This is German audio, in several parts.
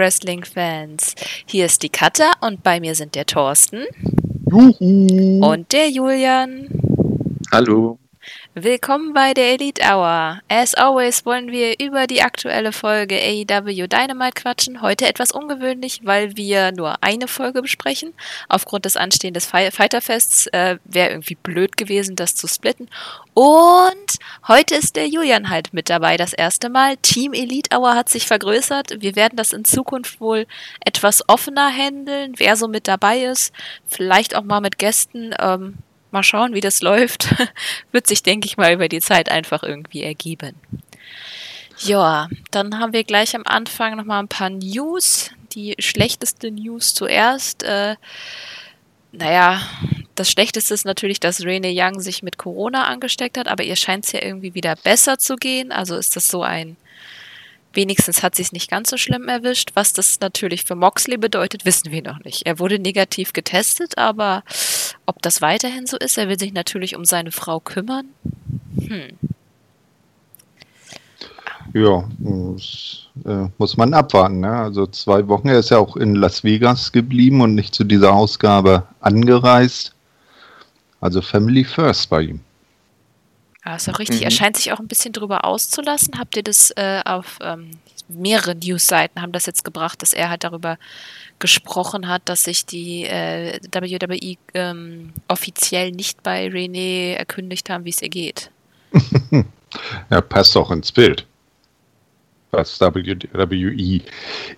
Wrestling-Fans. Hier ist die Katja und bei mir sind der Thorsten. Juhu. Und der Julian. Hallo. Willkommen bei der Elite Hour. As always wollen wir über die aktuelle Folge AEW Dynamite quatschen. Heute etwas ungewöhnlich, weil wir nur eine Folge besprechen. Aufgrund des anstehenden Fighterfests äh, wäre irgendwie blöd gewesen, das zu splitten. Und heute ist der Julian halt mit dabei, das erste Mal. Team Elite Hour hat sich vergrößert. Wir werden das in Zukunft wohl etwas offener handeln, wer so mit dabei ist. Vielleicht auch mal mit Gästen. Ähm, Mal schauen, wie das läuft. Wird sich, denke ich mal, über die Zeit einfach irgendwie ergeben. Ja, dann haben wir gleich am Anfang nochmal ein paar News. Die schlechteste News zuerst. Äh, naja, das Schlechteste ist natürlich, dass Rene Young sich mit Corona angesteckt hat, aber ihr scheint es ja irgendwie wieder besser zu gehen. Also ist das so ein Wenigstens hat sie es nicht ganz so schlimm erwischt. Was das natürlich für Moxley bedeutet, wissen wir noch nicht. Er wurde negativ getestet, aber ob das weiterhin so ist, er will sich natürlich um seine Frau kümmern. Hm. Ja, das, äh, muss man abwarten. Ne? Also zwei Wochen. Er ist ja auch in Las Vegas geblieben und nicht zu dieser Ausgabe angereist. Also Family First bei ihm. Ja, ist auch richtig. Mhm. Er scheint sich auch ein bisschen drüber auszulassen. Habt ihr das äh, auf ähm, mehrere Newsseiten haben das jetzt gebracht, dass er halt darüber gesprochen hat, dass sich die äh, WWE ähm, offiziell nicht bei René erkündigt haben, wie es ihr geht. ja, passt doch ins Bild. Was WWE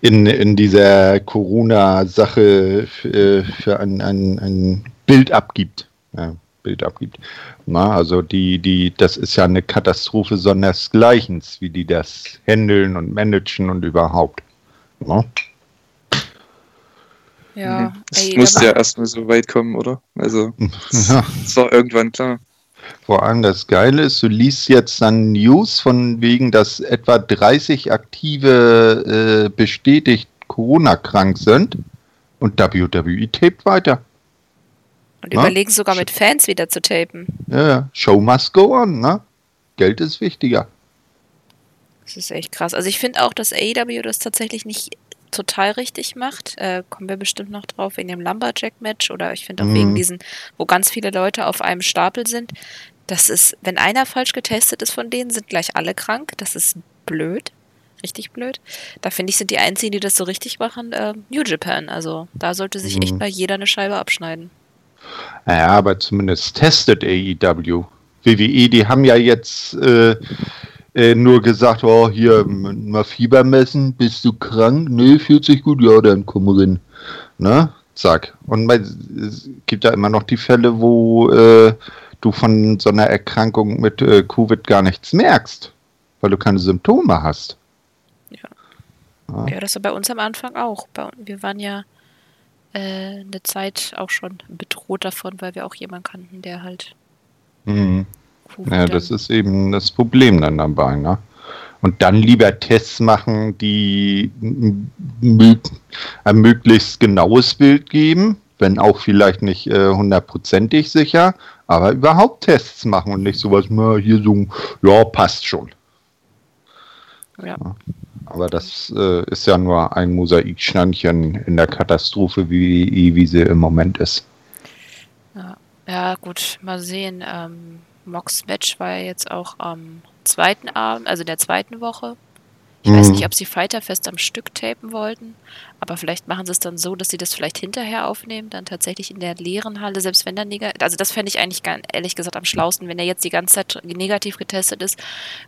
in, in dieser Corona-Sache für, für ein, ein, ein Bild abgibt. Ja. Bild abgibt. Na, also die, die, das ist ja eine Katastrophe sondersgleichens, wie die das handeln und managen und überhaupt. Na? Ja. Es ey, musste ja erstmal so weit kommen, oder? Also, ja. es war irgendwann klar. Vor allem das Geile ist, du liest jetzt dann News von wegen, dass etwa 30 aktive äh, bestätigt Corona-krank sind und WWE tapet weiter. Und Na? überlegen sogar mit Fans wieder zu tapen. Ja, Show must go on, ne? Geld ist wichtiger. Das ist echt krass. Also ich finde auch, dass AEW das tatsächlich nicht total richtig macht. Äh, kommen wir bestimmt noch drauf wegen dem Lumberjack-Match oder ich finde auch mhm. wegen diesen, wo ganz viele Leute auf einem Stapel sind. Das ist, wenn einer falsch getestet ist von denen, sind gleich alle krank. Das ist blöd. Richtig blöd. Da finde ich, sind die einzigen, die das so richtig machen, äh, New Japan. Also da sollte sich mhm. echt mal jeder eine Scheibe abschneiden. Naja, aber zumindest testet AEW. WWE, die haben ja jetzt äh, äh, nur gesagt, oh, hier mal Fieber messen, bist du krank? Nee, fühlt sich gut, ja, dann komm rein. Ne? Zack. Und es gibt ja immer noch die Fälle, wo äh, du von so einer Erkrankung mit äh, Covid gar nichts merkst, weil du keine Symptome hast. Ja. Ja, ja das war bei uns am Anfang auch. Wir waren ja äh, eine Zeit auch schon bedroht davon, weil wir auch jemanden kannten, der halt. Mhm. Ja, das ist eben das Problem dann dabei, ne? Und dann lieber Tests machen, die ein möglichst genaues Bild geben, wenn auch vielleicht nicht äh, hundertprozentig äh, sicher, aber überhaupt Tests machen und nicht sowas, mal hier so, ja, passt schon. Ja. ja. Aber das äh, ist ja nur ein Mosaiksteinchen in der Katastrophe, wie, wie sie im Moment ist. Ja, ja gut, mal sehen. Ähm, Mox Match war ja jetzt auch am zweiten Abend, also der zweiten Woche. Ich mhm. weiß nicht, ob sie Fighterfest am Stück tapen wollten, aber vielleicht machen sie es dann so, dass sie das vielleicht hinterher aufnehmen, dann tatsächlich in der leeren Halle, selbst wenn dann negativ, also das fände ich eigentlich gar, ehrlich gesagt am schlausten, wenn er jetzt die ganze Zeit negativ getestet ist,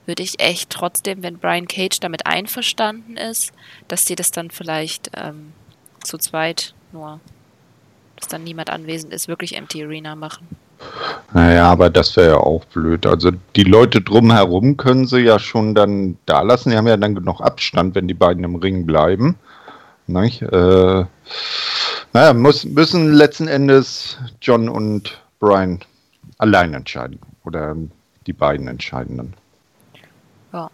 würde ich echt trotzdem, wenn Brian Cage damit einverstanden ist, dass sie das dann vielleicht ähm, zu zweit nur, dass dann niemand anwesend ist, wirklich Empty Arena machen. Naja, aber das wäre ja auch blöd. Also die Leute drumherum können sie ja schon dann da lassen. Die haben ja dann genug Abstand, wenn die beiden im Ring bleiben. Nicht? Äh, naja, muss, müssen letzten Endes John und Brian allein entscheiden. Oder die beiden entscheiden dann. Ja.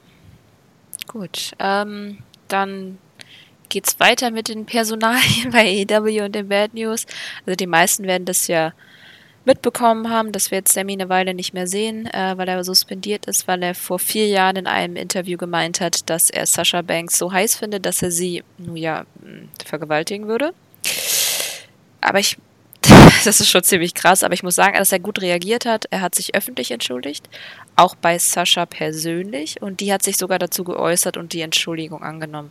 Gut. Ähm, dann geht's weiter mit den Personalien bei EW und den Bad News. Also die meisten werden das ja mitbekommen haben, dass wir jetzt Sammy eine Weile nicht mehr sehen, äh, weil er suspendiert ist, weil er vor vier Jahren in einem Interview gemeint hat, dass er Sasha Banks so heiß findet, dass er sie, nun ja, hm, vergewaltigen würde. Aber ich, das ist schon ziemlich krass, aber ich muss sagen, dass er gut reagiert hat. Er hat sich öffentlich entschuldigt, auch bei Sascha persönlich, und die hat sich sogar dazu geäußert und die Entschuldigung angenommen.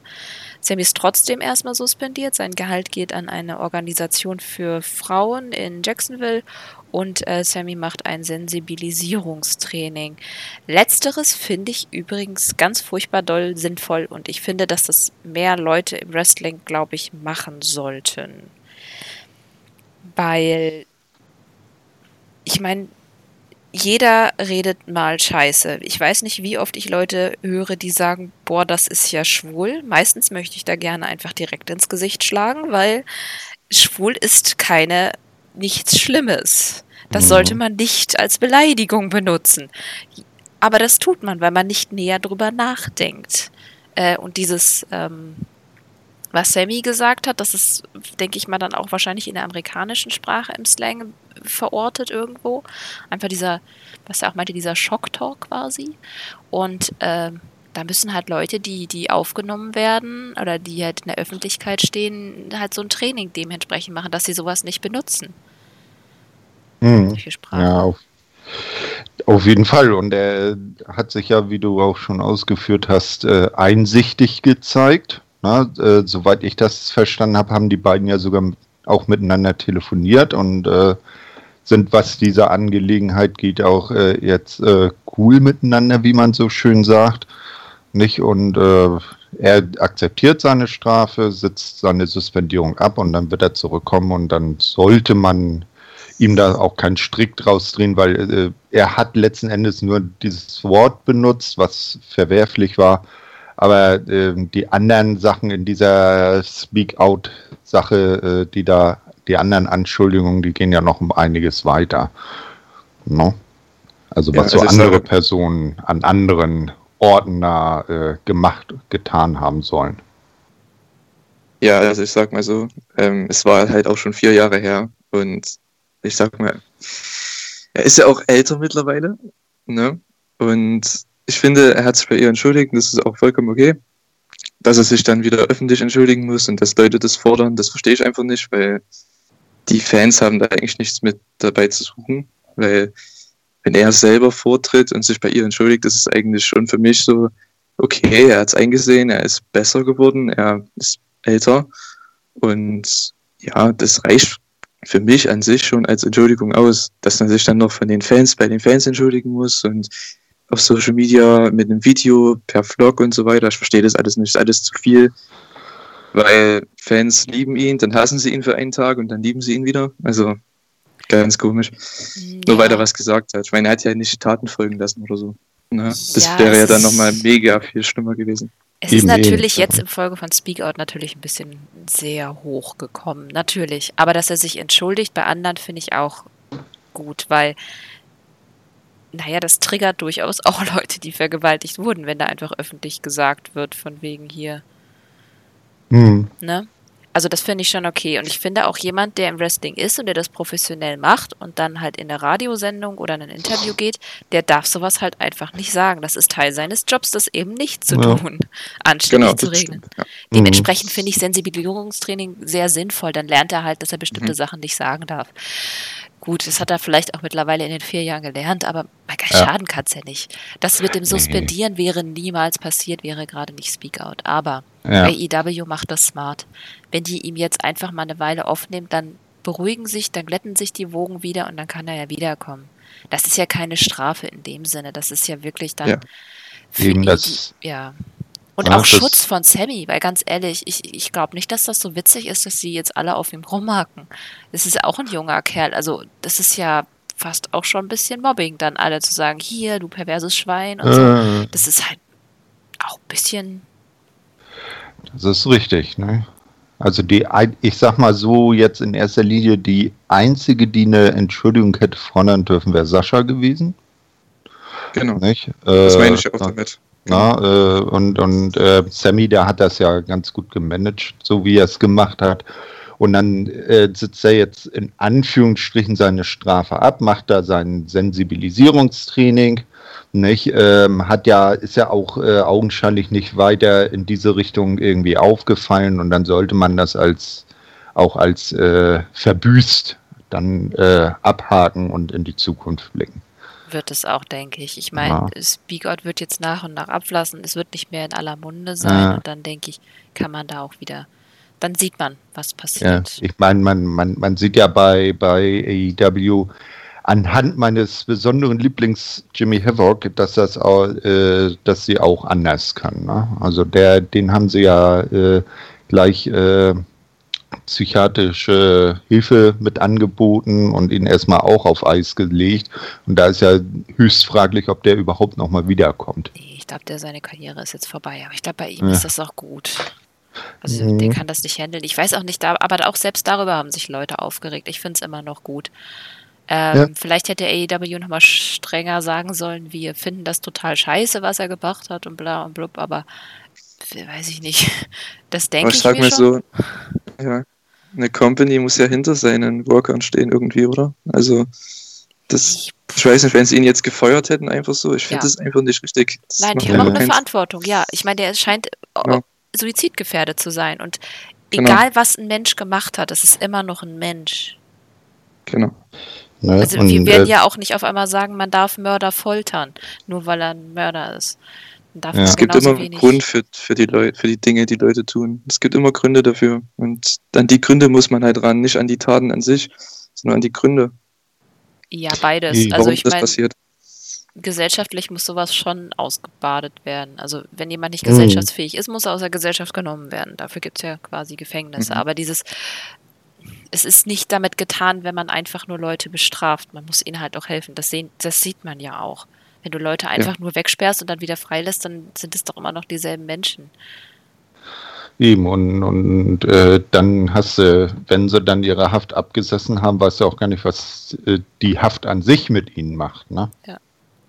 Sammy ist trotzdem erstmal suspendiert. Sein Gehalt geht an eine Organisation für Frauen in Jacksonville und äh, Sammy macht ein Sensibilisierungstraining. Letzteres finde ich übrigens ganz furchtbar doll sinnvoll und ich finde, dass das mehr Leute im Wrestling, glaube ich, machen sollten. Weil ich meine, jeder redet mal Scheiße. Ich weiß nicht, wie oft ich Leute höre, die sagen, boah, das ist ja schwul. Meistens möchte ich da gerne einfach direkt ins Gesicht schlagen, weil schwul ist keine nichts Schlimmes. Das mhm. sollte man nicht als Beleidigung benutzen. Aber das tut man, weil man nicht näher drüber nachdenkt. Äh, und dieses, ähm, was Sammy gesagt hat, das ist, denke ich mal, dann auch wahrscheinlich in der amerikanischen Sprache im Slang verortet irgendwo. Einfach dieser, was er auch meinte, dieser Schocktalk quasi. Und äh, da müssen halt Leute, die, die aufgenommen werden oder die halt in der Öffentlichkeit stehen, halt so ein Training dementsprechend machen, dass sie sowas nicht benutzen. Mhm. Ja, auf, auf, jeden Fall. Und er hat sich ja, wie du auch schon ausgeführt hast, äh, einsichtig gezeigt. Na, äh, soweit ich das verstanden habe, haben die beiden ja sogar auch miteinander telefoniert und äh, sind, was diese Angelegenheit geht, auch äh, jetzt äh, cool miteinander, wie man so schön sagt. Nicht? Und äh, er akzeptiert seine Strafe, sitzt seine Suspendierung ab und dann wird er zurückkommen und dann sollte man ihm da auch keinen Strick draus drehen, weil äh, er hat letzten Endes nur dieses Wort benutzt, was verwerflich war. Aber äh, die anderen Sachen in dieser Speak-Out-Sache, äh, die da, die anderen Anschuldigungen, die gehen ja noch um einiges weiter. No? Also was ja, so andere sage, Personen an anderen Orten da äh, gemacht, getan haben sollen. Ja, also ich sag mal so, ähm, es war halt auch schon vier Jahre her und ich sag mal, er ist ja auch älter mittlerweile, ne? Und ich finde, er hat sich bei ihr entschuldigt und das ist auch vollkommen okay. Dass er sich dann wieder öffentlich entschuldigen muss und dass Leute das fordern, das verstehe ich einfach nicht, weil die Fans haben da eigentlich nichts mit dabei zu suchen, weil wenn er selber vortritt und sich bei ihr entschuldigt, das ist eigentlich schon für mich so, okay, er hat es eingesehen, er ist besser geworden, er ist älter und ja, das reicht für mich an sich schon als Entschuldigung aus, dass man sich dann noch von den Fans bei den Fans entschuldigen muss und auf Social Media mit einem Video per Vlog und so weiter. Ich verstehe das alles nicht, das ist alles zu viel, weil Fans lieben ihn, dann hassen sie ihn für einen Tag und dann lieben sie ihn wieder. Also ganz komisch. Ja. Nur weil er was gesagt hat. Ich meine, er hat ja nicht Taten folgen lassen oder so. Ne? Das ja, wäre ja dann nochmal mega viel schlimmer gewesen. Es ist natürlich jetzt im Folge von Speak Out natürlich ein bisschen sehr hoch gekommen, natürlich. Aber dass er sich entschuldigt bei anderen, finde ich auch gut, weil, naja, das triggert durchaus auch Leute, die vergewaltigt wurden, wenn da einfach öffentlich gesagt wird, von wegen hier. Mhm. Ne? Also das finde ich schon okay. Und ich finde auch jemand, der im Wrestling ist und der das professionell macht und dann halt in der Radiosendung oder in ein Interview geht, der darf sowas halt einfach nicht sagen. Das ist Teil seines Jobs, das eben nicht zu ja. tun, anständig genau, zu regeln. Ja. Dementsprechend finde ich Sensibilisierungstraining sehr sinnvoll. Dann lernt er halt, dass er bestimmte mhm. Sachen nicht sagen darf. Gut, das hat er vielleicht auch mittlerweile in den vier Jahren gelernt, aber mein Gott, ja. schaden kann es ja nicht. Das mit dem Suspendieren wäre niemals passiert, wäre gerade nicht Speak Out. Aber ja. AEW macht das smart. Wenn die ihm jetzt einfach mal eine Weile aufnimmt, dann beruhigen sich, dann glätten sich die Wogen wieder und dann kann er ja wiederkommen. Das ist ja keine Strafe in dem Sinne. Das ist ja wirklich dann. Ja. Eben das, die, ja. Und auch Schutz von Sammy, weil ganz ehrlich, ich, ich glaube nicht, dass das so witzig ist, dass sie jetzt alle auf ihm rumhaken. Das ist auch ein junger Kerl. Also, das ist ja fast auch schon ein bisschen Mobbing, dann alle zu sagen, hier, du perverses Schwein und so. Äh. Das ist halt auch ein bisschen. Das ist richtig, ne? Also die, ich sag mal so, jetzt in erster Linie die einzige, die eine Entschuldigung hätte fordern dürfen, wäre Sascha gewesen. Genau. Nicht? Das meine ich auch damit. Na, äh, und und äh, Sammy, der hat das ja ganz gut gemanagt, so wie er es gemacht hat. Und dann äh, sitzt er jetzt in Anführungsstrichen seine Strafe ab, macht da sein Sensibilisierungstraining, nicht? Ähm, hat ja, ist ja auch äh, augenscheinlich nicht weiter in diese Richtung irgendwie aufgefallen und dann sollte man das als auch als äh, verbüßt dann äh, abhaken und in die Zukunft blicken. Wird es auch, denke ich. Ich meine, ja. Speakout wird jetzt nach und nach ablassen. Es wird nicht mehr in aller Munde sein. Ja. Und dann denke ich, kann man da auch wieder, dann sieht man, was passiert. Ja, ich meine, man, man, man sieht ja bei, bei AEW anhand meines besonderen Lieblings Jimmy Havoc, dass das auch, äh, dass sie auch anders kann. Ne? Also der, den haben sie ja äh, gleich äh, psychiatrische Hilfe mit angeboten und ihn erstmal auch auf Eis gelegt. Und da ist ja höchst fraglich, ob der überhaupt nochmal wiederkommt. Nee, ich glaube, der seine Karriere ist jetzt vorbei. Aber ich glaube, bei ihm ja. ist das auch gut. Also mhm. der kann das nicht handeln. Ich weiß auch nicht, aber auch selbst darüber haben sich Leute aufgeregt. Ich finde es immer noch gut. Ähm, ja. Vielleicht hätte AEW nochmal strenger sagen sollen, wir finden das total scheiße, was er gebracht hat und bla und blub, aber weiß ich nicht. Das denke ich, ich sag mir schon. so, ja, eine Company muss ja hinter seinen Workern stehen irgendwie, oder? Also das, ich weiß nicht, wenn sie ihn jetzt gefeuert hätten, einfach so, ich finde ja. das einfach nicht richtig. Das Nein, die haben auch eine Verantwortung, ja. Ich meine, der scheint ja. suizidgefährdet zu sein und genau. egal, was ein Mensch gemacht hat, es ist immer noch ein Mensch. Genau. Ne? Also und, wir werden äh, ja auch nicht auf einmal sagen, man darf Mörder foltern, nur weil er ein Mörder ist. Ja. Es gibt immer einen Grund für, für, die Leute, für die Dinge, die Leute tun. Es gibt immer Gründe dafür. Und an die Gründe muss man halt ran, nicht an die Taten an sich, sondern an die Gründe. Ja, beides. Wie, also ich meine, gesellschaftlich muss sowas schon ausgebadet werden. Also wenn jemand nicht mhm. gesellschaftsfähig ist, muss er aus der Gesellschaft genommen werden. Dafür gibt es ja quasi Gefängnisse. Mhm. Aber dieses es ist nicht damit getan, wenn man einfach nur Leute bestraft. Man muss ihnen halt auch helfen. Das, sehen, das sieht man ja auch. Wenn du Leute einfach ja. nur wegsperrst und dann wieder freilässt, dann sind es doch immer noch dieselben Menschen. Eben, und, und äh, dann hast du, wenn sie dann ihre Haft abgesessen haben, weißt du auch gar nicht, was äh, die Haft an sich mit ihnen macht. Ne? Ja.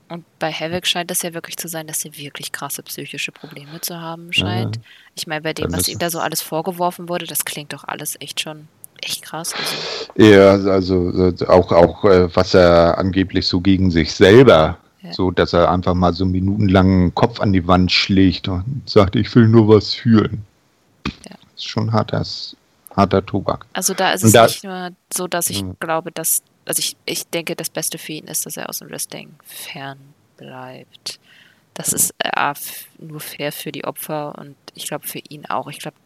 Und bei Havoc scheint es ja wirklich zu sein, dass sie wirklich krasse psychische Probleme zu haben scheint. Ja. Ich meine, bei dem, was ihm da so alles vorgeworfen wurde, das klingt doch alles echt schon echt krass. Also. Ja, also auch, auch äh, was er angeblich so gegen sich selber, ja. so dass er einfach mal so minutenlang den Kopf an die Wand schlägt und sagt, ich will nur was fühlen. Ja. Das ist schon harter, harter Tobak. Also da ist es da, nicht nur so, dass ich mh. glaube, dass, also ich, ich denke, das Beste für ihn ist, dass er aus dem Wrestling fern bleibt. Das ist äh, nur fair für die Opfer und ich glaube für ihn auch. Ich glaube,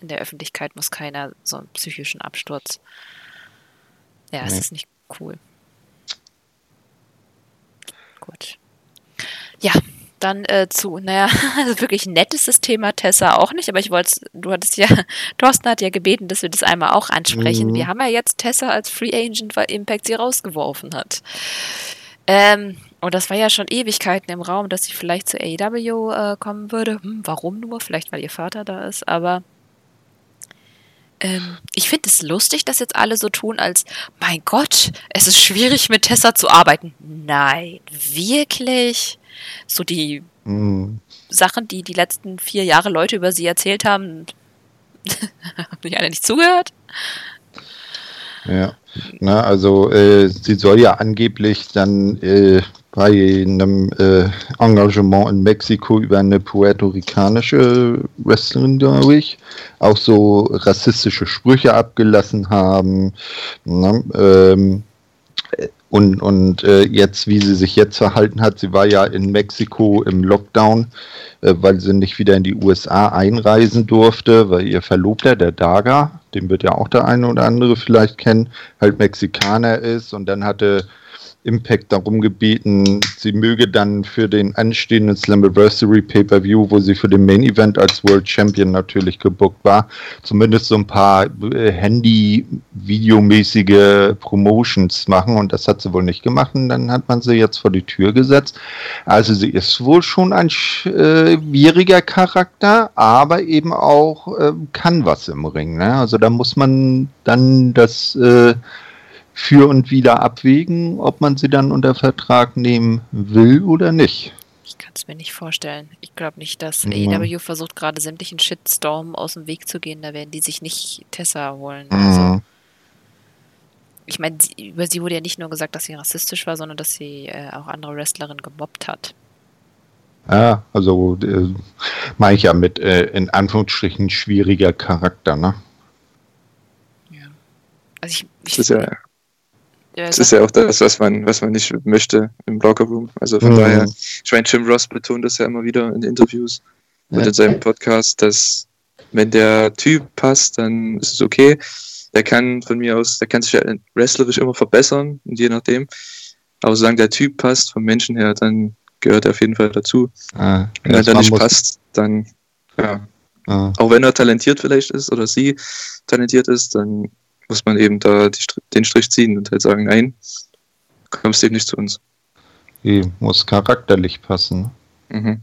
in der Öffentlichkeit muss keiner so einen psychischen Absturz. Ja, es nee. ist nicht cool. Gut. Ja, dann äh, zu, naja, also wirklich nettes das Thema Tessa auch nicht, aber ich wollte, du hattest ja, Thorsten hat ja gebeten, dass wir das einmal auch ansprechen. Mhm. Wir haben ja jetzt Tessa als Free Agent, weil Impact sie rausgeworfen hat. Ähm, und das war ja schon Ewigkeiten im Raum, dass sie vielleicht zu AEW äh, kommen würde. Hm, warum nur? Vielleicht, weil ihr Vater da ist, aber ähm, ich finde es lustig, dass jetzt alle so tun, als, mein Gott, es ist schwierig mit Tessa zu arbeiten. Nein, wirklich? So die mm. Sachen, die die letzten vier Jahre Leute über sie erzählt haben, haben die alle nicht zugehört? Ja, na, also äh, sie soll ja angeblich dann äh, bei einem äh, Engagement in Mexiko über eine puerto-ricanische Wrestlerin, glaube ich, auch so rassistische Sprüche abgelassen haben. Ne? Ähm, und und äh, jetzt, wie sie sich jetzt verhalten hat, sie war ja in Mexiko im Lockdown, äh, weil sie nicht wieder in die USA einreisen durfte, weil ihr Verlobter, der Daga, den wird ja auch der eine oder andere vielleicht kennen, halt Mexikaner ist und dann hatte Impact darum gebeten, sie möge dann für den anstehenden Slammiversary Pay-Per-View, wo sie für den Main Event als World Champion natürlich gebuckt war, zumindest so ein paar äh, Handy-Videomäßige Promotions machen und das hat sie wohl nicht gemacht und dann hat man sie jetzt vor die Tür gesetzt. Also sie ist wohl schon ein schwieriger Charakter, aber eben auch äh, kann was im Ring. Ne? Also da muss man dann das äh, für und wieder abwägen, ob man sie dann unter Vertrag nehmen will oder nicht. Ich kann es mir nicht vorstellen. Ich glaube nicht, dass Ja. AEW versucht gerade sämtlichen Shitstorm aus dem Weg zu gehen. Da werden die sich nicht Tessa holen. Also, Mhm. ich meine, über sie wurde ja nicht nur gesagt, dass sie rassistisch war, sondern dass sie äh, auch andere Wrestlerinnen gemobbt hat. Ja, also äh, meine ich ja mit äh, in Anführungsstrichen schwieriger Charakter, ne? Ja. Also ich, ich ist ja, das ist ja auch das, was man, was man nicht möchte im Lockerroom. Also von Mhm. daher, ich meine, Jim Ross betont das ja immer wieder in Interviews und Ja. in seinem Podcast, dass wenn der Typ passt, dann ist es okay. Der kann von mir aus, der kann sich ja wrestlerisch immer verbessern, und je nachdem. Aber solange der Typ passt, vom Menschen her, dann gehört er auf jeden Fall dazu. Äh, Wenn er das dann nicht muss- passt, dann, ja, äh, auch wenn er talentiert vielleicht ist oder sie talentiert ist, dann muss man eben da die, den Strich ziehen und halt sagen, nein, kommst eben nicht zu uns. die muss charakterlich passen. Mhm.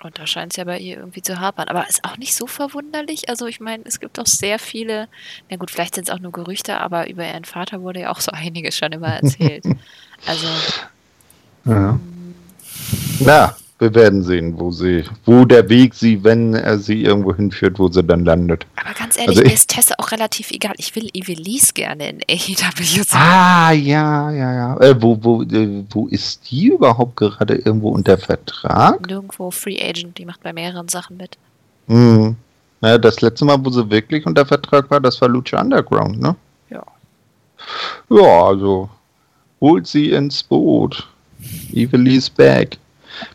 Und da scheint es ja bei ihr irgendwie zu hapern. Aber ist auch nicht so verwunderlich. Also ich meine, es gibt auch sehr viele, na gut, vielleicht sind es auch nur Gerüchte, aber über ihren Vater wurde ja auch so einiges schon immer erzählt. Also, Ja. mm, Na, wir werden sehen, wo sie, wo der Weg sie, wenn er sie irgendwo hinführt, wo sie dann landet. aber ganz ehrlich, Also mir ist Tessa auch relativ egal. Ich will Ivelisse gerne in AEW sehen. Ah, ja, ja, ja. Äh, wo, wo, äh, wo ist die überhaupt gerade irgendwo unter Vertrag? Nirgendwo Free Agent, die macht bei mehreren Sachen mit. Hm. Naja, das letzte Mal, wo sie wirklich unter Vertrag war, das war Lucha Underground, ne? Ja. Ja, also holt sie ins Boot. Evelise back.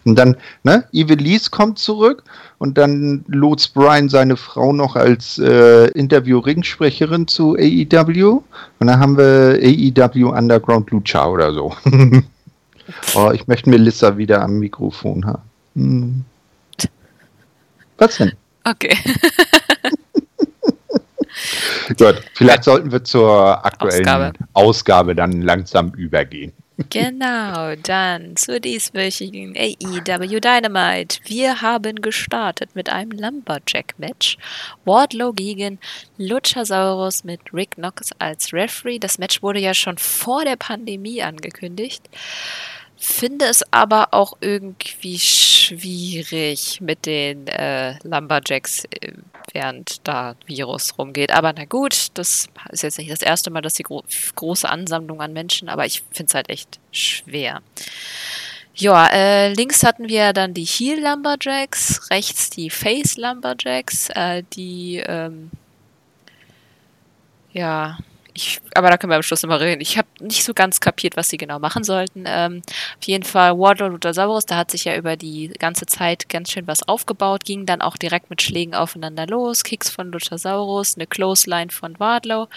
Und dann, ne, Evelise kommt zurück und dann lotst Brian seine Frau noch als äh, Interview-Ringsprecherin zu AEW. Und dann haben wir AEW Underground Lucha oder so. oh, ich möchte Melissa wieder am Mikrofon haben. Hm. Was denn? Okay. Gut, vielleicht sollten wir zur aktuellen Ausgabe. Ausgabe, dann langsam übergehen. Genau, dann zur dieswöchigen AEW Dynamite. Wir haben gestartet mit einem Lumberjack-Match. Wardlow gegen Luchasaurus mit Rick Knox als Referee. Das Match wurde ja schon vor der Pandemie angekündigt. Finde es aber auch irgendwie schwierig mit den äh, Lumberjacks, äh, während da Virus rumgeht. Aber na gut, das ist jetzt nicht das erste Mal, dass die gro große Ansammlung an Menschen, aber ich finde es halt echt schwer. Ja, äh, links hatten wir dann die Heel Lumberjacks, rechts die Face Lumberjacks, äh, die ähm, ja, ich, aber da können wir am Schluss nochmal reden. Ich habe nicht so ganz kapiert, was sie genau machen sollten. Ähm, auf jeden Fall Wardlow Luchasaurus, da hat sich ja über die ganze Zeit ganz schön was aufgebaut, ging dann auch direkt mit Schlägen aufeinander los, Kicks von Luchasaurus, eine Clothesline von Wardlow.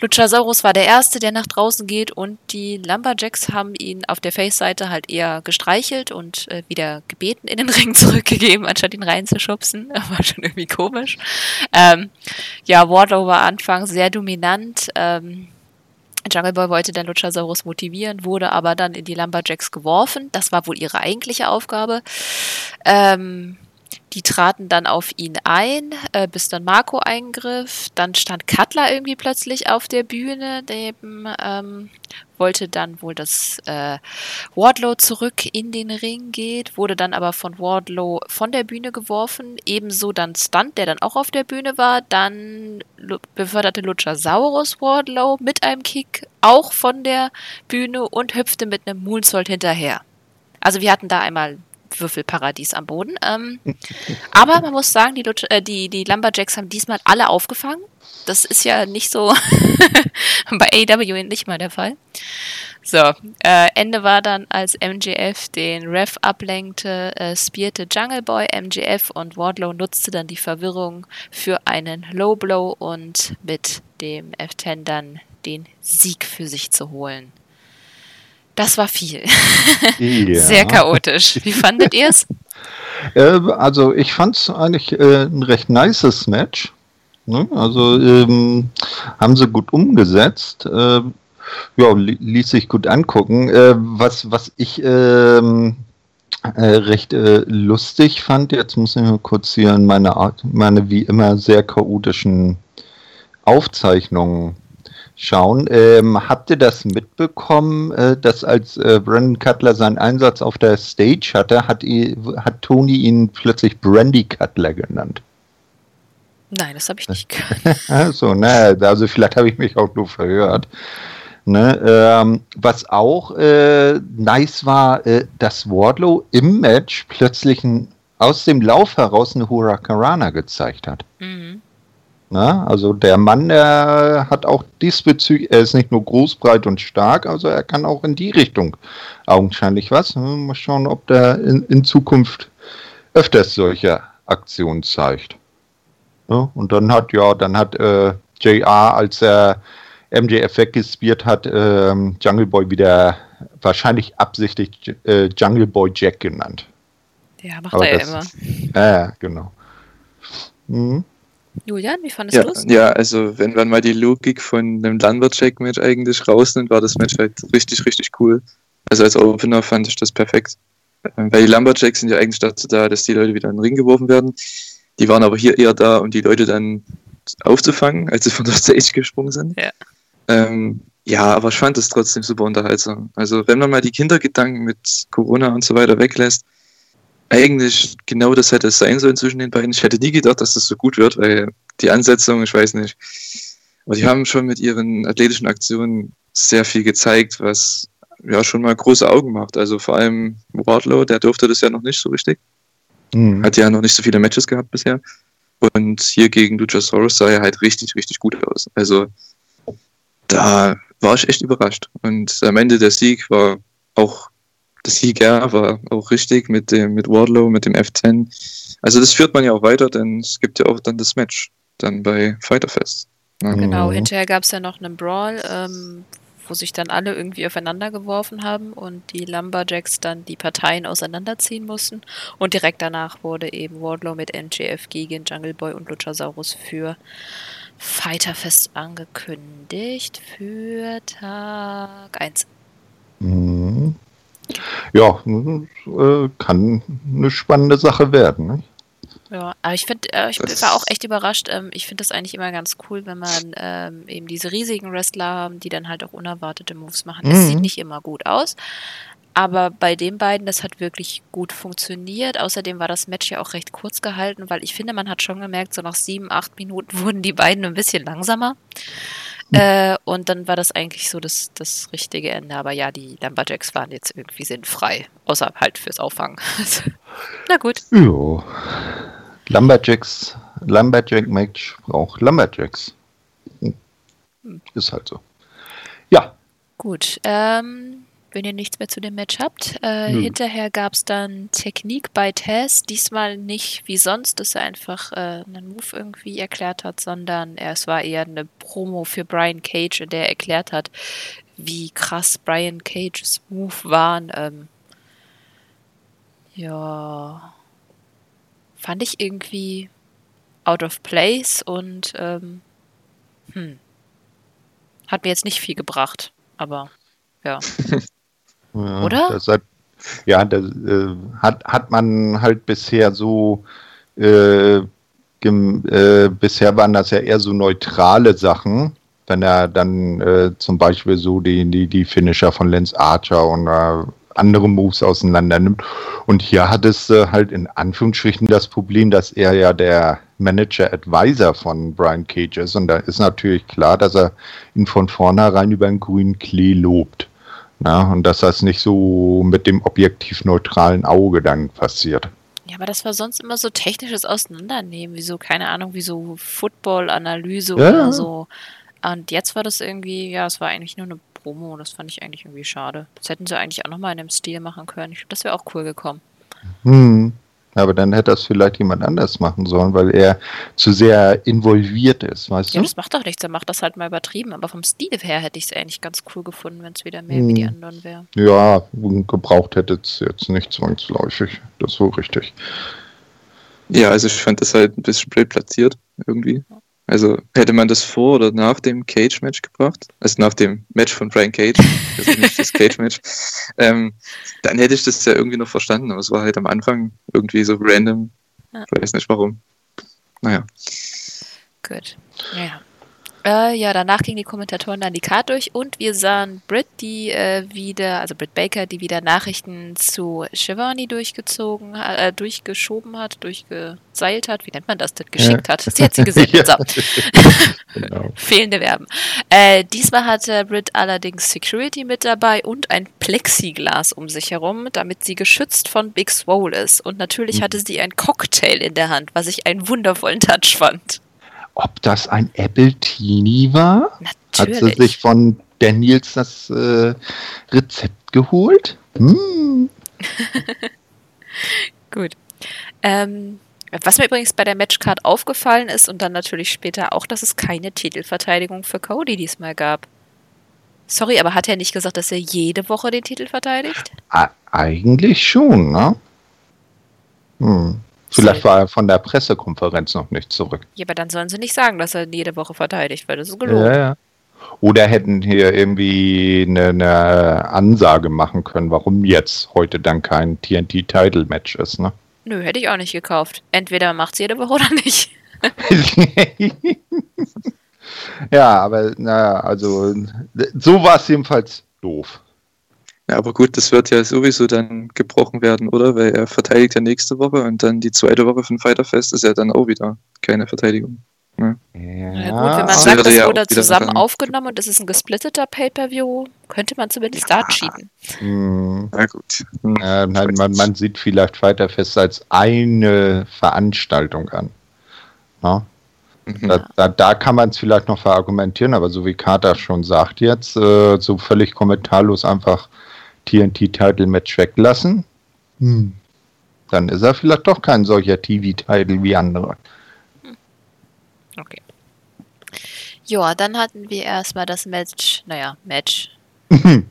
Luchasaurus war der Erste, der nach draußen geht und die Lumberjacks haben ihn auf der Face-Seite halt eher gestreichelt und äh, wieder gebeten, in den Ring zurückgegeben, anstatt ihn reinzuschubsen. War schon irgendwie komisch. Ähm, ja, Wardlow war anfangs sehr dominant. Ähm, Jungle Boy wollte den Luchasaurus motivieren, wurde aber dann in die Lumberjacks geworfen. Das war wohl ihre eigentliche Aufgabe. Ähm, die traten dann auf ihn ein, äh, bis dann Marco eingriff. Dann stand Cutler irgendwie plötzlich auf der Bühne, neben, ähm, wollte dann wohl, dass äh, Wardlow zurück in den Ring geht, wurde dann aber von Wardlow von der Bühne geworfen. Ebenso dann Stunt, der dann auch auf der Bühne war. Dann beförderte Luchasaurus Wardlow mit einem Kick auch von der Bühne und hüpfte mit einem Moonsault hinterher. Also wir hatten da einmal Würfelparadies am Boden. Ähm, aber man muss sagen, die, äh, die, die Lumberjacks haben diesmal alle aufgefangen. Das ist ja nicht so bei AEW nicht mal der Fall. So, äh, Ende war dann, als MJF den Ref ablenkte, äh, spierte Jungle Boy MJF und Wardlow nutzte dann die Verwirrung für einen Low Blow und mit dem F10 dann den Sieg für sich zu holen. Das war viel. Ja. Sehr chaotisch. Wie fandet ihr es? Äh, also ich fand es eigentlich äh, ein recht nices Match. Ne? Also ähm, haben sie gut umgesetzt. Äh, ja, li ließ sich gut angucken. Äh, was, was ich ähm, äh, recht äh, lustig fand, jetzt muss ich mal kurz hier in meine Art, meine wie immer sehr chaotischen Aufzeichnungen schauen. Ähm, habt ihr das mitbekommen, äh, dass als äh, Brandon Cutler seinen Einsatz auf der Stage hatte, hat, hat Tony ihn plötzlich Brandy Cutler genannt? Nein, das habe ich nicht gehört. also, also vielleicht habe ich mich auch nur verhört. Ne, ähm, was auch äh, nice war, äh, dass Wardlow im Match plötzlich ein, aus dem Lauf heraus eine Huracanrana gezeigt hat. Mhm. Na, also der Mann, der hat auch diesbezüglich, er ist nicht nur groß, breit und stark, also er kann auch in die Richtung augenscheinlich was. Mal schauen, ob der in, in Zukunft öfters solche Aktionen zeigt. Ja, und dann hat, ja, dann hat äh, JR, als er MJF weggespiert hat, äh, Jungle Boy wieder wahrscheinlich absichtlich äh, Jungle Boy Jack genannt. Ja, macht Aber er ja immer. Ja, genau. Mhm. Julian, wie fandest ja, du es? Ja, also wenn man mal die Logik von einem Lumberjack-Match eigentlich rausnimmt, war das Match halt richtig, richtig cool. Also als Opener fand ich das perfekt. Ähm, weil die Lumberjacks sind ja eigentlich dazu da, dass die Leute wieder in den Ring geworfen werden. Die waren aber hier eher da, um die Leute dann aufzufangen, als sie von der Stage gesprungen sind. Ja. Ähm, ja, aber ich fand das trotzdem super unterhaltsam. Also wenn man mal die Kindergedanken mit Corona und so weiter weglässt, eigentlich genau das hätte es sein sollen zwischen den beiden. Ich hätte nie gedacht, dass das so gut wird, weil die Ansetzung, ich weiß nicht. Aber die haben schon mit ihren athletischen Aktionen sehr viel gezeigt, was ja schon mal große Augen macht. Also vor allem Wardlow, der durfte das ja noch nicht so richtig. Mhm. Hat ja noch nicht so viele Matches gehabt bisher. Und hier gegen Luchasaurus sah er halt richtig, richtig gut aus. Also da war ich echt überrascht. Und am Ende der Sieg war auch der Sieger war auch richtig mit dem mit Wardlow, mit dem F10. Also das führt man ja auch weiter, denn es gibt ja auch dann das Match dann bei Fighterfest. Ne? Genau, mhm. hinterher gab es ja noch einen Brawl, ähm, wo sich dann alle irgendwie aufeinander geworfen haben und die Lumberjacks dann die Parteien auseinanderziehen mussten. Und direkt danach wurde eben Wardlow mit NGF gegen Jungle Boy und Luchasaurus für Fighterfest angekündigt für Tag 1. Mhm. Ja, äh, kann eine spannende Sache werden. Ne? Ja, aber ich finde, äh, ich war auch echt überrascht. Ähm, ich finde das eigentlich immer ganz cool, wenn man ähm, eben diese riesigen Wrestler haben, die dann halt auch unerwartete Moves machen. Es mhm. sieht nicht immer gut aus, aber bei den beiden, das hat wirklich gut funktioniert. Außerdem war das Match ja auch recht kurz gehalten, weil ich finde, man hat schon gemerkt, so nach sieben, acht Minuten wurden die beiden ein bisschen langsamer. Äh, und dann war das eigentlich so das, das richtige Ende. Aber ja, die Lumberjacks waren jetzt irgendwie sinnfrei. Außer halt fürs Auffangen. Na gut. Jo. Lumberjacks, Lumberjack-Match braucht Lumberjacks. Hm. Ist halt so. Ja. Gut. Ähm, wenn ihr nichts mehr zu dem Match habt. Äh, hinterher gab es dann Technik bei Tess. Diesmal nicht wie sonst, dass er einfach äh, einen Move irgendwie erklärt hat, sondern es war eher eine Promo für Brian Cage, in der er erklärt hat, wie krass Brian Cages Move waren. Ähm, ja, fand ich irgendwie out of place und ähm, hm, hat mir jetzt nicht viel gebracht, aber ja. Ja, Oder? Hat, ja, das äh, hat, hat man halt bisher so, äh, gem, äh, bisher waren das ja eher so neutrale Sachen, wenn er dann äh, zum Beispiel so die, die, die Finisher von Lance Archer und äh, andere Moves auseinander nimmt. Und hier hat es äh, halt in Anführungsstrichen das Problem, dass er ja der Manager-Advisor von Brian Cage ist. Und da ist natürlich klar, dass er ihn von vornherein über einen grünen Klee lobt. Ja, und dass das nicht so mit dem objektiv neutralen Auge dann passiert. Ja, aber das war sonst immer so technisches Auseinandernehmen, wie so, keine Ahnung, wie so Football-Analyse ja. oder so. Und jetzt war das irgendwie, ja, es war eigentlich nur eine Promo. Das fand ich eigentlich irgendwie schade. Das hätten sie eigentlich auch nochmal in dem Stil machen können. Ich glaube, das wäre auch cool gekommen. Hm. Aber dann hätte das vielleicht jemand anders machen sollen, weil er zu sehr involviert ist, weißt ja, du? das macht doch nichts, er macht das halt mal übertrieben. Aber vom Stil her hätte ich es eigentlich ganz cool gefunden, wenn es wieder mehr hm. wie die anderen wäre. Ja, gebraucht hätte es jetzt nicht zwangsläufig. Das ist so richtig. Ja, also ich fand das halt ein bisschen blöd platziert, irgendwie. Also hätte man das vor oder nach dem Cage-Match gebracht, also nach dem Match von Brian Cage, also nicht das Cage-Match, ähm, dann hätte ich das ja irgendwie noch verstanden, aber es war halt am Anfang irgendwie so random. Ja. Ich weiß nicht warum. Naja. Gut. Ja. Äh, ja, danach gingen die Kommentatoren dann die Karte durch und wir sahen Britt, die äh, wieder, also Britt Baker, die wieder Nachrichten zu Shivani durchgezogen, äh, durchgeschoben hat, durchgeseilt hat, wie nennt man das, das geschickt Ja. hat. Sie hat sie gesendet. Ja. So. Genau. Fehlende Verben. Äh, diesmal hatte Britt allerdings Security mit dabei und ein Plexiglas um sich herum, damit sie geschützt von Big Swole ist. Und natürlich hatte sie ein Cocktail in der Hand, was ich einen wundervollen Touch fand. Ob das ein Apple Teenie war? Hat sie Natürlich. sich von Daniels das äh, Rezept geholt? Hm. Gut. Ähm, was mir übrigens bei der Matchcard aufgefallen ist und dann natürlich später auch, dass es keine Titelverteidigung für Cody diesmal gab. Sorry, aber hat er nicht gesagt, dass er jede Woche den Titel verteidigt? Eigentlich schon, ne? Hm. Vielleicht war er von der Pressekonferenz noch nicht zurück. Ja, aber dann sollen sie nicht sagen, dass er jede Woche verteidigt, weil das ist gelogen. Ja, ja. Oder hätten hier irgendwie eine, eine Ansage machen können, warum jetzt heute dann kein TNT-Title-Match ist, ne? Nö, hätte ich auch nicht gekauft. Entweder man macht's jede Woche oder nicht. ja, aber naja, also so war es jedenfalls doof. Ja, aber gut, das wird ja sowieso dann gebrochen werden, oder? Weil er verteidigt ja nächste Woche und dann die zweite Woche von Fighter Fest ist ja dann auch wieder keine Verteidigung. Ja, Na gut, wenn man das sagt, das ja wurde zusammen dann- aufgenommen und es ist ein gesplitteter Pay-Per-View, könnte man zumindest da cheaten. hm, Na gut. Hm. äh, nein, man, man sieht vielleicht weiter fest als eine Veranstaltung an. Ja? Mhm. Da, da, da kann man es vielleicht noch verargumentieren, aber so wie Carter schon sagt jetzt, äh, so völlig kommentarlos einfach TNT-Title-Match weglassen, hm. dann ist er vielleicht doch kein solcher TV-Title wie andere. Okay. Ja, dann hatten wir erstmal das Match, naja, Match. Äh,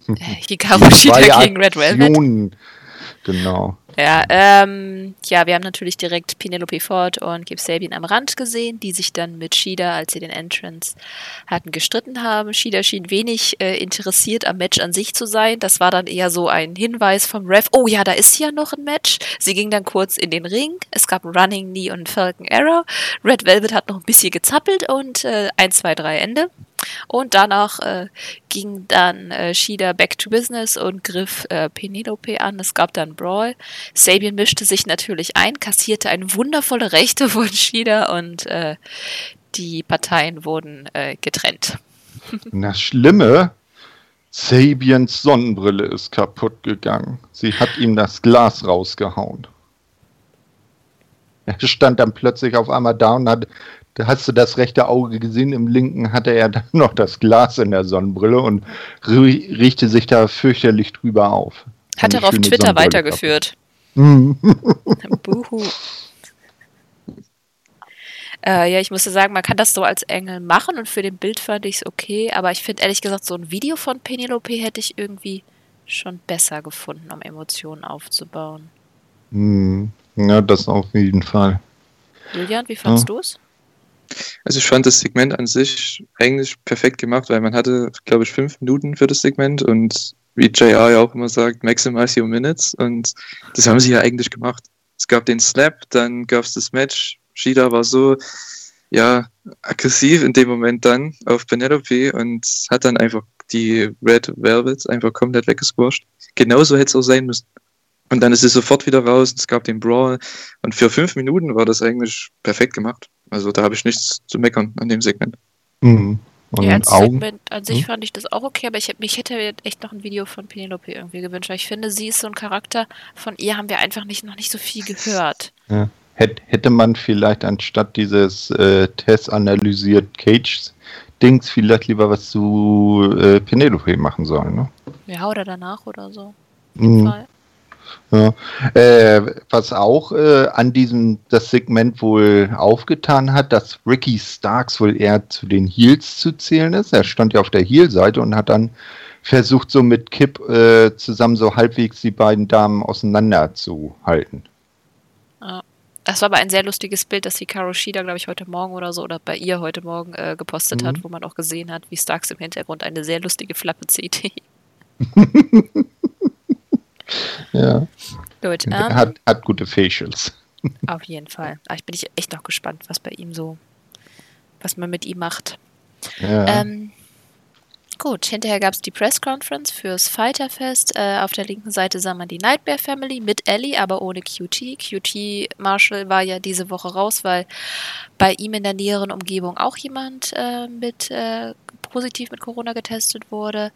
Hikaru Shida Zwei gegen Red Velvet. Genau. Ja, ähm, ja, wir haben natürlich direkt Penelope Ford und Gabe Sabian am Rand gesehen, die sich dann mit Shida, als sie den Entrance hatten, gestritten haben. Shida schien wenig äh, interessiert am Match an sich zu sein. Das war dann eher so ein Hinweis vom Ref. Oh ja, da ist ja noch ein Match. Sie ging dann kurz in den Ring. Es gab Running Knee und Falcon Arrow. Red Velvet hat noch ein bisschen gezappelt und äh, 1, 2, 3 Ende. Und danach äh, ging dann äh, Shida back to business und griff äh, Penelope an. Es gab dann Brawl. Sabian mischte sich natürlich ein, kassierte eine wundervolle Rechte von Shida und äh, die Parteien wurden äh, getrennt. Das Schlimme, Sabians Sonnenbrille ist kaputt gegangen. Sie hat ihm das Glas rausgehauen. Er stand dann plötzlich auf einmal da und hat, da hast du das rechte Auge gesehen, im linken hatte er dann noch das Glas in der Sonnenbrille und rie- richte sich da fürchterlich drüber auf. Hat er auf Twitter weitergeführt. Mhm. Buhu. Äh, ja, ich musste sagen, man kann das so als Engel machen und für den Bild fand ich es okay, aber ich finde ehrlich gesagt, so ein Video von Penelope hätte ich irgendwie schon besser gefunden, um Emotionen aufzubauen. Mhm. Ja, das auf jeden Fall. Julian, wie fandst Ja. du es? Also ich fand das Segment an sich eigentlich perfekt gemacht, weil man hatte, glaube ich, fünf Minuten für das Segment und wie JR ja auch immer sagt, maximize your minutes und das haben sie ja eigentlich gemacht. Es gab den Slap, dann gab es das Match. Shida war so, ja, aggressiv in dem Moment dann auf Penelope und hat dann einfach die Red Velvet einfach komplett weggesquasht. Genauso hätte es auch sein müssen. Und dann ist sie sofort wieder raus, es gab den Brawl und für fünf Minuten war das eigentlich perfekt gemacht. Also da habe ich nichts zu meckern an dem Segment. Mhm. Und ja, als Augen. Segment an sich Hm? fand ich das auch okay, aber ich, mich hätte mir echt noch ein Video von Penelope irgendwie gewünscht, weil ich finde, sie ist so ein Charakter, von ihr haben wir einfach nicht, noch nicht so viel gehört. Ja. Hätt- Hätte man vielleicht anstatt dieses äh, Test analysiert Cage-Dings vielleicht lieber was zu äh, Penelope machen sollen, ne? Ja, oder danach oder so. Mhm. Ja. Äh, was auch äh, an diesem das Segment wohl aufgetan hat, dass Ricky Starks wohl eher zu den Heels zu zählen ist. Er stand ja auf der Heel-Seite und hat dann versucht, so mit Kip äh, zusammen so halbwegs die beiden Damen auseinanderzuhalten. Das war aber ein sehr lustiges Bild, das Hikaru Shida, glaube ich, heute Morgen oder so, oder bei ihr heute Morgen äh, gepostet Mhm. hat, wo man auch gesehen hat, wie Starks im Hintergrund eine sehr lustige Flappe zieht. Ja. Gut, ähm, Hat, hat gute Facials. auf jeden Fall. Aber ich bin ich echt noch gespannt, was bei ihm so, was man mit ihm macht. Ja. Ähm, gut, hinterher gab es die Press Conference fürs Fighterfest. Äh, auf der linken Seite sah man die Nightmare Family mit Ellie, aber ohne QT. QT Marshall war ja diese Woche raus, weil bei ihm in der näheren Umgebung auch jemand äh, mit äh, positiv mit Corona getestet wurde.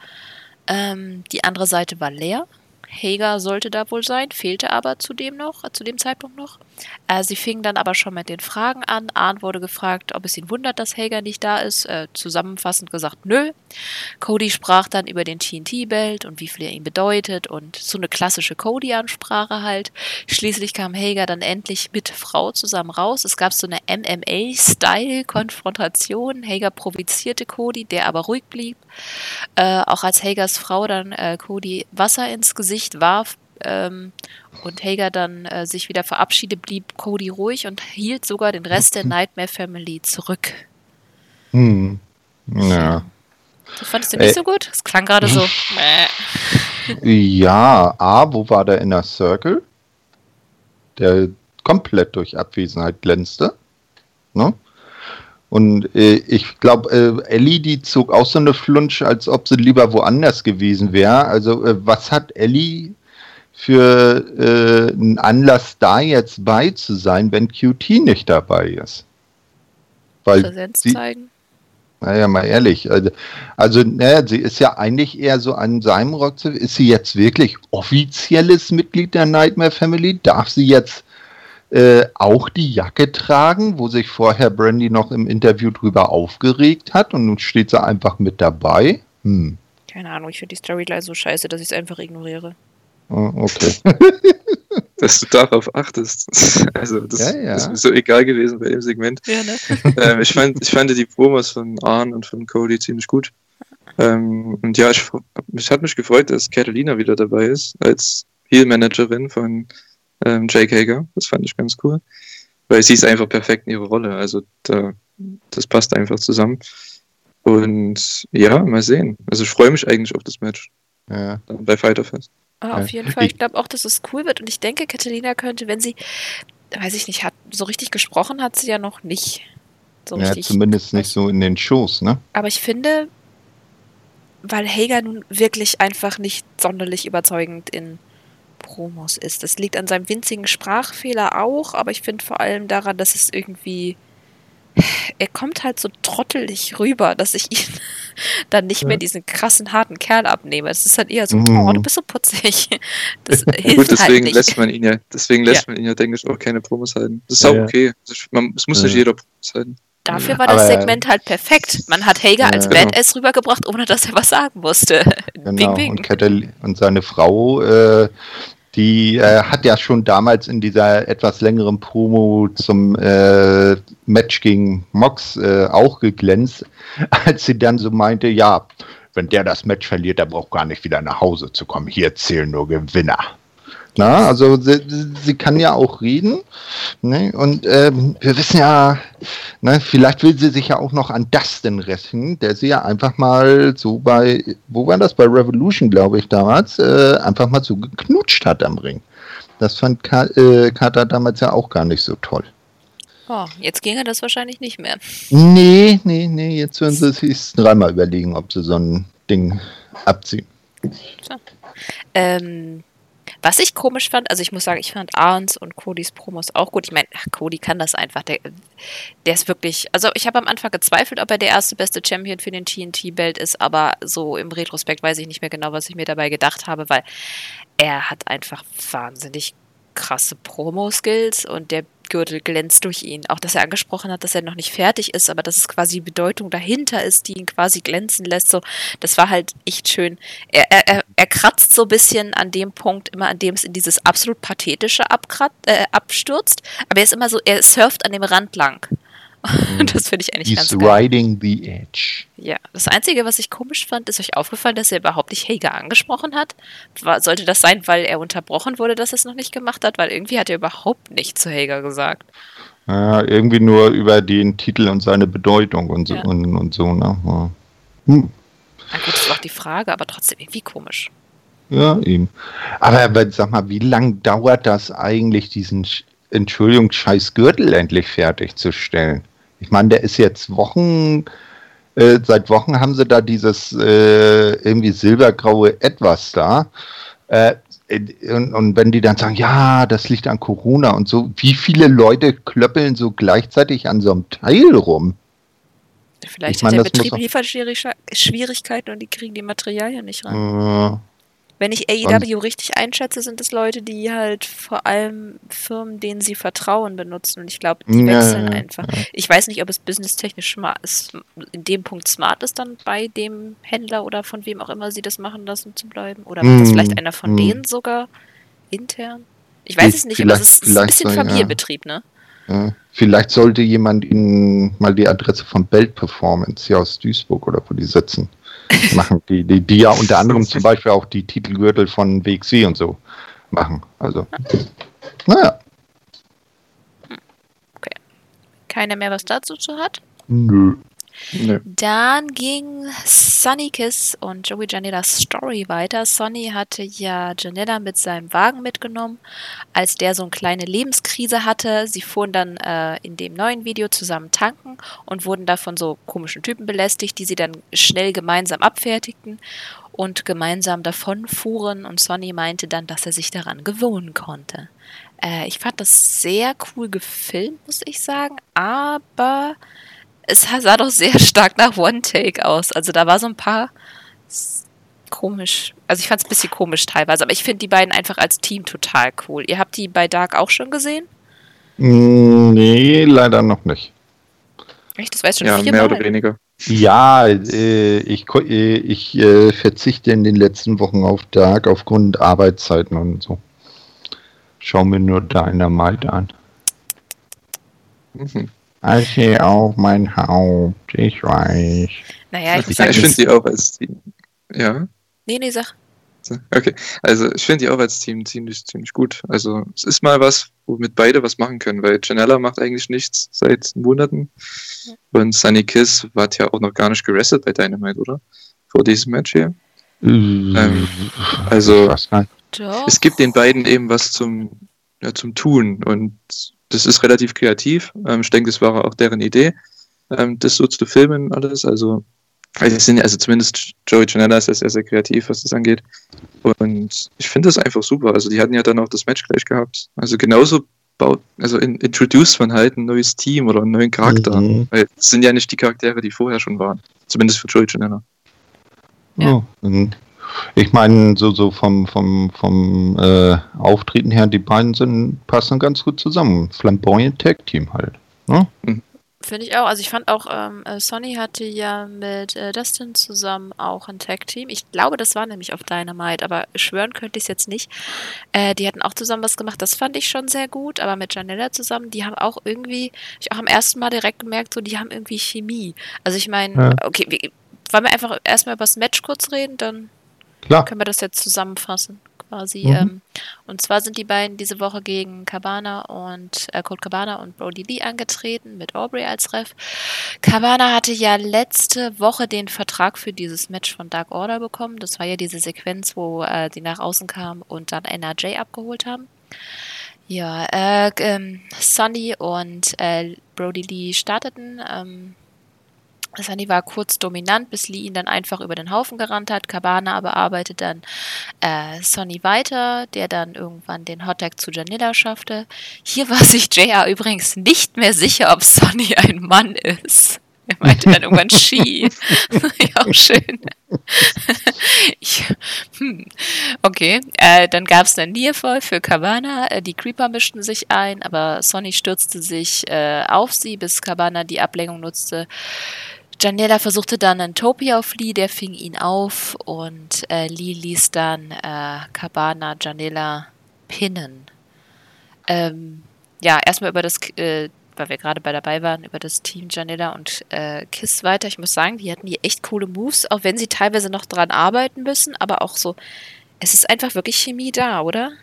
Ähm, die andere Seite war leer. Hager sollte da wohl sein, fehlte aber zudem noch, zu dem Zeitpunkt noch. Äh, sie fingen dann aber schon mit den Fragen an. Arndt wurde gefragt, ob es ihn wundert, dass Hager nicht da ist. Äh, zusammenfassend gesagt, nö. Cody sprach dann über den TNT-Belt und wie viel er ihm bedeutet und so eine klassische Cody-Ansprache halt. Schließlich kam Hager dann endlich mit Frau zusammen raus. Es gab so eine MMA-Style-Konfrontation. Hager provozierte Cody, der aber ruhig blieb. Äh, auch als Hagers Frau dann äh, Cody Wasser ins Gesicht warf, ähm, und Hager dann äh, sich wieder verabschiedet, blieb Cody ruhig und hielt sogar den Rest der Nightmare Family zurück. Hm. Ja. Das fandest du nicht äh, so gut? Es klang gerade so. ja, A, wo war der Inner Circle? Der komplett durch Abwesenheit glänzte. Ne? Und äh, ich glaube, äh, Ellie, die zog auch so eine Flunsch, als ob sie lieber woanders gewesen wäre. Also, äh, was hat Ellie für äh, einen Anlass, da jetzt bei zu sein, wenn QT nicht dabei ist? Weil Präsenz sie, zeigen. Naja, mal ehrlich. Also, also naja, sie ist ja eigentlich eher so an seinem Rock. Ist sie jetzt wirklich offizielles Mitglied der Nightmare Family? Darf sie jetzt äh, auch die Jacke tragen, wo sich vorher Brandy noch im Interview drüber aufgeregt hat und nun steht sie einfach mit dabei? Hm. Keine Ahnung, ich finde die Storyline so scheiße, dass ich es einfach ignoriere. Oh, okay. dass du darauf achtest. Also, das, ja, ja. ist mir so egal gewesen bei dem Segment. Ja, ne? ähm, ich, fand, ich fand die Promos von Arn und von Cody ziemlich gut. Ähm, und ja, ich, mich hat mich gefreut, dass Catalina wieder dabei ist, als Heel-Managerin von ähm, Jake Hager. Das fand ich ganz cool. Weil sie ist einfach perfekt in ihrer Rolle. Also da, das passt einfach zusammen. Und ja, mal sehen. Also ich freue mich eigentlich auf das Match. Ja. Bei Fighterfest. Ah, auf jeden Fall. Ich glaube auch, dass es cool wird. Und ich denke, Catalina könnte, wenn sie, weiß ich nicht, hat so richtig gesprochen hat sie ja noch nicht. So ja, zumindest nicht so in den Shows, ne? Aber ich finde, weil Hager nun wirklich einfach nicht sonderlich überzeugend in Promos ist. Das liegt an seinem winzigen Sprachfehler auch, aber ich finde vor allem daran, dass es irgendwie er kommt halt so trottelig rüber, dass ich ihn dann nicht ja. mehr diesen krassen, harten Kerl abnehme. Es ist halt eher so, mhm. oh, du bist so putzig. Das hilft Gut, deswegen halt lässt man ihn ja, deswegen lässt ja. man ihn ja, denke ich, auch keine Promos halten. Das ist ja, auch okay. Es muss nicht jeder Promos halten. Dafür war das Aber, Segment halt perfekt. Man hat Hager als genau. Badass rübergebracht, ohne dass er was sagen musste. Genau. Bing, bing. Und, und seine Frau äh, die äh, hat ja schon damals in dieser etwas längeren Promo zum äh, Match gegen Mox äh, auch geglänzt, als sie dann so meinte, ja, wenn der das Match verliert, der braucht gar nicht wieder nach Hause zu kommen. Hier zählen nur Gewinner. Na, also sie, sie kann ja auch reden. Ne? Und ähm, wir wissen ja, ne, vielleicht will sie sich ja auch noch an Dustin rächen, der sie ja einfach mal so bei, wo war das, bei Revolution, glaube ich, damals, äh, einfach mal so geknutscht hat am Ring. Das fand Ka äh, Kata damals ja auch gar nicht so toll. Oh, jetzt ginge das wahrscheinlich nicht mehr. Nee, nee, nee, jetzt würden sie sich dreimal überlegen, ob sie so ein Ding abziehen. So. Ähm, was ich komisch fand, also ich muss sagen, ich fand Arns und Codys Promos auch gut. Ich meine, Cody kann das einfach. Der, der ist wirklich, also ich habe am Anfang gezweifelt, ob er der erste beste Champion für den TNT-Belt ist, aber so im Retrospekt weiß ich nicht mehr genau, was ich mir dabei gedacht habe, weil er hat einfach wahnsinnig krasse Promo-Skills und der Gürtel glänzt durch ihn. Auch, dass er angesprochen hat, dass er noch nicht fertig ist, aber dass es quasi die Bedeutung dahinter ist, die ihn quasi glänzen lässt. So, das war halt echt schön. Er, er, er kratzt so ein bisschen an dem Punkt, immer an dem es in dieses absolut pathetische abkrat, äh, abstürzt. Aber er ist immer so, er surft an dem Rand lang. Mhm. das finde ich eigentlich He's ganz geil. riding the edge. Ja, das Einzige, was ich komisch fand, ist euch aufgefallen, dass er überhaupt nicht Hager angesprochen hat. War, sollte das sein, weil er unterbrochen wurde, dass er es noch nicht gemacht hat? Weil irgendwie hat er überhaupt nichts zu Hager gesagt. Ja, irgendwie nur über den Titel und seine Bedeutung und so. Ja. Und, und so ne? ja. hm. Na gut, das ist auch die Frage, aber trotzdem irgendwie komisch. Ja, eben. Aber, aber sag mal, wie lange dauert das eigentlich, diesen Entschuldigung, scheiß Gürtel endlich fertigzustellen? Ich meine, der ist jetzt Wochen Äh, seit Wochen haben sie da dieses äh, irgendwie silbergraue Etwas da. Äh, und, und, wenn die dann sagen, ja, das liegt an Corona und so, wie viele Leute klöppeln so gleichzeitig an so einem Teil rum? Vielleicht ich mein, hat der Betrieb Lieferschwierigkeiten und die kriegen die Materialien nicht rein. Wenn ich AEW richtig einschätze, sind es Leute, die halt vor allem Firmen, denen sie vertrauen, benutzen. Und ich glaube, die ja, wechseln ja, einfach. Ja. Ich weiß nicht, ob es businesstechnisch smart ist, in dem Punkt smart ist, dann bei dem Händler oder von wem auch immer sie das machen lassen zu bleiben. Oder macht das vielleicht einer von mm. denen sogar intern? Ich weiß es nicht, aber es ist, ist ein bisschen Familienbetrieb, ne? Vielleicht sollte jemand Ihnen mal die Adresse von Belt Performance hier aus Duisburg oder wo die sitzen machen, die, die, die ja unter anderem zum Beispiel auch die Titelgürtel von WXW und so machen. Also, naja. Okay. Keiner mehr was dazu zu hat? Nö. Nö. Dann ging Sonny Kiss und Joey Janellas Story weiter. Sonny hatte ja Janella mit seinem Wagen mitgenommen, als der so eine kleine Lebenskrise hatte. Sie fuhren dann äh, in dem neuen Video zusammen tanken und wurden da von so komischen Typen belästigt, die sie dann schnell gemeinsam abfertigten und gemeinsam davon fuhren. Und Sonny meinte dann, dass er sich daran gewöhnen konnte. Äh, ich fand das sehr cool gefilmt, muss ich sagen, aber es sah doch sehr stark nach One-Take aus. Also da war so ein paar komisch. Also ich fand es ein bisschen komisch teilweise, aber ich finde die beiden einfach als Team total cool. Ihr habt die bei Dark auch schon gesehen? Mm, nee, leider noch nicht. Echt? Das weiß schon ja, mehr oder weniger. Ja, äh, ich, äh, ich äh, verzichte in den letzten Wochen auf Dark aufgrund Arbeitszeiten und so. Schau mir nur Dynamite an. Mhm. Ich auf mein Haupt, ich weiß. Naja, ich, ich finde die auch als Team. Ja? Nee, nee, sag. Okay, also ich finde die auch als Team ziemlich, ziemlich gut. Also es ist mal was, womit beide was machen können, weil Janella macht eigentlich nichts seit Monaten. Ja. Und Sunny Kiss war ja auch noch gar nicht gerestet bei Dynamite, oder? Vor diesem Match hier. Mhm. Ähm, also es gibt den beiden eben was zum, ja, zum Tun und das ist relativ kreativ. Ähm, ich denke, das war auch deren Idee, ähm, das so zu filmen alles. Also, also, sind, also zumindest Joey Janella ist ja sehr, sehr kreativ, was das angeht. Und ich finde das einfach super. Also die hatten ja dann auch das Match gleich gehabt. Also genauso baut, also in, introduced man halt ein neues Team oder einen neuen Charakter. Mhm. Weil es sind ja nicht die Charaktere, die vorher schon waren. Zumindest für Joey Janella. Ja. Oh, mhm. Ich meine, so, so vom, vom, vom äh, Auftreten her, die beiden sind, passen ganz gut zusammen. Flamboyant Tag Team halt. Ne? Mhm. Finde ich auch. Also ich fand auch, ähm, äh, Sonny hatte ja mit äh, Dustin zusammen auch ein Tag-Team. Ich glaube, das war nämlich auf Dynamite, aber schwören könnte ich es jetzt nicht. Äh, die hatten auch zusammen was gemacht, das fand ich schon sehr gut, aber mit Janella zusammen, die haben auch irgendwie, ich auch am ersten Mal direkt gemerkt, so, die haben irgendwie Chemie. Also ich meine, ja. okay, wir, wollen wir einfach erstmal über das Match kurz reden, dann Klar. Können wir das jetzt zusammenfassen, quasi. Mhm. Ähm, und zwar sind die beiden diese Woche gegen Cabana und äh, Colt Cabana und Brody Lee angetreten mit Aubrey als Ref. Cabana hatte ja letzte Woche den Vertrag für dieses Match von Dark Order bekommen. Das war ja diese Sequenz, wo äh, die nach außen kamen und dann NRJ abgeholt haben. Ja, äh, ähm, Sonny und äh, Brody Lee starteten. Ähm, Sunny war kurz dominant, bis Lee ihn dann einfach über den Haufen gerannt hat. Cabana aber arbeitet dann äh, Sonny weiter, der dann irgendwann den Hottag zu Janilla schaffte. Hier war sich JR übrigens nicht mehr sicher, ob Sonny ein Mann ist. Er meinte dann irgendwann Ski. ja, auch schön. ich, hm. Okay, äh, dann gab es einen Nearfall für Cabana. Äh, die Creeper mischten sich ein, aber Sonny stürzte sich äh, auf sie, bis Cabana die Ablenkung nutzte. Janella versuchte dann einen Topi auf Lee, der fing ihn auf und äh, Lee ließ dann äh, Cabana Janella pinnen. Ähm, ja, erstmal über das, äh, weil wir gerade bei dabei waren, über das Team Janella und äh, Kiss weiter. Ich muss sagen, die hatten hier echt coole Moves, auch wenn sie teilweise noch dran arbeiten müssen, aber auch so, es ist einfach wirklich Chemie da, oder?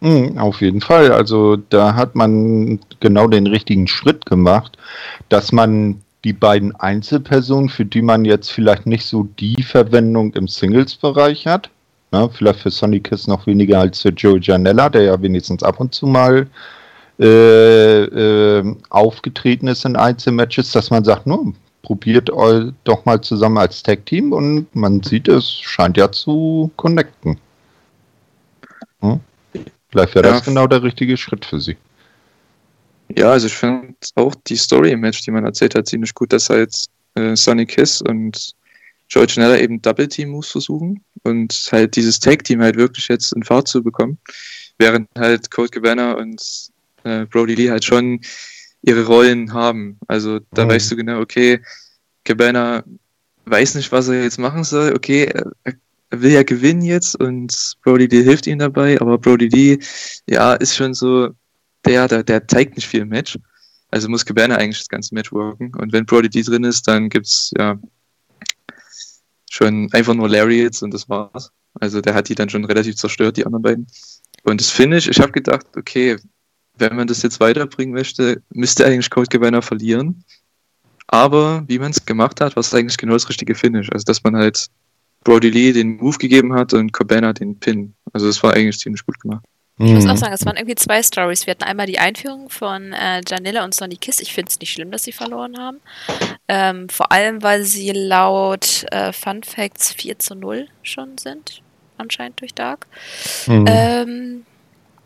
Mhm, auf jeden Fall. Also da hat man genau den richtigen Schritt gemacht, dass man die beiden Einzelpersonen, für die man jetzt vielleicht nicht so die Verwendung im Singles-Bereich hat. Ne? Vielleicht für Sonny Kiss noch weniger als für Joe Janella, der ja wenigstens ab und zu mal äh, äh, aufgetreten ist in Einzelmatches, dass man sagt, nur, probiert doch mal zusammen als Tag-Team und man sieht, es scheint ja zu connecten. Hm? Vielleicht wäre Ja. das genau der richtige Schritt für sie. Ja, also ich fand auch die Story im Match, die man erzählt hat, ziemlich gut, dass halt äh, Sonny Kiss und Joey Janela eben Double-Team-Moves versuchen und halt dieses Tag-Team halt wirklich jetzt in Fahrt zu bekommen, während halt Colt Cabana und äh, Brody Lee halt schon ihre Rollen haben. Also da Mhm. weißt du genau, okay, Cabana weiß nicht, was er jetzt machen soll. Okay, er will ja gewinnen jetzt und Brody Lee hilft ihm dabei, aber Brody Lee, ja, ist schon so, der, der, der zeigt nicht viel im Match. Also muss Cabana eigentlich das ganze Match worken. Und wenn Brody Lee drin ist, dann gibt's ja schon einfach nur Lariats und das war's. Also der hat die dann schon relativ zerstört, die anderen beiden. Und das Finish, ich habe gedacht, okay, wenn man das jetzt weiterbringen möchte, müsste eigentlich Colt Cabana verlieren. Aber wie man es gemacht hat, war es eigentlich genau das richtige Finish. Also dass man halt Brody Lee den Move gegeben hat und Cabana den Pin. Also das war eigentlich ziemlich gut gemacht. Ich muss Hm. auch sagen, es waren irgendwie zwei Stories. Wir hatten einmal die Einführung von äh, Janilla und Sonny Kiss. Ich finde es nicht schlimm, dass sie verloren haben. Ähm, vor allem, weil sie laut äh, Fun Facts 4 zu 0 schon sind. Anscheinend durch Dark. Hm. Ähm,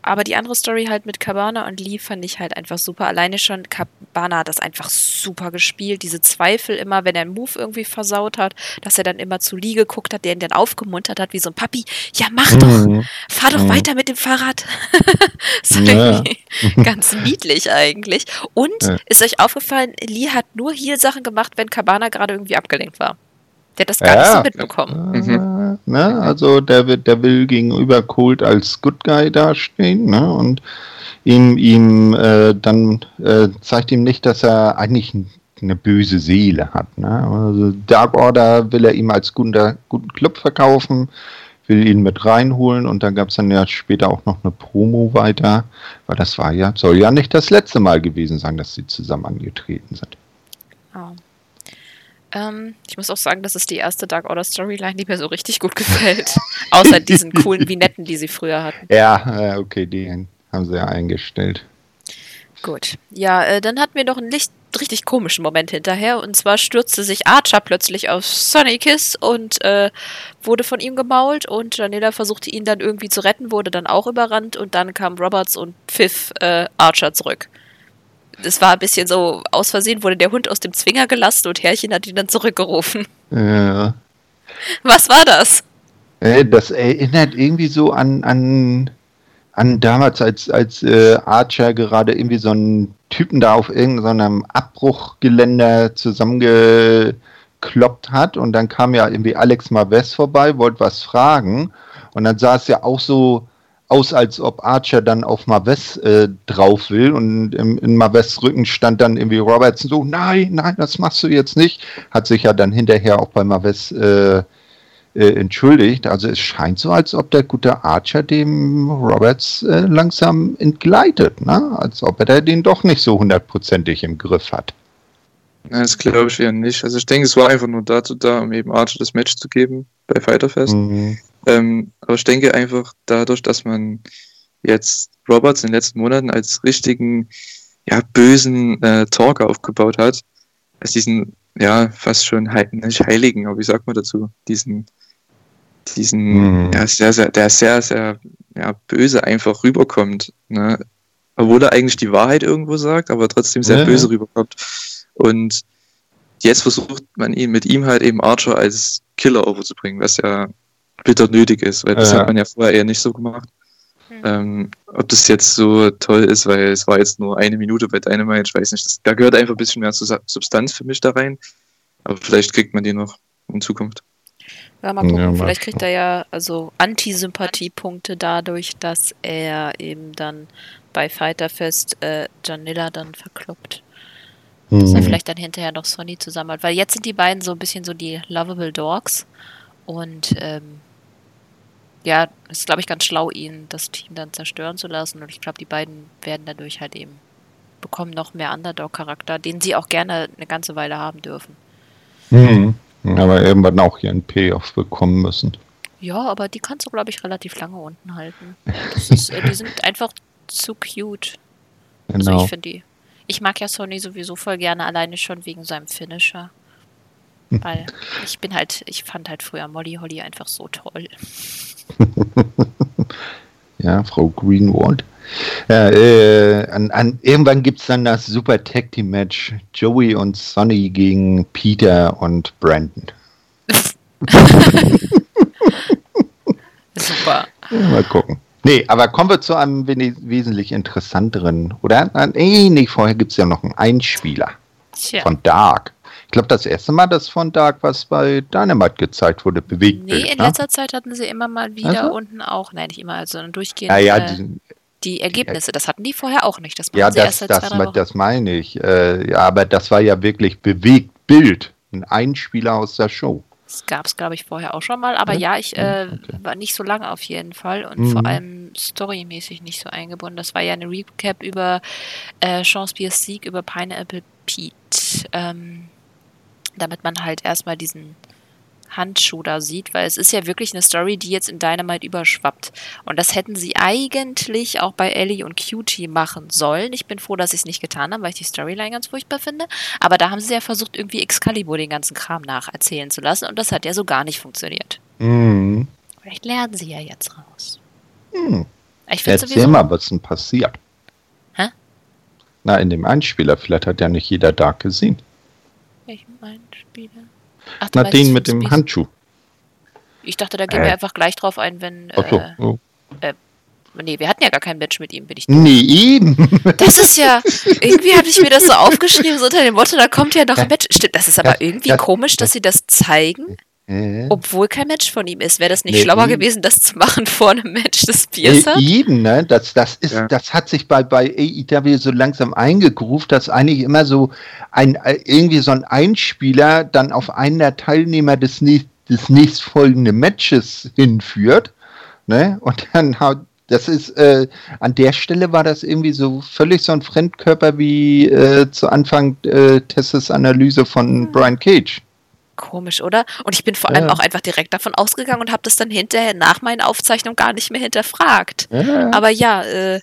aber die andere Story halt mit Cabana und Lee fand ich halt einfach super. Alleine schon, Cabana hat das einfach super gespielt. Diese Zweifel immer, wenn er einen Move irgendwie versaut hat, dass er dann immer zu Lee geguckt hat, der ihn dann aufgemuntert hat, wie so ein Papi. Ja, mach doch, Hm. fahr doch Mhm. weiter mit dem Fahrrad. so Ja. irgendwie ganz niedlich eigentlich. Und Ja. ist euch aufgefallen, Lee hat nur hier Sachen gemacht, wenn Cabana gerade irgendwie abgelenkt war. Der hat das gar nicht Ja. so mitbekommen. Äh, ne? Also der, wird- der will gegenüber Colt als Good Guy dastehen ne? und ihm, ihm äh, dann äh, zeigt ihm nicht, dass er eigentlich eine böse Seele hat. Ne? Also Dark Order will er ihm als guter, guten Club verkaufen, will ihn mit reinholen und dann gab es dann ja später auch noch eine Promo weiter, weil das war ja, soll ja nicht das letzte Mal gewesen sein, dass sie zusammen angetreten sind. Oh. Ähm, ich muss auch sagen, das ist die erste Dark Order Storyline, die mir so richtig gut gefällt. Außer diesen coolen Vignetten, die sie früher hatten. Ja, äh, okay, die haben sie ja eingestellt. Gut. Ja, äh, dann hatten wir noch einen licht, richtig komischen Moment hinterher. Und zwar stürzte sich Archer plötzlich auf Sonny Kiss und äh, wurde von ihm gemault. Und Janela versuchte ihn dann irgendwie zu retten, wurde dann auch überrannt. Und dann kam Roberts und pfiff äh, Archer zurück. Das war ein bisschen so, aus Versehen wurde der Hund aus dem Zwinger gelassen und Herrchen hat ihn dann zurückgerufen. Äh, Was war das? äh, das erinnert irgendwie so an, an, an damals, als, als äh, Archer gerade irgendwie so einen Typen da auf irgendeinem Abbruchgeländer zusammengekloppt hat und dann kam ja irgendwie Alex Marves vorbei, wollte was fragen und dann sah es ja auch so aus, als ob Archer dann auf Marves äh, drauf will und im, in Marves Rücken stand dann irgendwie Robertson so, nein, nein, das machst du jetzt nicht. Hat sich ja dann hinterher auch bei Marves äh, äh, entschuldigt. Also es scheint so, als ob der gute Archer dem Roberts äh, langsam entgleitet, ne? als ob er den doch nicht so hundertprozentig im Griff hat. Nein, das glaube ich eher nicht. Also ich denke, es war einfach nur dazu da, um eben Archer das Match zu geben bei Fighterfest. Mhm. Ähm, aber ich denke einfach dadurch, dass man jetzt Roberts in den letzten Monaten als richtigen, ja, bösen äh, Talker aufgebaut hat, als diesen, ja, fast schon heil nicht heiligen, aber wie sagt man dazu, diesen, diesen, Mhm. ja, sehr, sehr, der sehr, sehr, ja, böse einfach rüberkommt, ne? Obwohl er eigentlich die Wahrheit irgendwo sagt, aber trotzdem sehr Ja. böse rüberkommt. Und jetzt versucht man ihn mit ihm halt eben Archer als Killer overzubringen, was ja bitter nötig ist, weil das Ja. hat man ja vorher eher nicht so gemacht. Hm. Ähm, ob das jetzt so toll ist, weil es war jetzt nur eine Minute bei Dynamite, ich weiß nicht. Das, da gehört einfach ein bisschen mehr Substanz für mich da rein. Aber vielleicht kriegt man die noch in Zukunft. Ja, mal gucken. Ja, mal Vielleicht kriegt er ja also Antisympathiepunkte dadurch, dass er eben dann bei Fighterfest äh, Janilla dann verkloppt. Dass er Mhm. vielleicht dann hinterher noch Sonny zusammen hat. Weil jetzt sind die beiden so ein bisschen so die Lovable Dogs. Und ähm, ja, es ist, glaube ich, ganz schlau, ihn das Team dann zerstören zu lassen. Und ich glaube, die beiden werden dadurch halt eben bekommen noch mehr Underdog-Charakter, den sie auch gerne eine ganze Weile haben dürfen. Mhm. Aber irgendwann auch ihren Payoff bekommen müssen. Ja, aber die kannst du, glaube ich, relativ lange unten halten. Ist, äh, die sind einfach zu cute. Also Genau. ich finde die. Ich mag ja Sony sowieso voll gerne, alleine schon wegen seinem Finisher. Weil ich bin halt, ich fand halt früher Molly Holly einfach so toll. ja, Frau Greenwald. Ja, äh, an, an, irgendwann gibt es dann das Super Tag Team Match Joey und Sonny gegen Peter und Brandon. Super. Ja, mal gucken. Nee, aber kommen wir zu einem wesentlich interessanteren, oder? Nee, nee vorher gibt es ja noch einen Einspieler Tja. von Dark. Ich glaube, das erste Mal, dass von Dark was bei Dynamite gezeigt wurde, bewegt Nee, in ne? letzter Zeit hatten sie immer mal wieder also? unten auch, nein, nicht immer, sondern durchgehend. Ja, ja, die, die Ergebnisse, das hatten die vorher auch nicht. Das ja, das, das, das meine ich. Äh, ja, aber das war ja wirklich bewegt Bild, ein Einspieler aus der Show. Das gab es, glaube ich, vorher auch schon mal. Aber ja, ich äh, okay. war nicht so lange auf jeden Fall und mhm. vor allem storymäßig nicht so eingebunden. Das war ja eine Recap über äh, Sean Spears Sieg über Pineapple Pete. Ähm, damit man halt erstmal diesen Handschuh da sieht, weil es ist ja wirklich eine Story, die jetzt in Dynamite überschwappt. Und das hätten sie eigentlich auch bei Ellie und Cutie machen sollen. Ich bin froh, dass sie es nicht getan haben, weil ich die Storyline ganz furchtbar finde. Aber da haben sie ja versucht, irgendwie Excalibur den ganzen Kram nacherzählen zu lassen. Und das hat ja so gar nicht funktioniert. Mhm. Vielleicht lernen sie ja jetzt raus. Mhm. Ich Erzähl sowieso, mal, was denn passiert. Hä? Na, in dem Einspieler. Vielleicht hat ja nicht jeder Dark gesehen. Welchen Einspieler? Ach, Na, den mit dem Handschuh. Ich dachte, da gehen äh. wir einfach gleich drauf ein, wenn. Ach so. Äh, oh. äh, nee, wir hatten ja gar kein Match mit ihm, bin ich. Nee, eben. Das ist ja. Irgendwie habe ich mir das so aufgeschrieben, so unter dem Motto, da kommt ja noch ein Match. Stimmt, das ist aber das, irgendwie das, komisch, dass sie das zeigen. Äh. Obwohl kein Match von ihm ist. Wäre das nicht nee, schlauer eben. gewesen, das zu machen vor einem Match des Spears hat? Eben, ne? Das, das, ist, ja. das hat sich bei, bei AEW so langsam eingegruft, dass eigentlich immer so ein, irgendwie so ein Einspieler dann auf einen der Teilnehmer des, des nächstfolgenden Matches hinführt. Ne? Und dann hat das ist, äh, an der Stelle war das irgendwie so völlig so ein Fremdkörper wie äh, zu Anfang äh, Tesses Analyse von hm. Brian Cage. Komisch, oder? Und ich bin vor allem ja. auch einfach direkt davon ausgegangen und habe das dann hinterher nach meiner Aufzeichnung gar nicht mehr hinterfragt. Ja. Aber ja, äh,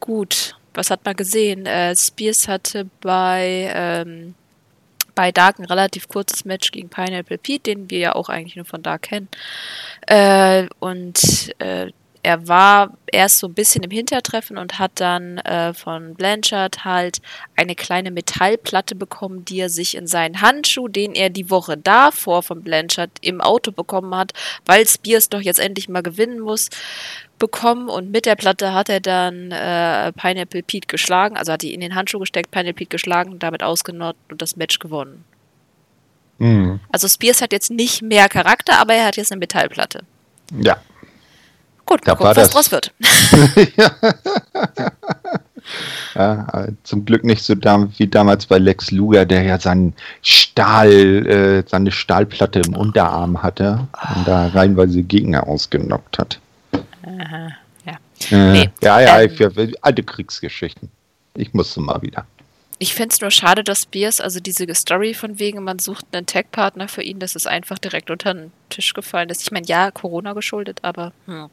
gut. Was hat man gesehen? Äh, Spears hatte bei, ähm, bei Dark ein relativ kurzes Match gegen Pineapple Pete, den wir ja auch eigentlich nur von Dark kennen. Äh, und äh, er war erst so ein bisschen im Hintertreffen und hat dann äh, von Blanchard halt eine kleine Metallplatte bekommen, die er sich in seinen Handschuh, den er die Woche davor von Blanchard im Auto bekommen hat, weil Spears doch jetzt endlich mal gewinnen muss, bekommen. Und mit der Platte hat er dann äh, Pineapple Pete geschlagen, also hat die in den Handschuh gesteckt, Pineapple Pete geschlagen, damit ausgenockt und das Match gewonnen. Mhm. Also Spears hat jetzt nicht mehr Charakter, aber er hat jetzt eine Metallplatte. Ja. Gut, da gucken, was draus wird. ja, zum Glück nicht so wie damals bei Lex Luger, der ja seinen Stahl, äh, seine Stahlplatte im Unterarm hatte und da reinweise Gegner ausgenockt hat. Aha, ja. Äh, nee, ja, ja, ähm, für alte Kriegsgeschichten. Ich musste mal wieder. Ich fände es nur schade, dass Spears, also diese Story von wegen, man sucht einen Tech-Partner für ihn, dass es einfach direkt unter den Tisch gefallen ist. Ich meine, ja, Corona geschuldet, aber hm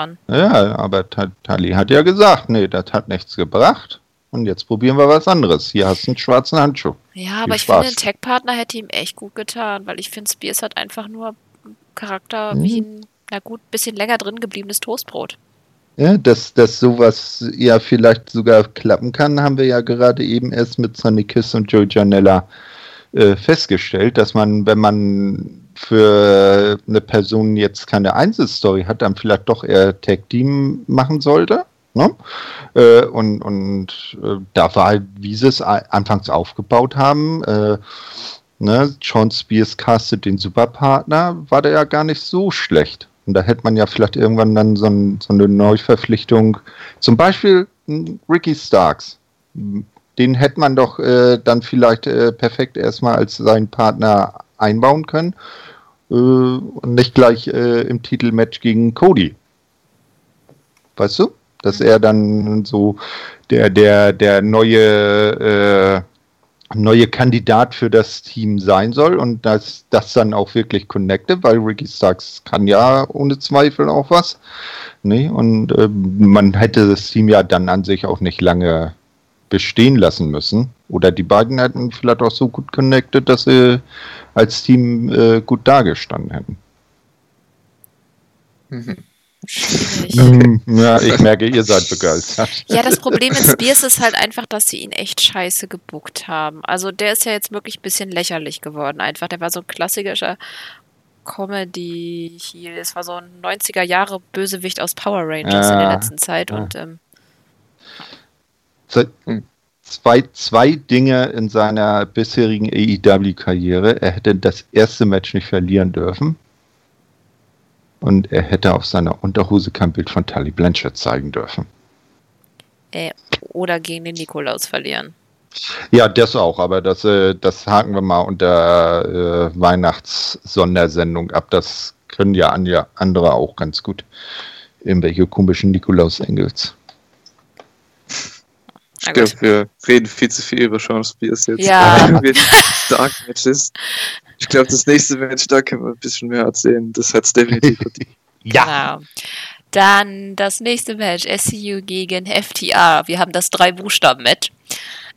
ran. Ja, aber Tali hat ja gesagt, nee, das hat nichts gebracht. Und jetzt probieren wir was anderes. Hier hast du einen schwarzen Handschuh. Ja, aber Viel ich Spaß. finde, ein Tech-Partner hätte ihm echt gut getan, weil ich finde, Spears hat einfach nur Charakter hm. wie ein, na gut, bisschen länger drin gebliebenes Toastbrot. Ja, dass, dass sowas ja vielleicht sogar klappen kann, haben wir ja gerade eben erst mit Sonny Kiss und Joe Janella äh, festgestellt, dass man, wenn man für eine Person jetzt keine Einzelstory hat, dann vielleicht doch eher Tag Team machen sollte. Ne? Äh, und und äh, da war halt, wie sie es anfangs aufgebaut haben, äh, ne, John Spears castet den Superpartner, war der ja gar nicht so schlecht. Und da hätte man ja vielleicht irgendwann dann so, ein, so eine Neuverpflichtung, zum Beispiel Ricky Starks. Den hätte man doch äh, dann vielleicht perfekt erstmal als seinen Partner einbauen können äh, und nicht gleich äh, im Titelmatch gegen Cody. Weißt du? Dass mhm. er dann so der, der, der neue, äh, neue Kandidat für das Team sein soll und dass das dann auch wirklich connected, weil Ricky Starks kann ja ohne Zweifel auch was. Nee, und äh, man hätte das Team ja dann an sich auch nicht lange bestehen lassen müssen. Oder die beiden hätten vielleicht auch so gut connected, dass sie als Team äh, gut dagestanden hätten. Mhm. Schwierig. Okay. Ja, ich merke, ihr seid begeistert. Ja, das Problem mit Spears ist halt einfach, dass sie ihn echt scheiße gebuckt haben. Also der ist ja jetzt wirklich ein bisschen lächerlich geworden einfach. Der war so ein klassischer Comedy Heel. Es war so ein 90er Jahre Bösewicht aus Power Rangers in der Ah, letzten Zeit ah. und ähm, Ze- Hm. Zwei, zwei Dinge in seiner bisherigen AEW-Karriere. Er hätte das erste Match nicht verlieren dürfen. Und er hätte auf seiner Unterhose kein Bild von Tully Blanchard zeigen dürfen. äh, oder gegen den Nikolaus verlieren. Ja, das auch, aber das, äh, das haken wir mal unter äh, Weihnachtssondersendung ab. Das können ja an- andere auch ganz gut. Irgendwelche komischen Nikolaus-Engels. Ich glaube, wir reden viel zu viel über Sean Spears jetzt. Ja. Dark Matches. Ich glaube, das nächste Match, da können wir ein bisschen mehr erzählen. Das hat es definitiv verdient. Genau. Dann das nächste Match, SCU gegen FTR. Wir haben das Drei-Buchstaben-Match.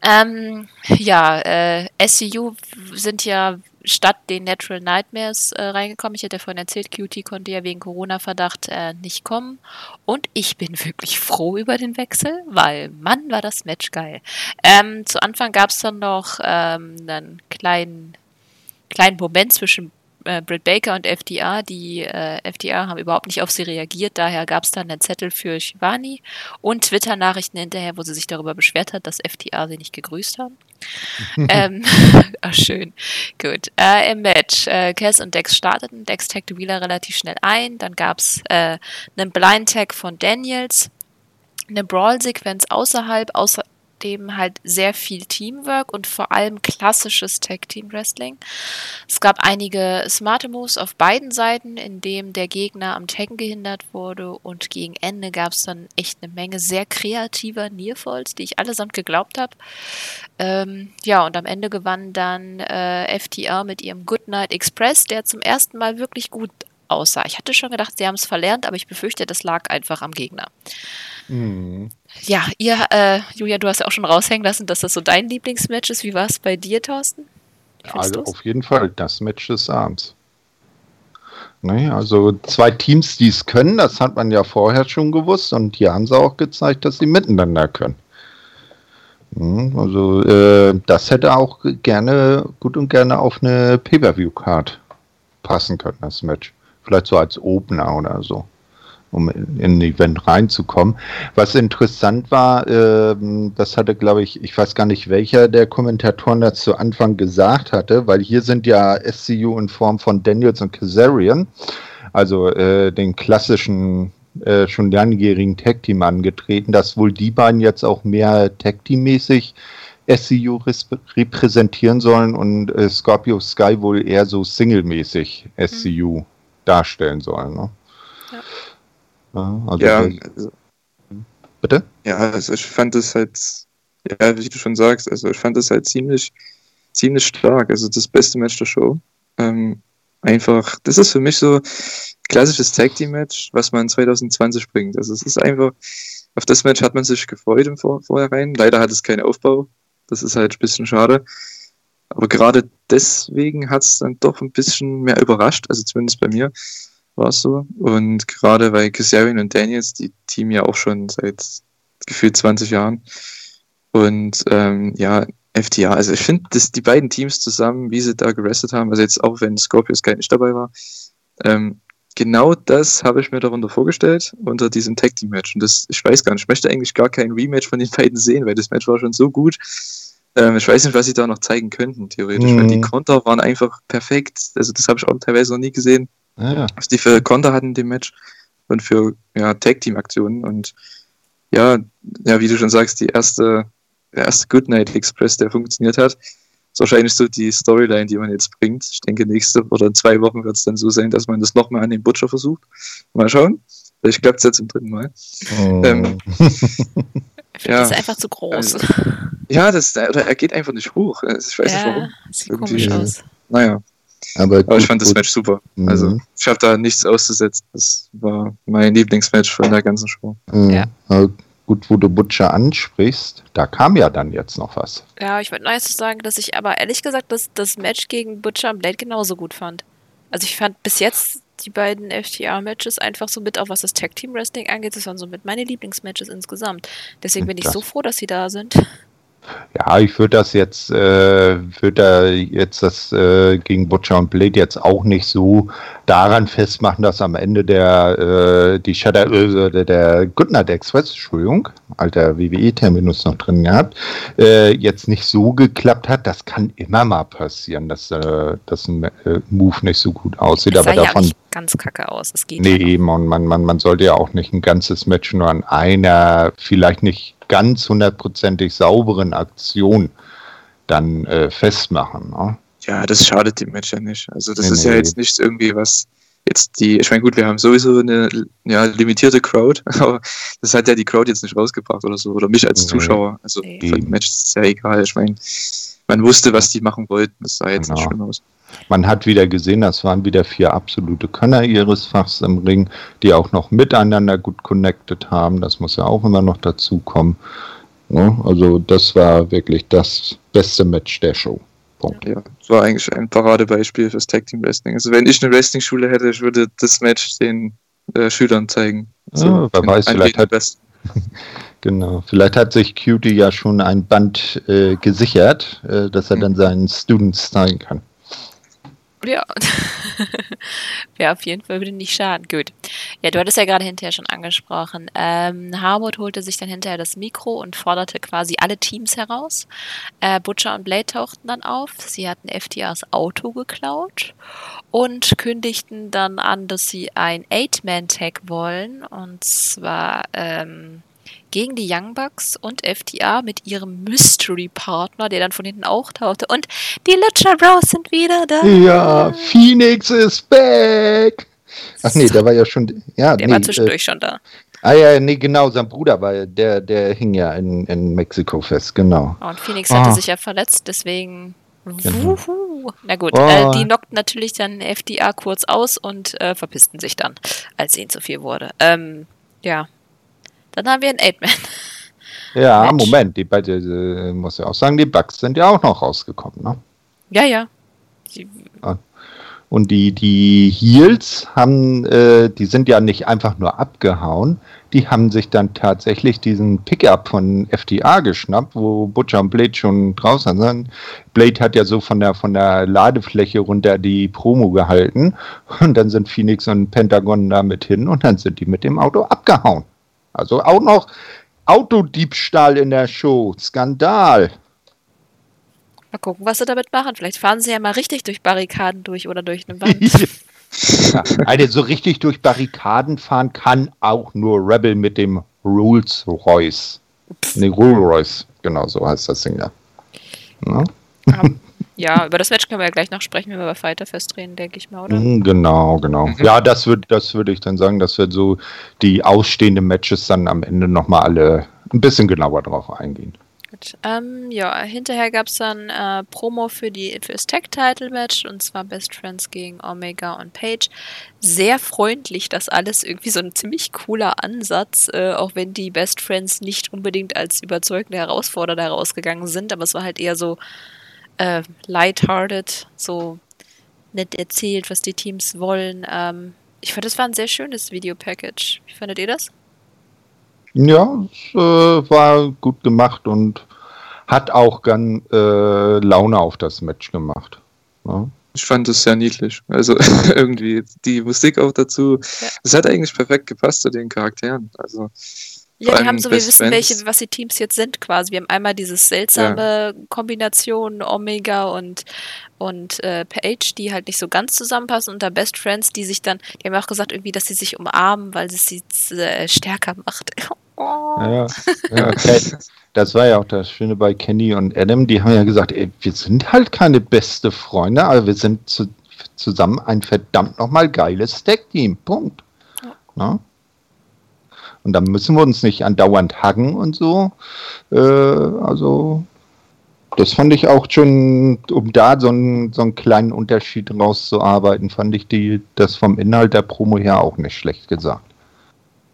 Ähm, ja, äh, SCU sind ja statt den Natural Nightmares äh, reingekommen. Ich hätte vorhin erzählt, QT konnte ja wegen Corona-Verdacht äh, nicht kommen. Und ich bin wirklich froh über den Wechsel, weil Mann war das Match geil. Ähm, zu Anfang gab es dann noch ähm, einen kleinen, kleinen Moment zwischen äh, Britt Baker und FDR. Die äh, FDR haben überhaupt nicht auf sie reagiert. Daher gab es dann einen Zettel für Shivani und Twitter-Nachrichten hinterher, wo sie sich darüber beschwert hat, dass FDR sie nicht gegrüßt haben. ähm, ach, schön. Gut. Äh, Im Match. Äh, Cass und Dex starteten. Dex taggte Wheeler relativ schnell ein. Dann gab es äh, einen Blind-Tag von Daniels. Eine Brawl-Sequenz außerhalb, außerdem halt sehr viel Teamwork und vor allem klassisches Tag-Team-Wrestling. Es gab einige smarte Moves auf beiden Seiten, in dem der Gegner am Taggen gehindert wurde und gegen Ende gab es dann echt eine Menge sehr kreativer Nearfalls, die ich allesamt geglaubt habe. Ähm, ja, und am Ende gewann dann äh, FTR mit ihrem Goodnight Express, der zum ersten Mal wirklich gut aussah. Ich hatte schon gedacht, sie haben es verlernt, aber ich befürchte, das lag einfach am Gegner. Mhm. Ja, ihr, äh, Julia, du hast ja auch schon raushängen lassen, dass das so dein Lieblingsmatch ist. Wie war es bei dir, Thorsten? Also du's? auf jeden Fall das Match des Abends. Naja, also zwei Teams, die es können, das hat man ja vorher schon gewusst und hier haben sie auch gezeigt, dass sie miteinander können. Hm, Also äh, das hätte auch gerne, gut und gerne auf eine Pay-Per-View-Card passen können, das Match. Vielleicht so als Opener oder so, um in, in ein Event reinzukommen. Was interessant war, ähm, das hatte, glaube ich, ich weiß gar nicht, welcher der Kommentatoren das zu Anfang gesagt hatte, weil hier sind ja SCU in Form von Daniels und Kazarian, also äh, den klassischen, äh, schon langjährigen Tag-Team angetreten, dass wohl die beiden jetzt auch mehr Tag-Team-mäßig SCU repräsentieren sollen und äh, Scorpio Sky wohl eher so single-mäßig SCU darstellen sollen. Ne? Ja. Ja, also Ja, das- also, bitte? ja, also ich fand es halt, ja, wie du schon sagst, also ich fand es halt ziemlich, ziemlich stark. Also das beste Match der Show. Ähm, einfach, das ist für mich so klassisches Tag Team Match, was man 2020 bringt. Also es ist einfach, auf das Match hat man sich gefreut im Vor Vorhinein. Leider hat es keinen Aufbau. Das ist halt ein bisschen schade. Aber gerade deswegen hat es dann doch ein bisschen mehr überrascht, also zumindest bei mir war es so. Und gerade weil Kazarian und Daniels, die Team ja auch schon seit gefühlt 20 Jahren. Und ähm, ja, FTA, also ich finde, dass die beiden Teams zusammen, wie sie da gerestet haben, also jetzt auch wenn Scorpius gar nicht dabei war, ähm, genau das habe ich mir darunter vorgestellt, unter diesem Tag Team Match. Und das, ich weiß gar nicht, ich möchte eigentlich gar kein Rematch von den beiden sehen, weil das Match war schon so gut. Ähm, ich weiß nicht, was sie da noch zeigen könnten, theoretisch, weil Mhm. die Konter waren einfach perfekt. Also das habe ich auch teilweise noch nie gesehen Ja, was die für Konter hatten in dem Match und für ja, Tag-Team-Aktionen. Und ja, ja, wie du schon sagst, die erste, der erste Goodnight Express, der funktioniert hat, ist wahrscheinlich so die Storyline, die man jetzt bringt. Ich denke, nächste oder in zwei Wochen wird es dann so sein, dass man das nochmal an den Butcher versucht. Mal schauen. Vielleicht klappt es jetzt zum dritten Mal. Ähm, Ich finde Ja. das einfach zu groß. Also, Ja, das, oder er geht einfach nicht hoch. Also, Ich weiß nicht ja, warum. sieht Irgendwie- komisch aus. Naja, aber, aber ich gut, fand das. Match super. Mhm. Also ich habe da nichts auszusetzen. Das war mein Lieblingsmatch von der ganzen Show. Mhm. Ja. Aber Gut, gut, wo du Butcher ansprichst, da kam ja dann jetzt noch was. Ja, ich wollte nur jetzt sagen, dass ich aber ehrlich gesagt das, das Match gegen Butcher und Blade genauso gut fand. Also ich fand bis jetzt die beiden FTR-Matches einfach so mit, auch was das Tag-Team-Wrestling angeht, das waren so mit meine Lieblingsmatches insgesamt. Deswegen bin ich Das- so froh, dass sie da sind. Ja, ich würde das jetzt, äh, würde da jetzt das äh, gegen Butcher und Blade jetzt auch nicht so daran festmachen, dass am Ende der äh, die Shadow, äh, der, der Goodnight Express, Entschuldigung, alter WWE-Terminus noch drin gehabt, äh, jetzt nicht so geklappt hat. Das kann immer mal passieren, dass äh, das ein äh, Move nicht so gut aussieht. Das sah Aber ja davon nicht ganz kacke aus. Es geht Nee, eben, und man, man, man sollte ja auch nicht ein ganzes Match nur an einer, vielleicht nicht ganz hundertprozentig sauberen Aktion dann äh, festmachen. Ne? Ja, das schadet dem Match ja nicht. Also das Nee, ist ja nee. jetzt nicht irgendwie was jetzt die, ich meine gut, wir haben sowieso eine ja, limitierte Crowd, aber das hat ja die Crowd jetzt nicht rausgebracht oder so, oder mich als. Zuschauer. Also Nee. für ein Match ist es ja egal. Ich meine, man wusste, was die machen wollten. Das sah jetzt nicht Genau. schlimm aus. Man hat wieder gesehen, das waren wieder vier absolute Könner ihres Fachs im Ring, die auch noch miteinander gut connected haben. Das muss ja auch immer noch dazu kommen. Ne? Also das war wirklich das beste Match der Show. Punkt. Ja, das war eigentlich ein Paradebeispiel fürs Tag Team Wrestling. Also wenn ich eine Wrestling-Schule hätte, ich würde das Match den äh, Schülern zeigen. Also Ja, wer den weiß, vielleicht hat-. Genau. Vielleicht hat sich Cutie ja schon ein Band äh, gesichert, äh, dass er dann seinen Students zeigen kann. Ja. Wäre auf jeden Fall würde nicht schaden. Gut. Ja, du hattest ja gerade hinterher schon angesprochen. Ähm, Harwood holte sich dann hinterher das Mikro und forderte quasi alle Teams heraus. Äh, Butcher und Blade tauchten dann auf. Sie hatten FTRs Auto geklaut und kündigten dann an, dass sie ein Eight-Man-Tag wollen. Und zwar ähm, gegen die Young Bucks und FTA mit ihrem Mystery-Partner, der dann von hinten auch tauchte. Und die Lucha Bros sind wieder da. Ja, Phoenix ist back! Ach nee, der war ja schon. Ja, Der nee, war zwischendurch schon da. Äh, ah ja, nee, genau, sein Bruder war der, der hing ja in, in Mexiko fest, genau. Und Phoenix hatte Ah. sich ja verletzt, deswegen. Genau. Na gut, Oh. äh, die knockten natürlich dann FDA kurz aus und äh, verpissten sich dann, als ihnen zu viel wurde. Ähm, ja. Dann haben wir einen Eight-Man. Ja, Match. Moment, die beide, äh, muss ja auch sagen, die Bugs sind ja auch noch rausgekommen, ne? Ja, ja. Die, Und die, die Heels haben, äh, die sind ja nicht einfach nur abgehauen, die haben sich dann tatsächlich diesen Pickup von FDA geschnappt, wo Butcher und Blade schon draußen sind. Blade hat ja so von der, von der Ladefläche runter die Promo gehalten und dann sind Phoenix und Pentagon damit hin und dann sind die mit dem Auto abgehauen. Also auch noch Autodiebstahl in der Show. Skandal. mal gucken, was sie damit machen. Vielleicht fahren sie ja mal richtig durch Barrikaden durch oder durch eine Wand. Ja, also so richtig durch Barrikaden fahren kann auch nur Rebel mit dem Rolls Royce. Nee, Rolls Royce, genau so heißt das Ding ja. Ja, Ähm, ja, über das Match können wir ja gleich noch sprechen, wenn wir bei Fighter festdrehen, denke ich mal, oder? mhm, genau, genau. Ja, das würde das würd ich dann sagen, dass wir so die ausstehenden Matches dann am Ende nochmal alle ein bisschen genauer drauf eingehen. Gut. Ähm, ja, hinterher gab es dann äh, Promo für, die, für das Tag-Title-Match und zwar Best Friends gegen Omega und Page. Sehr freundlich, das alles irgendwie so ein ziemlich cooler Ansatz, äh, auch wenn die Best Friends nicht unbedingt als überzeugende Herausforderer herausgegangen sind, aber es war halt eher so äh, lighthearted, so nett erzählt, was die Teams wollen. Ähm, ich fand, das war ein sehr schönes Videopackage. Wie fandet ihr das? Ja, es äh, war gut gemacht und hat auch ganz äh, Laune auf das Match gemacht. Ja. Ich fand es sehr niedlich. Also irgendwie die Musik auch dazu. Ja. Das hat eigentlich perfekt gepasst zu den Charakteren. Also Ja, wir haben so, wir wissen, Friends. welche, was die Teams jetzt sind quasi. Wir haben einmal dieses seltsame Kombination Omega und, und äh, Page, die halt nicht so ganz zusammenpassen, und da Best Friends, die sich dann, die haben auch gesagt, irgendwie, dass sie sich umarmen, weil es sie äh, stärker macht. Oh. Ja, ja okay. das war ja auch das Schöne bei Kenny und Adam. Die haben ja gesagt, ey, wir sind halt keine beste Freunde, aber wir sind zu, zusammen ein verdammt nochmal geiles Tag-Team. Punkt. Na? Und dann müssen wir uns nicht andauernd hacken und so. Äh, also, das fand ich auch schon, um da so einen, so einen kleinen Unterschied rauszuarbeiten, fand ich die, das vom Inhalt der Promo her auch nicht schlecht gesagt.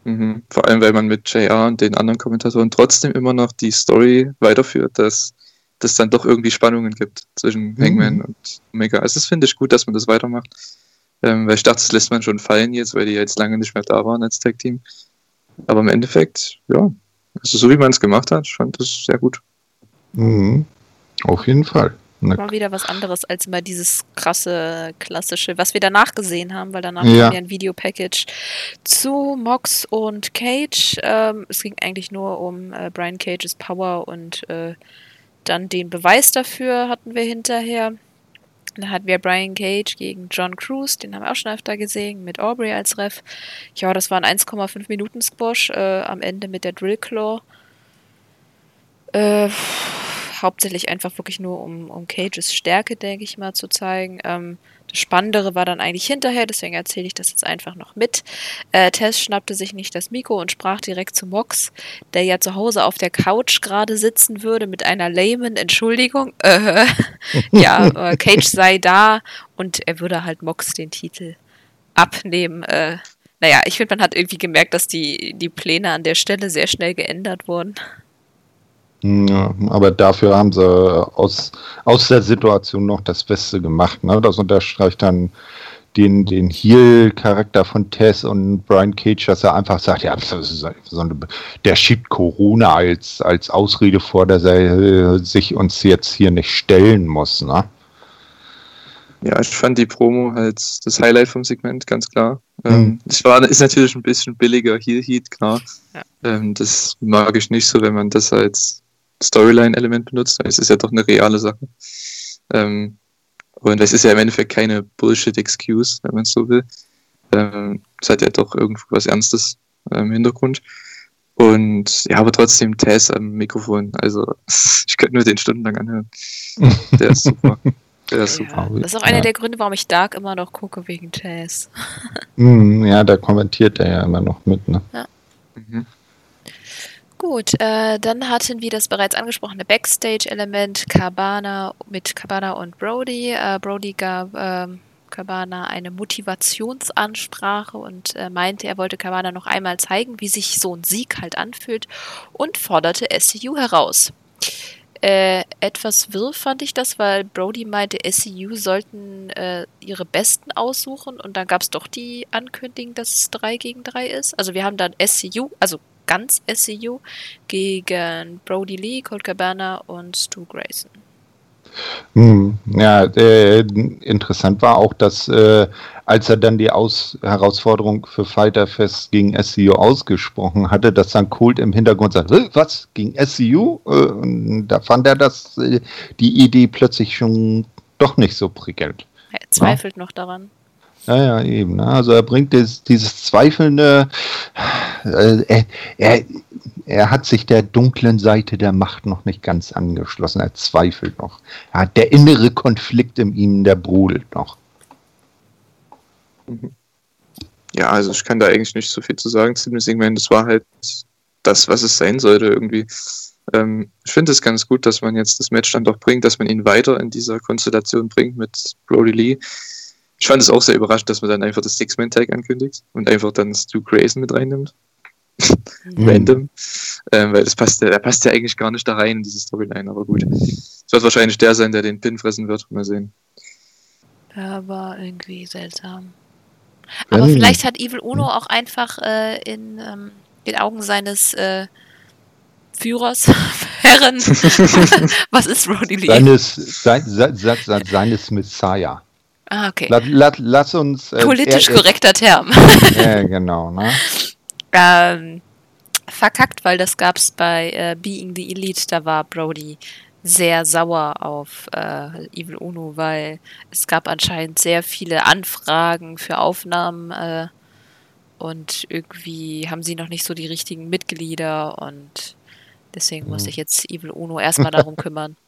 Mhm. Vor allem, weil man mit JR und den anderen Kommentatoren trotzdem immer noch die Story weiterführt, dass das dann doch irgendwie Spannungen gibt zwischen mhm. Hangman und Omega. Also das finde ich gut, dass man das weitermacht. Ähm, weil ich dachte, das lässt man schon fallen jetzt, weil die jetzt lange nicht mehr da waren als Tag-Team. Aber im Endeffekt, ja, also so wie man es gemacht hat, ich fand das sehr gut. Mhm. Auf jeden Fall. Mal wieder was anderes als immer dieses krasse, klassische, was wir danach gesehen haben, weil danach ja. haben wir ein Videopackage zu Mox und Cage. Ähm, es ging eigentlich nur um äh, Brian Cages Power und äh, dann den Beweis dafür hatten wir hinterher. Dann hatten wir Brian Cage gegen John Cruz, den haben wir auch schon öfter gesehen, mit Aubrey als Ref. Ja, das war ein 1,5 Minuten Squash äh, am Ende mit der Drill Claw. Äh, hauptsächlich einfach wirklich nur um, um Cages Stärke, denke ich mal, zu zeigen. Ähm, das Spannendere war dann eigentlich hinterher, deswegen erzähle ich das jetzt einfach noch mit. Äh, Tess schnappte sich nicht das Mikro und sprach direkt zu Mox, der ja zu Hause auf der Couch gerade sitzen würde mit einer lamen Entschuldigung. Äh, ja, äh, Cage sei da und er würde halt Mox den Titel abnehmen. Äh, naja, ich finde, man hat irgendwie gemerkt, dass die, die Pläne an der Stelle sehr schnell geändert wurden. Ja, aber dafür haben sie aus, aus der Situation noch das Beste gemacht. Ne? Das unterstreicht dann den, den Heal-Charakter von Tess und Brian Cage, dass er einfach sagt, ja, so eine, der schiebt Corona als, als Ausrede vor, dass er äh, sich uns jetzt hier nicht stellen muss. Ne? Ja, ich fand die Promo halt das Highlight vom Segment, ganz klar. Mhm. Ähm, es war, ist natürlich ein bisschen billiger Heal Heat, klar. Ja. Ähm, das mag ich nicht so, wenn man das als Storyline-Element benutzt. Es ist ja doch eine reale Sache. Ähm, und es ist ja im Endeffekt keine Bullshit-Excuse, wenn man es so will. Ähm, es hat ja doch irgendwo was Ernstes äh, im Hintergrund. Und ja, aber trotzdem Tess am Mikrofon. Also ich könnte nur den stundenlang anhören. Der ist super. Der ist super. Ja, das ist auch einer ja. der Gründe, warum ich Dark immer noch gucke, wegen Tess. Mm, ja, da kommentiert er ja immer noch mit, ne? Ja. Gut, äh, dann hatten wir das bereits angesprochene Backstage-Element Cabana mit Cabana und Brody. Äh, Brody gab äh, Cabana eine Motivationsansprache und äh, meinte, er wollte Cabana noch einmal zeigen, wie sich so ein Sieg halt anfühlt und forderte SCU heraus. Äh, etwas wirr fand ich das, weil Brody meinte, SCU sollten äh, ihre Besten aussuchen und dann gab es doch die Ankündigung, dass es 3 gegen 3 ist. Also wir haben dann SCU, also ganz SCU gegen Brody Lee, Colt Cabana und Stu Grayson. Hm, ja, äh, interessant war auch, dass äh, als er dann die Aus Herausforderung für Fighter Fest gegen SCU ausgesprochen hatte, dass dann Colt im Hintergrund sagt, was, gegen SCU? Äh, da fand er das, äh, die Idee plötzlich schon doch nicht so prickelnd. Er zweifelt ja? noch daran. Ja, ja, eben. Ne? Also er bringt dieses, dieses zweifelnde, äh, er, er, er, hat sich der dunklen Seite der Macht noch nicht ganz angeschlossen. Er zweifelt noch. Er hat der innere Konflikt in ihm, der brodelt noch. Ja, also ich kann da eigentlich nicht so viel zu sagen dem Segment. Das war halt das, was es sein sollte irgendwie. Ähm, ich finde es ganz gut, dass man jetzt das Match dann doch bringt, dass man ihn weiter in dieser Konstellation bringt mit Brody Lee ich fand es auch sehr überraschend, dass man dann einfach das Six-Man-Tag ankündigt und einfach dann Stu Grayson mit reinnimmt. Mhm. Random. Ähm, weil das passt, der passt ja eigentlich gar nicht da rein in diese Storyline, aber gut. Es wird wahrscheinlich der sein, der den Pin fressen wird. Mal sehen. Ja, war irgendwie seltsam. Aber mhm. vielleicht hat Evil Uno auch einfach äh, in ähm, den Augen seines äh, Führers, Herren, was ist Roddy Lee? Seines, sein, sein, seines Messiah. Ah, okay. La, la, lass uns. Äh, Politisch er, korrekter Term. ja, genau. Ne? Ähm, verkackt, weil das gab es bei äh, Being the Elite, da war Brody sehr sauer auf äh, Evil Uno, weil es gab anscheinend sehr viele Anfragen für Aufnahmen äh, und irgendwie haben sie noch nicht so die richtigen Mitglieder und deswegen hm. muss sich jetzt Evil Uno erstmal darum kümmern.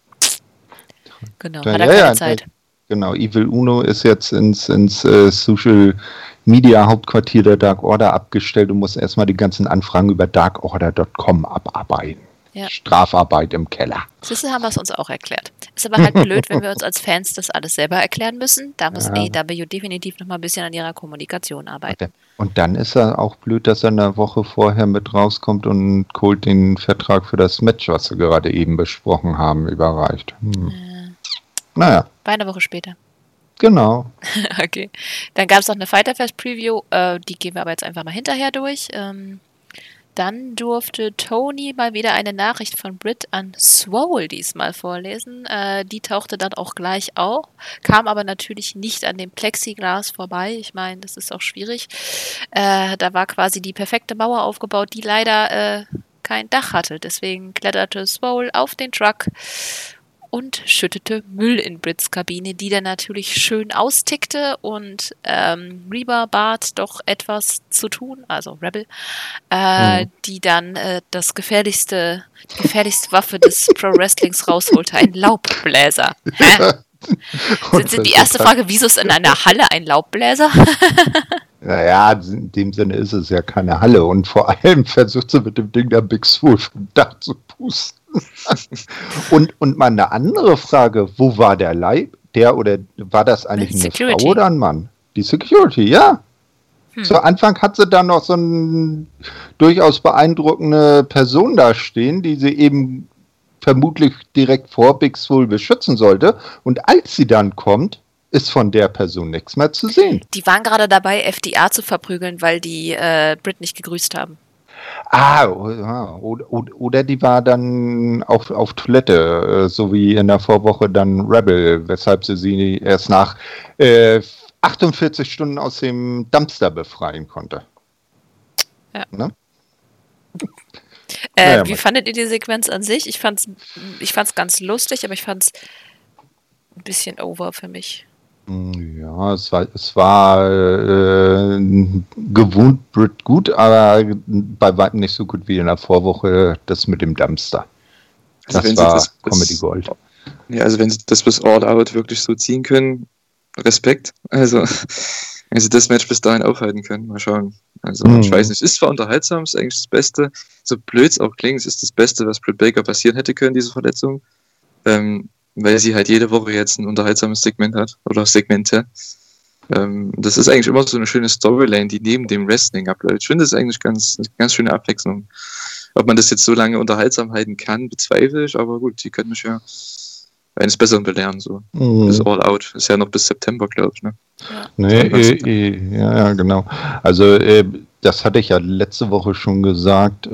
Genau, hat er keine ja, Zeit. Genau, Evil Uno ist jetzt ins, ins äh, Social Media Hauptquartier der Dark Order abgestellt und muss erstmal die ganzen Anfragen über darkorder.com abarbeiten. Ja. Strafarbeit im Keller. Siehst haben wir es uns auch erklärt. Ist aber halt blöd, wenn wir uns als Fans das alles selber erklären müssen. Da muss ja. AEW definitiv noch mal ein bisschen an ihrer Kommunikation arbeiten. Und dann ist er auch blöd, dass er eine Woche vorher mit rauskommt und Colt den Vertrag für das Match, was wir gerade eben besprochen haben, überreicht. Hm. Äh, naja. War eine Woche später. Genau. okay. Dann gab es noch eine Fighterfest Preview, äh, die gehen wir aber jetzt einfach mal hinterher durch. Ähm, dann durfte Tony mal wieder eine Nachricht von Brit an Swole diesmal vorlesen. Äh, die tauchte dann auch gleich auf, kam aber natürlich nicht an dem Plexiglas vorbei. Ich meine, das ist auch schwierig. Äh, da war quasi die perfekte Mauer aufgebaut, die leider äh, kein Dach hatte. Deswegen kletterte Swole auf den Truck und schüttete Müll in Brits Kabine, die dann natürlich schön austickte und ähm, Reba bat doch etwas zu tun, also Rebel, äh, mhm. die dann äh, das gefährlichste, die gefährlichste Waffe des Pro Wrestlings rausholte, ein Laubbläser. Sind, die erste Frage, wieso ist in einer Halle ein Laubbläser? Naja, in dem Sinne ist es ja keine Halle und vor allem versucht sie mit dem Ding der Big Swool vom Dach zu pusten. und, und mal eine andere Frage, wo war der Leib? Der oder war das eigentlich eine Security. Frau oder ein Mann? Die Security, ja. Hm. Zu Anfang hat sie da noch so eine durchaus beeindruckende Person da stehen, die sie eben vermutlich direkt vor Big Swole beschützen sollte. Und als sie dann kommt, ist von der Person nichts mehr zu sehen. Die waren gerade dabei, FDA zu verprügeln, weil die äh, Brit nicht gegrüßt haben. Ah, oder, oder die war dann auf, auf Toilette, äh, so wie in der Vorwoche dann Rebel, weshalb sie sie erst nach äh, 48 Stunden aus dem Dumpster befreien konnte. Ja. Ne? Äh, naja, wie fandet ihr die Sequenz an sich? Ich fand's, ich fand's ganz lustig, aber ich fand's ein bisschen over für mich. Ja, es war, es war äh, gewohnt gut, aber bei weitem nicht so gut wie in der Vorwoche das mit dem Dumpster. Also das war das Comedy Gold. Ja, also wenn sie das bis All Out wirklich so ziehen können, Respekt. Also, wenn sie das Match bis dahin aufhalten können, mal schauen. Also, mhm. ich weiß nicht, ist zwar unterhaltsam, ist eigentlich das Beste, so blöd es auch klingt, ist das Beste, was Britt Baker passieren hätte können, diese Verletzung. Ähm, weil sie halt jede Woche jetzt ein unterhaltsames Segment hat oder Segmente. Ähm, das ist eigentlich immer so eine schöne Storyline, die neben dem Wrestling abläuft. Ich finde das eigentlich ganz, eine ganz schöne Abwechslung. Ob man das jetzt so lange unterhaltsam halten kann, bezweifle ich, aber gut, die können mich ja eines Besseren belehren. So. Mhm. Bis All Out. Ist ja noch bis September, glaube ich. Ne? Ja. Nee, äh, äh, ja, ja, genau. Also, äh, das hatte ich ja letzte Woche schon gesagt.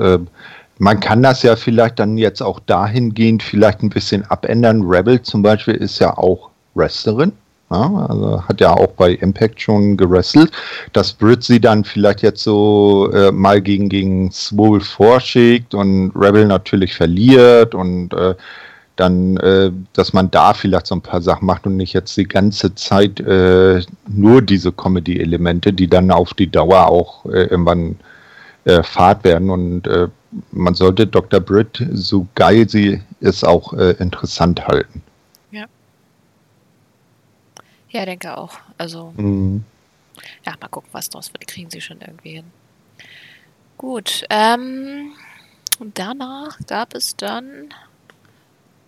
Man kann das ja vielleicht dann jetzt auch dahingehend vielleicht ein bisschen abändern. Rebel zum Beispiel ist ja auch Wrestlerin. Ja, also hat ja auch bei Impact schon gewrestelt, dass Brit sie dann vielleicht jetzt so äh, mal gegen, gegen Swole vorschickt und Rebel natürlich verliert und äh, dann, äh, dass man da vielleicht so ein paar Sachen macht und nicht jetzt die ganze Zeit äh, nur diese Comedy-Elemente, die dann auf die Dauer auch äh, irgendwann äh, Fahrt werden und man sollte Dr. Britt, so geil sie ist, auch äh, interessant halten. Ja. Ja, denke auch. Also, mhm. ja, mal gucken, was draus wird. Kriegen sie schon irgendwie hin. Gut, ähm, und danach gab es dann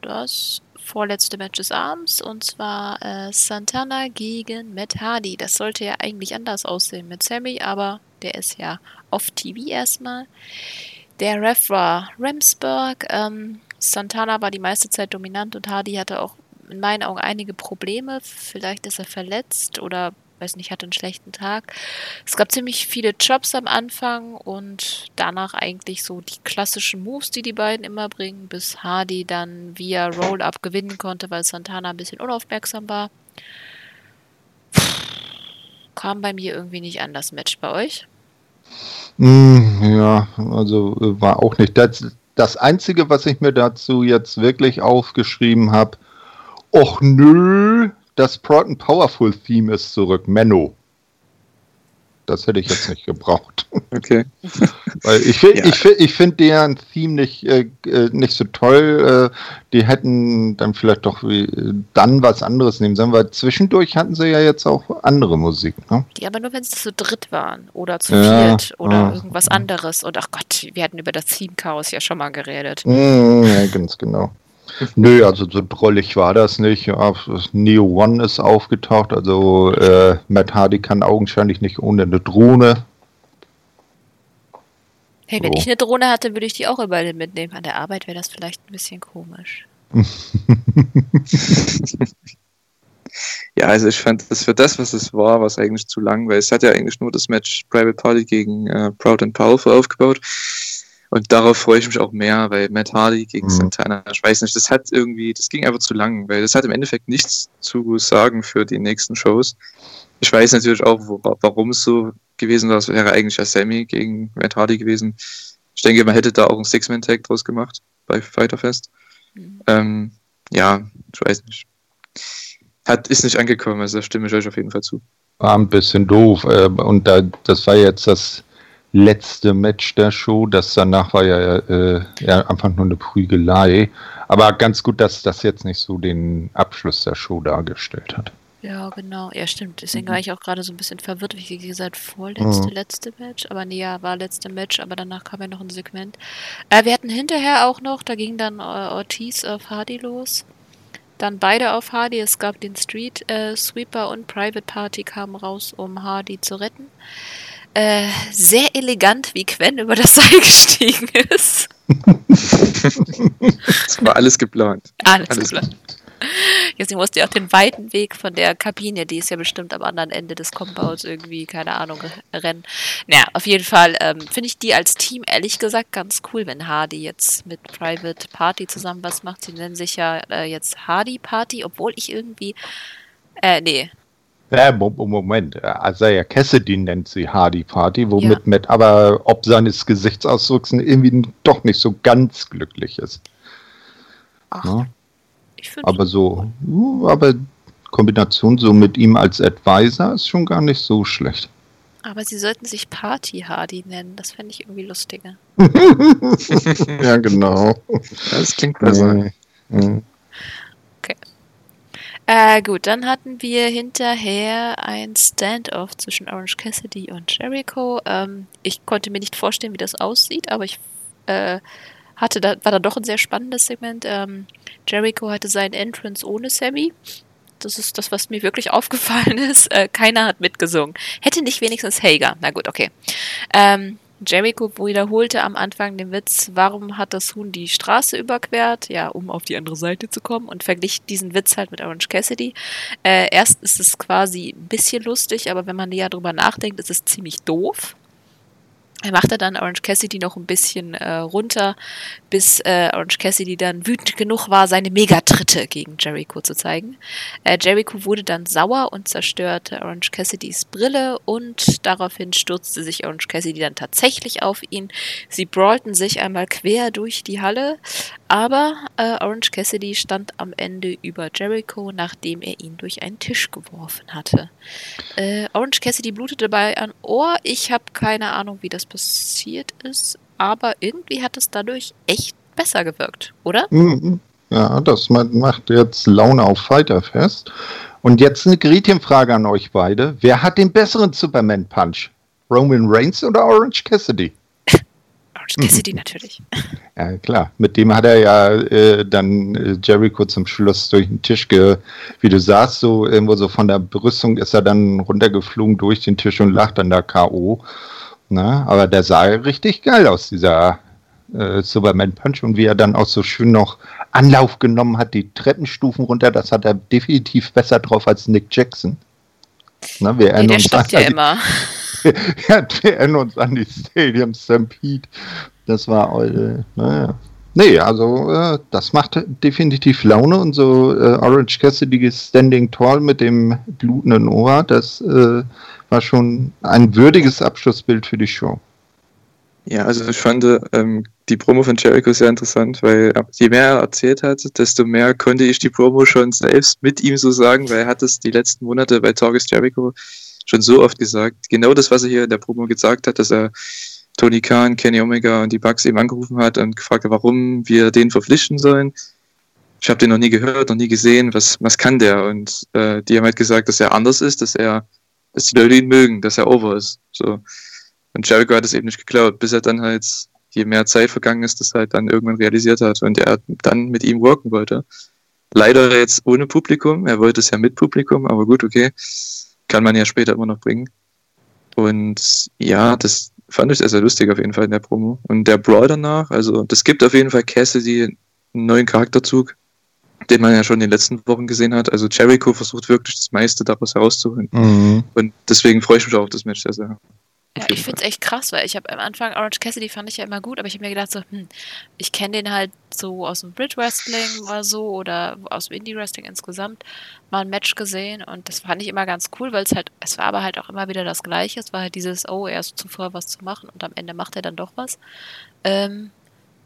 das vorletzte Match des Abends und zwar äh, Santana gegen Matt Hardy. Das sollte ja eigentlich anders aussehen mit Sammy, aber der ist ja auf TV erstmal. Der Ref war Ramsburg. Ähm, Santana war die meiste Zeit dominant und Hardy hatte auch in meinen Augen einige Probleme. Vielleicht ist er verletzt oder weiß nicht, hatte einen schlechten Tag. Es gab ziemlich viele Jobs am Anfang und danach eigentlich so die klassischen Moves, die die beiden immer bringen, bis Hardy dann via Roll-Up gewinnen konnte, weil Santana ein bisschen unaufmerksam war. Kam bei mir irgendwie nicht an das Match bei euch. Mm, ja, also äh, war auch nicht. Das, das Einzige, was ich mir dazu jetzt wirklich aufgeschrieben habe, och nö, das Proton Powerful Theme ist zurück, Menno. Das hätte ich jetzt nicht gebraucht. Okay. Weil ich finde Ja. ich find, ich find deren Theme nicht, äh, äh, nicht so toll. Äh, die hätten dann vielleicht doch wie, dann was anderes nehmen sollen, weil zwischendurch hatten sie ja jetzt auch andere Musik. Ne? Die aber nur, wenn sie zu dritt waren oder zu Ja, viert oder ja. irgendwas anderes. Und ach Gott, wir hatten über das Theme Chaos ja schon mal geredet. Mm, ja, ganz genau. Nö, also so drollig war das nicht. Neo One ist aufgetaucht, also äh, Matt Hardy kann augenscheinlich nicht ohne eine Drohne. Hey, wenn So. ich eine Drohne hatte, würde ich die auch überall mitnehmen. An der Arbeit wäre das vielleicht ein bisschen komisch. Ja, also ich fand das für das, was es war, war es eigentlich zu lang, weil es hat ja eigentlich nur das Match Private Party gegen äh, Proud and Powerful aufgebaut. Und darauf freue ich mich auch mehr, weil Matt Hardy gegen Mhm. Santana, ich weiß nicht, das hat irgendwie, das ging einfach zu lang, weil das hat im Endeffekt nichts zu sagen für die nächsten Shows. Ich weiß natürlich auch, wo, warum es so gewesen war. Es wäre eigentlich ja Sammy gegen Matt Hardy gewesen. Ich denke, man hätte da auch einen Six-Man-Tag draus gemacht bei Fighterfest. Mhm. Ähm, ja, ich weiß nicht. Hat, ist nicht angekommen, also da stimme ich euch auf jeden Fall zu. War ein bisschen doof. Äh, und da, das war jetzt das letzte Match der Show. Das danach war ja, äh, ja einfach nur eine Prügelei. Aber ganz gut, dass das jetzt nicht so den Abschluss der Show dargestellt hat. Ja, genau. Ja, stimmt. Deswegen Mhm. war ich auch gerade so ein bisschen verwirrt, wie gesagt, vorletzte, Mhm. letzte Match. Aber nee, ja, war letzte Match, aber danach kam ja noch ein Segment. Äh, wir hatten hinterher auch noch, da ging dann äh, Ortiz auf Hardy los. Dann beide auf Hardy. Es gab den Street äh, Sweeper und Private Party kamen raus, um Hardy zu retten. Äh, sehr elegant, wie Quen über das Seil gestiegen ist. Es war alles geplant. Alles, Alles klar. Jetzt musste ja auch den weiten Weg von der Kabine, die ist ja bestimmt am anderen Ende des Compounds irgendwie, keine Ahnung, rennen. Naja, auf jeden Fall ähm, finde ich die als Team ehrlich gesagt ganz cool, wenn Hardy jetzt mit Private Party zusammen was macht. Sie nennen sich ja äh, jetzt Hardy Party, obwohl ich irgendwie. Äh, nee. Ja, Mo- Moment. Isaiah Cassidy nennt sie Hardy Party, womit Ja. Matt aber ob seines Gesichtsausdrucks irgendwie doch nicht so ganz glücklich ist. Ach, ich finde. Aber so, uh, aber Kombination so mit ihm als Advisor ist schon gar nicht so schlecht. Aber sie sollten sich Party Hardy nennen. Das fände ich irgendwie lustiger. ja, genau. Das klingt besser. Nee. Mhm. Äh, gut, dann hatten wir hinterher ein Standoff zwischen Orange Cassidy und Jericho. Ähm, ich konnte mir nicht vorstellen, wie das aussieht, aber ich äh, hatte da, war da doch ein sehr spannendes Segment. Ähm, Jericho hatte seinen Entrance ohne Sammy. Das ist das, was mir wirklich aufgefallen ist. Äh, keiner hat mitgesungen. Hätte nicht wenigstens Hager. Na gut, okay. Ähm, Jericho wiederholte am Anfang den Witz, warum hat das Huhn die Straße überquert? Ja, um auf die andere Seite zu kommen und verglich diesen Witz halt mit Orange Cassidy. Äh, erst ist es quasi ein bisschen lustig, aber wenn man näher drüber nachdenkt, ist es ziemlich doof. Er machte dann Orange Cassidy noch ein bisschen äh, runter, bis äh, Orange Cassidy dann wütend genug war, seine Megatritte gegen Jericho zu zeigen. Äh, Jericho wurde dann sauer und zerstörte Orange Cassidys Brille und daraufhin stürzte sich Orange Cassidy dann tatsächlich auf ihn. Sie brawlten sich einmal quer durch die Halle, aber äh, Orange Cassidy stand am Ende über Jericho, nachdem er ihn durch einen Tisch geworfen hatte. Äh, Orange Cassidy blutete dabei an Ohr. Ich habe keine Ahnung, wie das passiert ist, aber irgendwie hat es dadurch echt besser gewirkt, oder? Mhm. Ja, das ma- macht jetzt Laune auf Fighterfest. Und jetzt eine Gretchenfrage an euch beide. Wer hat den besseren Superman Punch? Roman Reigns oder Orange Cassidy? Orange Cassidy natürlich. Ja, klar. Mit dem hat er ja äh, dann äh, Jericho zum Schluss durch den Tisch ge, wie du sagst, so irgendwo so von der Brüstung ist er dann runtergeflogen durch den Tisch und lag dann da K.O. Na, aber der sah richtig geil aus, dieser äh, Superman Punch und wie er dann auch so schön noch Anlauf genommen hat, die Treppenstufen runter, das hat er definitiv besser drauf als Nick Jackson. Na, wir Nee, der stoppt ja die- immer. wir erinnern uns an die Stadium Stampede. Das war, äh, naja. Nee, also äh, das macht definitiv Laune und so äh, Orange Cassidy Standing Tall mit dem blutenden Ohr, das äh, war schon ein würdiges Abschlussbild für die Show. Ja, also ich fand ähm, die Promo von Jericho sehr interessant, weil je mehr er erzählt hat, desto mehr konnte ich die Promo schon selbst mit ihm so sagen, weil er hat es die letzten Monate bei Talk is Jericho schon so oft gesagt. Genau das, was er hier in der Promo gesagt hat, dass er Tony Khan, Kenny Omega und die Bucks eben angerufen hat und gefragt hat, warum wir den verpflichten sollen. Ich habe den noch nie gehört, noch nie gesehen. Was, was kann der? Und äh, die haben halt gesagt, dass er anders ist, dass er, dass die Leute ihn mögen, dass er over ist. So. Und Jericho hat es eben nicht geglaubt, bis er dann halt, je mehr Zeit vergangen ist, das halt dann irgendwann realisiert hat und er dann mit ihm worken wollte. Leider jetzt ohne Publikum. Er wollte es ja mit Publikum, aber gut, okay. Kann man ja später immer noch bringen. Und ja, das fand ich sehr, sehr lustig auf jeden Fall in der Promo. Und der Brawl danach, also das gibt auf jeden Fall Cassidy einen neuen Charakterzug, den man ja schon in den letzten Wochen gesehen hat. Also Jericho versucht wirklich das meiste daraus herauszuholen. Mhm. Und deswegen freue ich mich auch auf das Match sehr, sehr. Ja, ich finde es echt krass, weil ich habe am Anfang Orange Cassidy fand ich ja immer gut, aber ich habe mir gedacht so, hm, ich kenne den halt so aus dem Bridge Wrestling oder so oder aus dem Indie Wrestling insgesamt mal ein Match gesehen und das fand ich immer ganz cool, weil es halt, es war aber halt auch immer wieder das Gleiche. Es war halt dieses, oh, er ist zuvor was zu machen und am Ende macht er dann doch was. Ähm,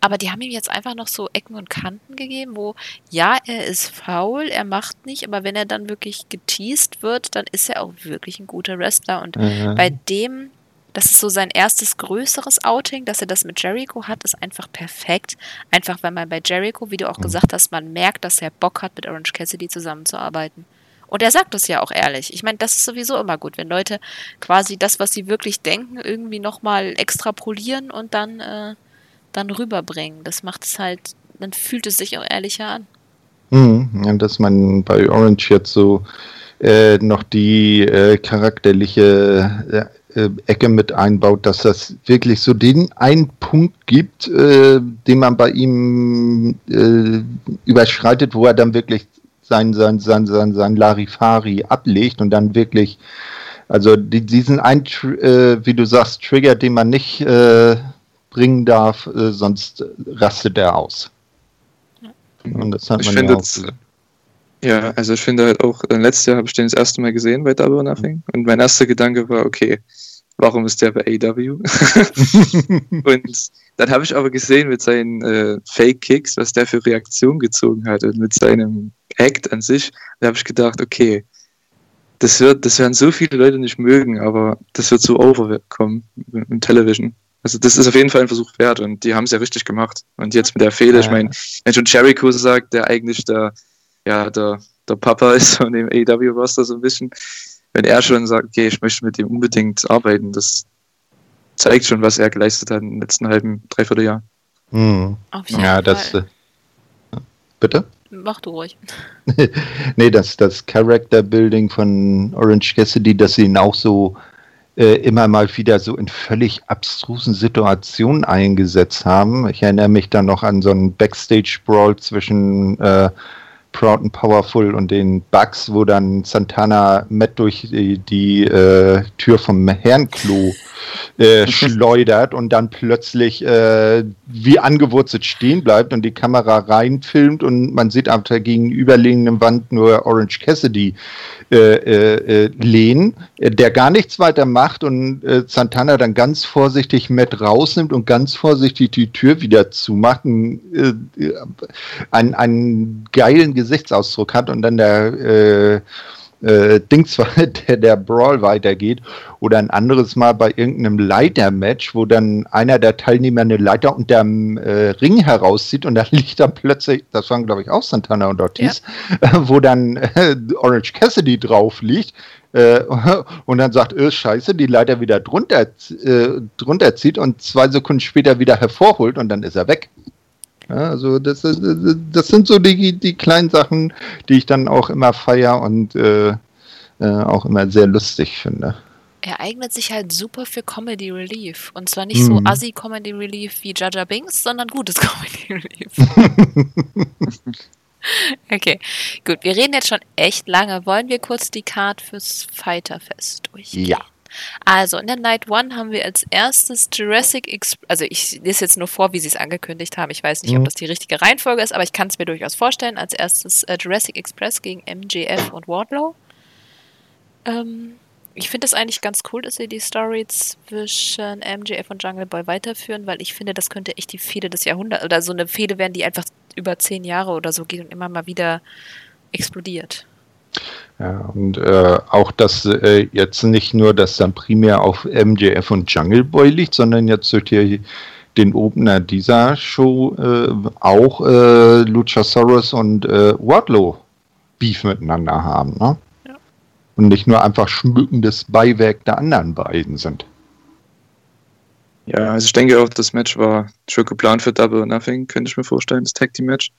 aber die haben ihm jetzt einfach noch so Ecken und Kanten gegeben, wo ja, er ist faul, er macht nicht, aber wenn er dann wirklich geteased wird, dann ist er auch wirklich ein guter Wrestler. Und mhm. bei dem das ist so sein erstes größeres Outing, dass er das mit Jericho hat, ist einfach perfekt. Einfach, weil man bei Jericho, wie du auch mhm. gesagt hast, man merkt, dass er Bock hat, mit Orange Cassidy zusammenzuarbeiten. Und er sagt das ja auch ehrlich. Ich meine, das ist sowieso immer gut, wenn Leute quasi das, was sie wirklich denken, irgendwie nochmal extrapolieren und dann, äh, dann rüberbringen. Das macht es halt, dann fühlt es sich auch ehrlicher an. Mhm, ja, dass man bei Orange jetzt so äh, noch die äh, charakterliche äh, Ecke mit einbaut, dass das wirklich so den einen Punkt gibt, äh, den man bei ihm äh, überschreitet, wo er dann wirklich sein, sein, sein, sein, sein Larifari ablegt und dann wirklich, also die, diesen ein, äh, wie du sagst, Trigger, den man nicht äh, bringen darf, äh, sonst rastet er aus. Und das hat man ich ja auch. Ja, also ich finde halt auch, letztes Jahr habe ich den das erste Mal gesehen bei Double Nothing und mein erster Gedanke war, okay, warum ist der bei AW? und dann habe ich aber gesehen mit seinen äh, Fake-Kicks, was der für Reaktion gezogen hat und mit seinem Act an sich, da habe ich gedacht, okay, das wird, das werden so viele Leute nicht mögen, aber das wird so overkommen im Television. Also das ist auf jeden Fall ein Versuch wert und die haben es ja richtig gemacht. Und jetzt mit der Fehde, ich meine, wenn schon Jericho sagt, der eigentlich der, ja, der, der Papa ist von dem AW-Roster so ein bisschen, wenn er schon sagt, okay, ich möchte mit ihm unbedingt arbeiten, das zeigt schon, was er geleistet hat im letzten halben, dreiviertel Jahr. Hm. ja, das. Äh, bitte? Mach du ruhig. nee, das, das Character Building von Orange Cassidy, dass sie ihn auch so äh, immer mal wieder so in völlig abstrusen Situationen eingesetzt haben. Ich erinnere mich dann noch an so einen Backstage-Brawl zwischen äh, Proud and Powerful und den Bugs, wo dann Santana Matt durch die, die äh, Tür vom Herrenklo äh, schleudert und dann plötzlich äh, wie angewurzelt stehen bleibt und die Kamera reinfilmt und man sieht auf der gegenüberliegenden Wand nur Orange Cassidy äh, äh, äh, lehnen, der gar nichts weiter macht und Santana dann ganz vorsichtig Matt rausnimmt und ganz vorsichtig die Tür wieder zumacht, einen, einen, einen geilen Gesichtsausdruck hat und dann der äh, äh, Dings, der, der Brawl weitergeht. Oder ein anderes Mal bei irgendeinem Leiter-Match, wo dann einer der Teilnehmer eine Leiter unter dem äh, Ring herauszieht und da liegt dann plötzlich, das waren glaube ich auch Santana und Ortiz, ja. wo dann äh, Orange Cassidy drauf liegt. Äh, und dann sagt, äh, scheiße, die Leiter wieder drunter, äh, drunter zieht und zwei Sekunden später wieder hervorholt und dann ist er weg. Ja, also das, das sind so die, die kleinen Sachen, die ich dann auch immer feier und äh, äh, auch immer sehr lustig finde. Er eignet sich halt super für Comedy Relief. Und zwar nicht hm. so assi Comedy Relief wie Jaja Binks, sondern gutes Comedy Relief. okay, gut. Wir reden jetzt schon echt lange. Wollen wir kurz die Card fürs Fighterfest durchgehen? Ja. Also in der Night One haben wir als erstes Jurassic Express, also ich lese jetzt nur vor, wie sie es angekündigt haben. Ich weiß nicht, mhm. ob das die richtige Reihenfolge ist, aber ich kann es mir durchaus vorstellen. Als erstes äh, Jurassic Express gegen MJF und Wardlow. Ähm, ich finde es eigentlich ganz cool, dass sie die Story zwischen MJF und Jungle Boy weiterführen, weil ich finde, das könnte echt die Fehde des Jahrhunderts oder so eine Fehde werden, die einfach über zehn Jahre oder so geht und immer mal wieder explodiert. Ja, und äh, auch, dass äh, jetzt nicht nur das dann primär auf MJF und Jungle Boy liegt, sondern jetzt durch die, den Opener dieser Show äh, auch äh, Luchasaurus und äh, Wardlow Beef miteinander haben. Ne? Ja. Und nicht nur einfach schmückendes Beiwerk der anderen beiden sind. Ja, also ich denke auch, das Match war schon geplant für Double or Nothing, könnte ich mir vorstellen, das Tag Team Match.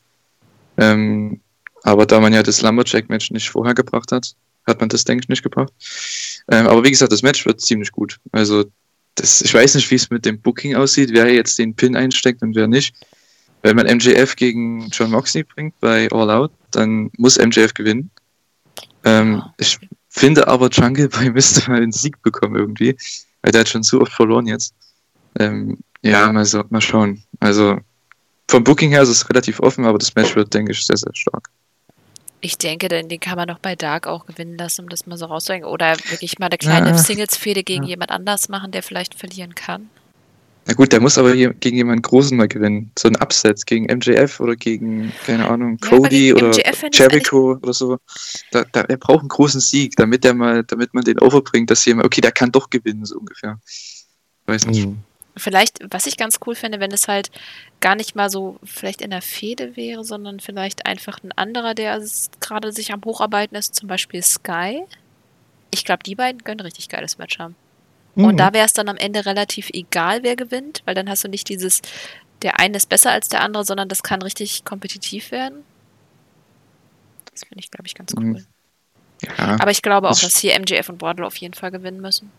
Ähm, aber da man ja das Lumberjack-Match nicht vorher gebracht hat, hat man das, denke ich, nicht gebracht. Ähm, aber wie gesagt, das Match wird ziemlich gut. Also, das, ich weiß nicht, wie es mit dem Booking aussieht, wer jetzt den Pin einsteckt und wer nicht. Wenn man MJF gegen John Moxley bringt bei All Out, dann muss MJF gewinnen. Ähm, ich finde aber, Jungle Boy müsste mal einen Sieg bekommen irgendwie, weil der hat schon so oft verloren jetzt. Ähm, ja, mal, so, mal schauen. Also vom Booking her ist es relativ offen, aber das Match wird, denke ich, sehr, sehr stark. Ich denke, den, den kann man doch bei Dark auch gewinnen lassen, um das mal so rauszuhängen. Oder wirklich mal eine kleine ja. Singles-Fehde gegen ja. jemand anders machen, der vielleicht verlieren kann. Na gut, der muss aber gegen jemanden Großen mal gewinnen. So ein Upset gegen MJF oder gegen, keine Ahnung, Cody ja, oder Jericho oder so. Da, da, er braucht einen großen Sieg, damit der mal, damit man den overbringt, dass jemand, okay, der kann doch gewinnen, so ungefähr. Weiß nicht. Mhm. Vielleicht, was ich ganz cool fände, wenn es halt gar nicht mal so vielleicht in der Fehde wäre, sondern vielleicht einfach ein anderer, der gerade sich am Hocharbeiten ist, zum Beispiel Sky. Ich glaube, die beiden können ein richtig geiles Match haben. Mhm. Und da wäre es dann am Ende relativ egal, wer gewinnt, weil dann hast du nicht dieses, der eine ist besser als der andere, sondern das kann richtig kompetitiv werden. Das finde ich, glaube ich, ganz mhm. cool. Ja, Aber ich glaube auch, dass hier MJF und Wardlow auf jeden Fall gewinnen müssen.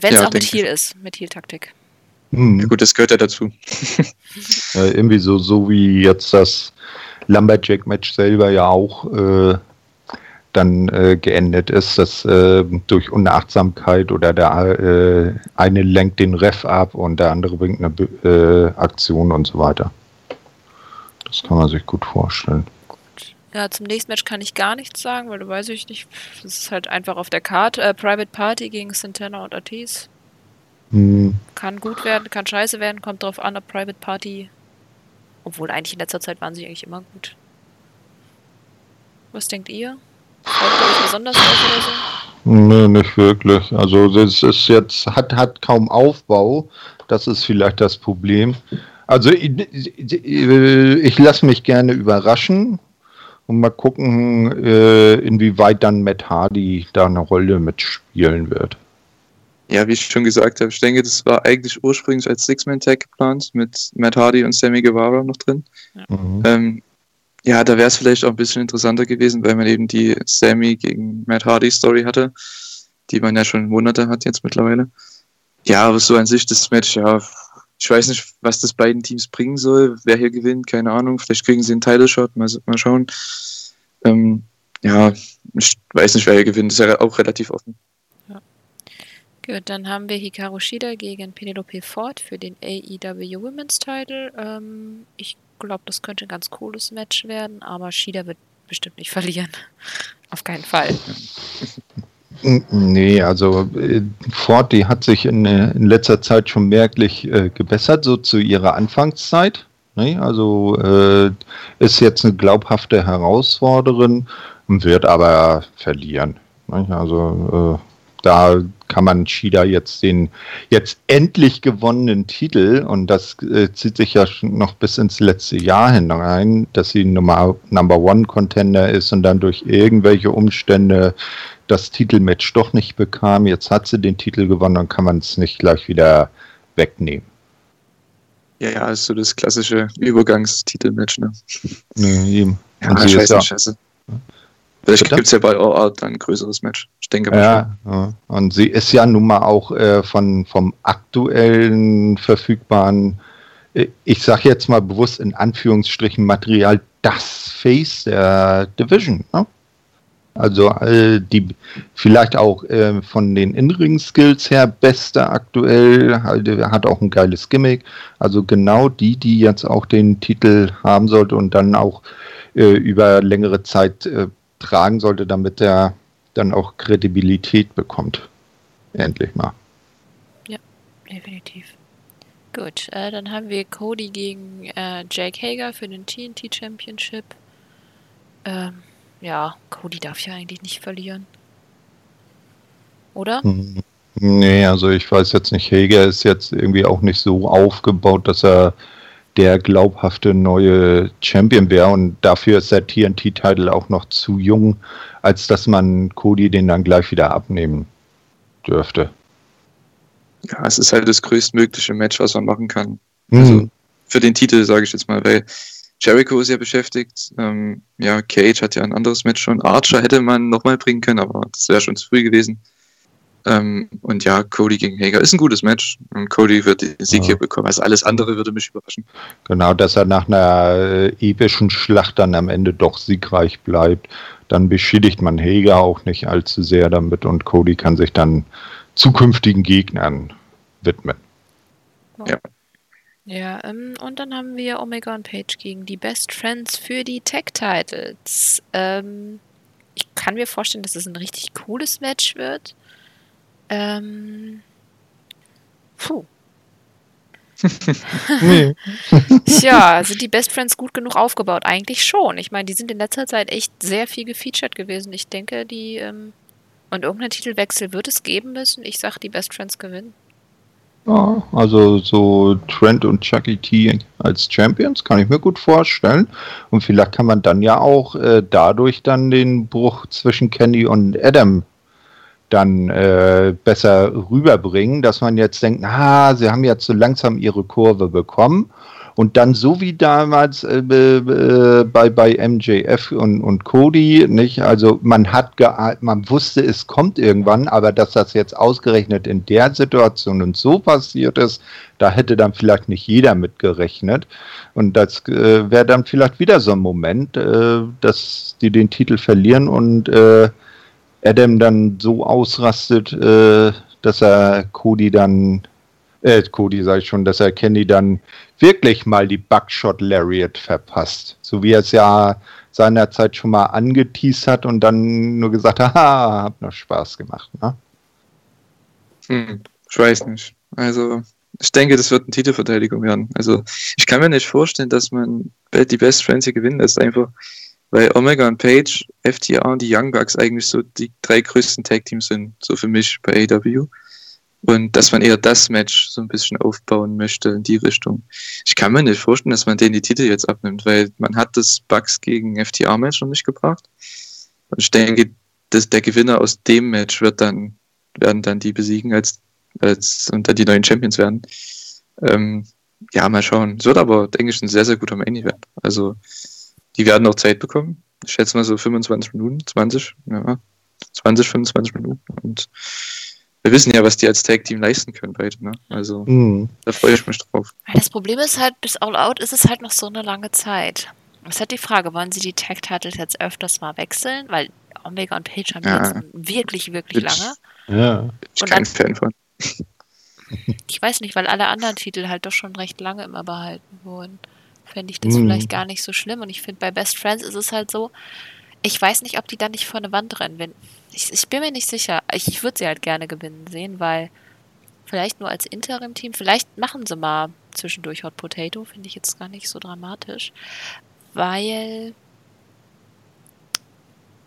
Wenn es ja, auch mit Heal ist, mit Heal-Taktik. Hm. Ja, gut, das gehört ja dazu. ja, irgendwie so, so wie jetzt das Lumberjack-Match selber ja auch äh, dann äh, geendet ist, dass äh, durch Unachtsamkeit oder der äh, eine lenkt den Ref ab und der andere bringt eine äh, Aktion und so weiter. Das kann man sich gut vorstellen. Ja, zum nächsten Match kann ich gar nichts sagen, weil du weiß ich nicht. Das ist halt einfach auf der Karte. Äh, Private Party gegen Santana und Ortiz. Hm. Kann gut werden, kann scheiße werden, kommt drauf an, ob Private Party. Obwohl eigentlich in letzter Zeit waren sie eigentlich immer gut. Was denkt ihr? Ihr euch besonders auf oder so? Nee, nicht wirklich. Also das ist jetzt, hat, hat kaum Aufbau. Das ist vielleicht das Problem. Also ich, ich, ich lasse mich gerne überraschen und mal gucken, äh, inwieweit dann Matt Hardy da eine Rolle mitspielen wird. Ja, wie ich schon gesagt habe, ich denke, das war eigentlich ursprünglich als Six-Man-Tag geplant mit Matt Hardy und Sammy Guevara noch drin. Ja, mhm. ähm, ja da wäre es vielleicht auch ein bisschen interessanter gewesen, weil man eben die Sammy gegen Matt Hardy-Story hatte, die man ja schon Monate hat jetzt mittlerweile. Ja, aber so an sich das Match, ja, ich weiß nicht, was das beiden Teams bringen soll, wer hier gewinnt, keine Ahnung. Vielleicht kriegen sie einen Title-Shot, mal, mal schauen. Ähm, ja, ich weiß nicht, wer hier gewinnt, ist ja auch relativ offen. Ja. Gut, dann haben wir Hikaru Shida gegen Penelope Ford für den AEW Women's Title. Ähm, ich glaube, das könnte ein ganz cooles Match werden, aber Shida wird bestimmt nicht verlieren. Auf keinen Fall. Nee, also äh, Ford, die hat sich in, äh, in letzter Zeit schon merklich äh, gebessert, so zu ihrer Anfangszeit. Ne? Also äh, ist jetzt eine glaubhafte Herausforderin und wird aber verlieren. Ne? Also äh, da kann man Shida jetzt den jetzt endlich gewonnenen Titel, und das äh, zieht sich ja noch bis ins letzte Jahr hinein, dass sie Nummer, Number One Contender ist und dann durch irgendwelche Umstände das Titelmatch doch nicht bekam. Jetzt hat sie den Titel gewonnen, dann kann man es nicht gleich wieder wegnehmen. Ja, ja, ist so das klassische Übergangstitelmatch, ne? Nee, eben. Ja, nicht, scheiße. Vielleicht gibt es ja bei All Out dann ein größeres Match. Ich denke mal. Ja, ja, und sie ist ja nun mal auch äh, von, vom aktuellen verfügbaren, äh, ich sage jetzt mal bewusst in Anführungsstrichen Material, das Face der Division. Ne? Also äh, die vielleicht auch äh, von den inneren Skills her beste aktuell, halt, hat auch ein geiles Gimmick. Also genau die, die jetzt auch den Titel haben sollte und dann auch äh, über längere Zeit äh, tragen sollte, damit er dann auch Kredibilität bekommt. Endlich mal. Ja, definitiv. Gut, äh, dann haben wir Cody gegen äh, Jake Hager für den TNT Championship. Ähm, ja, Cody darf ja eigentlich nicht verlieren. Oder? Hm. Nee, also ich weiß jetzt nicht, Hager ist jetzt irgendwie auch nicht so aufgebaut, dass er der glaubhafte neue Champion wäre und dafür ist der TNT-Titel auch noch zu jung, als dass man Cody den dann gleich wieder abnehmen dürfte. Ja, es ist halt das größtmögliche Match, was man machen kann. Mhm. Also für den Titel, sage ich jetzt mal, weil Jericho ist ja beschäftigt. Ähm, ja, Cage hat ja ein anderes Match schon. Archer hätte man nochmal bringen können, aber das wäre schon zu früh gewesen. Ähm, und ja, Cody gegen Hager ist ein gutes Match. Und Cody wird den Sieg ja. hier bekommen. Also alles andere würde mich überraschen. Genau, dass er nach einer äh, epischen Schlacht dann am Ende doch siegreich bleibt. Dann beschädigt man Hager auch nicht allzu sehr damit und Cody kann sich dann zukünftigen Gegnern widmen. Ja. Ja, ähm, und dann haben wir Omega und Page gegen die Best Friends für die Tag-Titles. Ähm, ich kann mir vorstellen, dass es ein richtig cooles Match wird. Ähm, puh. nee. Tja, sind die Best Friends gut genug aufgebaut? Eigentlich schon. Ich meine, die sind in letzter Zeit echt sehr viel gefeatured gewesen. Ich denke, die. Ähm, und irgendeinen Titelwechsel wird es geben müssen. Ich sag, die Best Friends gewinnen. Ja, also so Trent und Chucky T als Champions kann ich mir gut vorstellen. Und vielleicht kann man dann ja auch äh, dadurch dann den Bruch zwischen Kenny und Adam dann äh, besser rüberbringen, dass man jetzt denkt, na, sie haben jetzt so langsam ihre Kurve bekommen und dann so wie damals äh, bei, bei MJF und, und Cody, nicht? Also man hat man wusste, es kommt irgendwann, aber dass das jetzt ausgerechnet in der Situation und so passiert ist, da hätte dann vielleicht nicht jeder mit gerechnet. Und das äh, wäre dann vielleicht wieder so ein Moment, äh, dass die den Titel verlieren und äh, Adam dann so ausrastet, äh, dass er Cody dann, äh, Cody sage ich schon, dass er Kenny dann wirklich mal die Buckshot Lariat verpasst. So wie er es ja seinerzeit schon mal angeteased hat und dann nur gesagt hat, haha, hat noch Spaß gemacht, ne? Hm, ich weiß nicht. Also, ich denke, das wird eine Titelverteidigung werden. Also, ich kann mir nicht vorstellen, dass man die Best Friends hier gewinnen lässt, einfach weil Omega und Page, FTR und die Young Bucks eigentlich so die drei größten Tag-Teams sind, so für mich bei AW. Und dass man eher das Match so ein bisschen aufbauen möchte in die Richtung. Ich kann mir nicht vorstellen, dass man denen die Titel jetzt abnimmt, weil man hat das Bucks gegen FTR-Match noch nicht gebracht. Und ich denke, dass der Gewinner aus dem Match wird dann, werden dann die besiegen als, als und dann die neuen Champions werden. Ähm, ja, mal schauen. Es wird aber, denke ich, ein sehr, sehr guter Main Event. Also, die werden auch Zeit bekommen. Ich schätze mal so 25 Minuten, 20, ja, 20, 25 Minuten. Und wir wissen ja, was die als Tag-Team leisten können beide. Ne? Also mhm. da freue ich mich drauf. Das Problem ist halt, bis All Out ist es halt noch so eine lange Zeit. Das ist halt die Frage, wollen sie die Tag-Titles jetzt öfters mal wechseln? Weil Omega und Page haben ja. jetzt wirklich, wirklich ich, lange. Ja. Ich bin kein Fan von. Ich weiß nicht, weil alle anderen Titel halt doch schon recht lange immer behalten wurden fände ich das mhm. vielleicht gar nicht so schlimm. Und ich finde, bei Best Friends ist es halt so, ich weiß nicht, ob die da nicht vor eine Wand rennen. Wenn, ich, ich bin mir nicht sicher. Ich, ich würde sie halt gerne gewinnen sehen, weil vielleicht nur als Interim-Team, vielleicht machen sie mal zwischendurch Hot Potato, finde ich jetzt gar nicht so dramatisch. Weil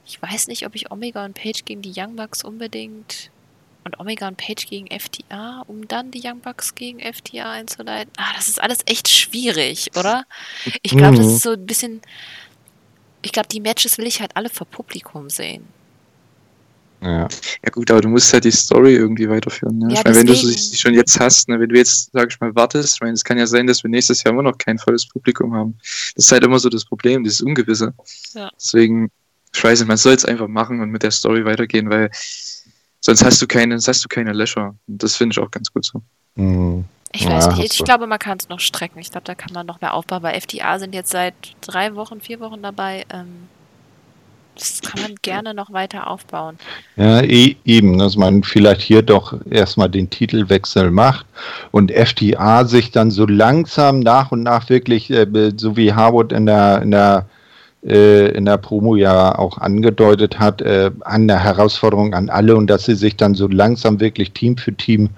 ich weiß nicht, ob ich Omega und Page gegen die Young Bucks unbedingt und Omega und Page gegen FTA, um dann die Young Bucks gegen FTA einzuleiten. Ah, das ist alles echt schwierig, oder? Ich glaube, mhm. das ist so ein bisschen. Ich glaube, die Matches will ich halt alle vor Publikum sehen. Ja. ja gut, aber du musst halt die Story irgendwie weiterführen. Ne? Ja, ich meine, wenn du sie schon jetzt hast, ne, wenn du jetzt, sag ich mal, wartest, ich meine, es kann ja sein, dass wir nächstes Jahr immer noch kein volles Publikum haben. Das ist halt immer so das Problem, dieses Ungewisse. Ja. Deswegen, ich weiß nicht, man soll es einfach machen und mit der Story weitergehen, weil Sonst hast du keine, sonst hast du keine Löcher. Und das finde ich auch ganz gut so. Mhm. Ich weiß ja, nicht, ich glaube, man kann es noch strecken. Ich glaube, da kann man noch mehr aufbauen. Weil FTA sind jetzt seit drei Wochen, vier Wochen dabei. Ähm, das kann man gerne noch weiter aufbauen. Ja, e eben, dass man vielleicht hier doch erstmal den Titelwechsel macht und FTA sich dann so langsam nach und nach wirklich, äh, so wie Harwood in der, in der äh, in der Promo ja auch angedeutet hat, äh, an der Herausforderung an alle und dass sie sich dann so langsam wirklich Team für Team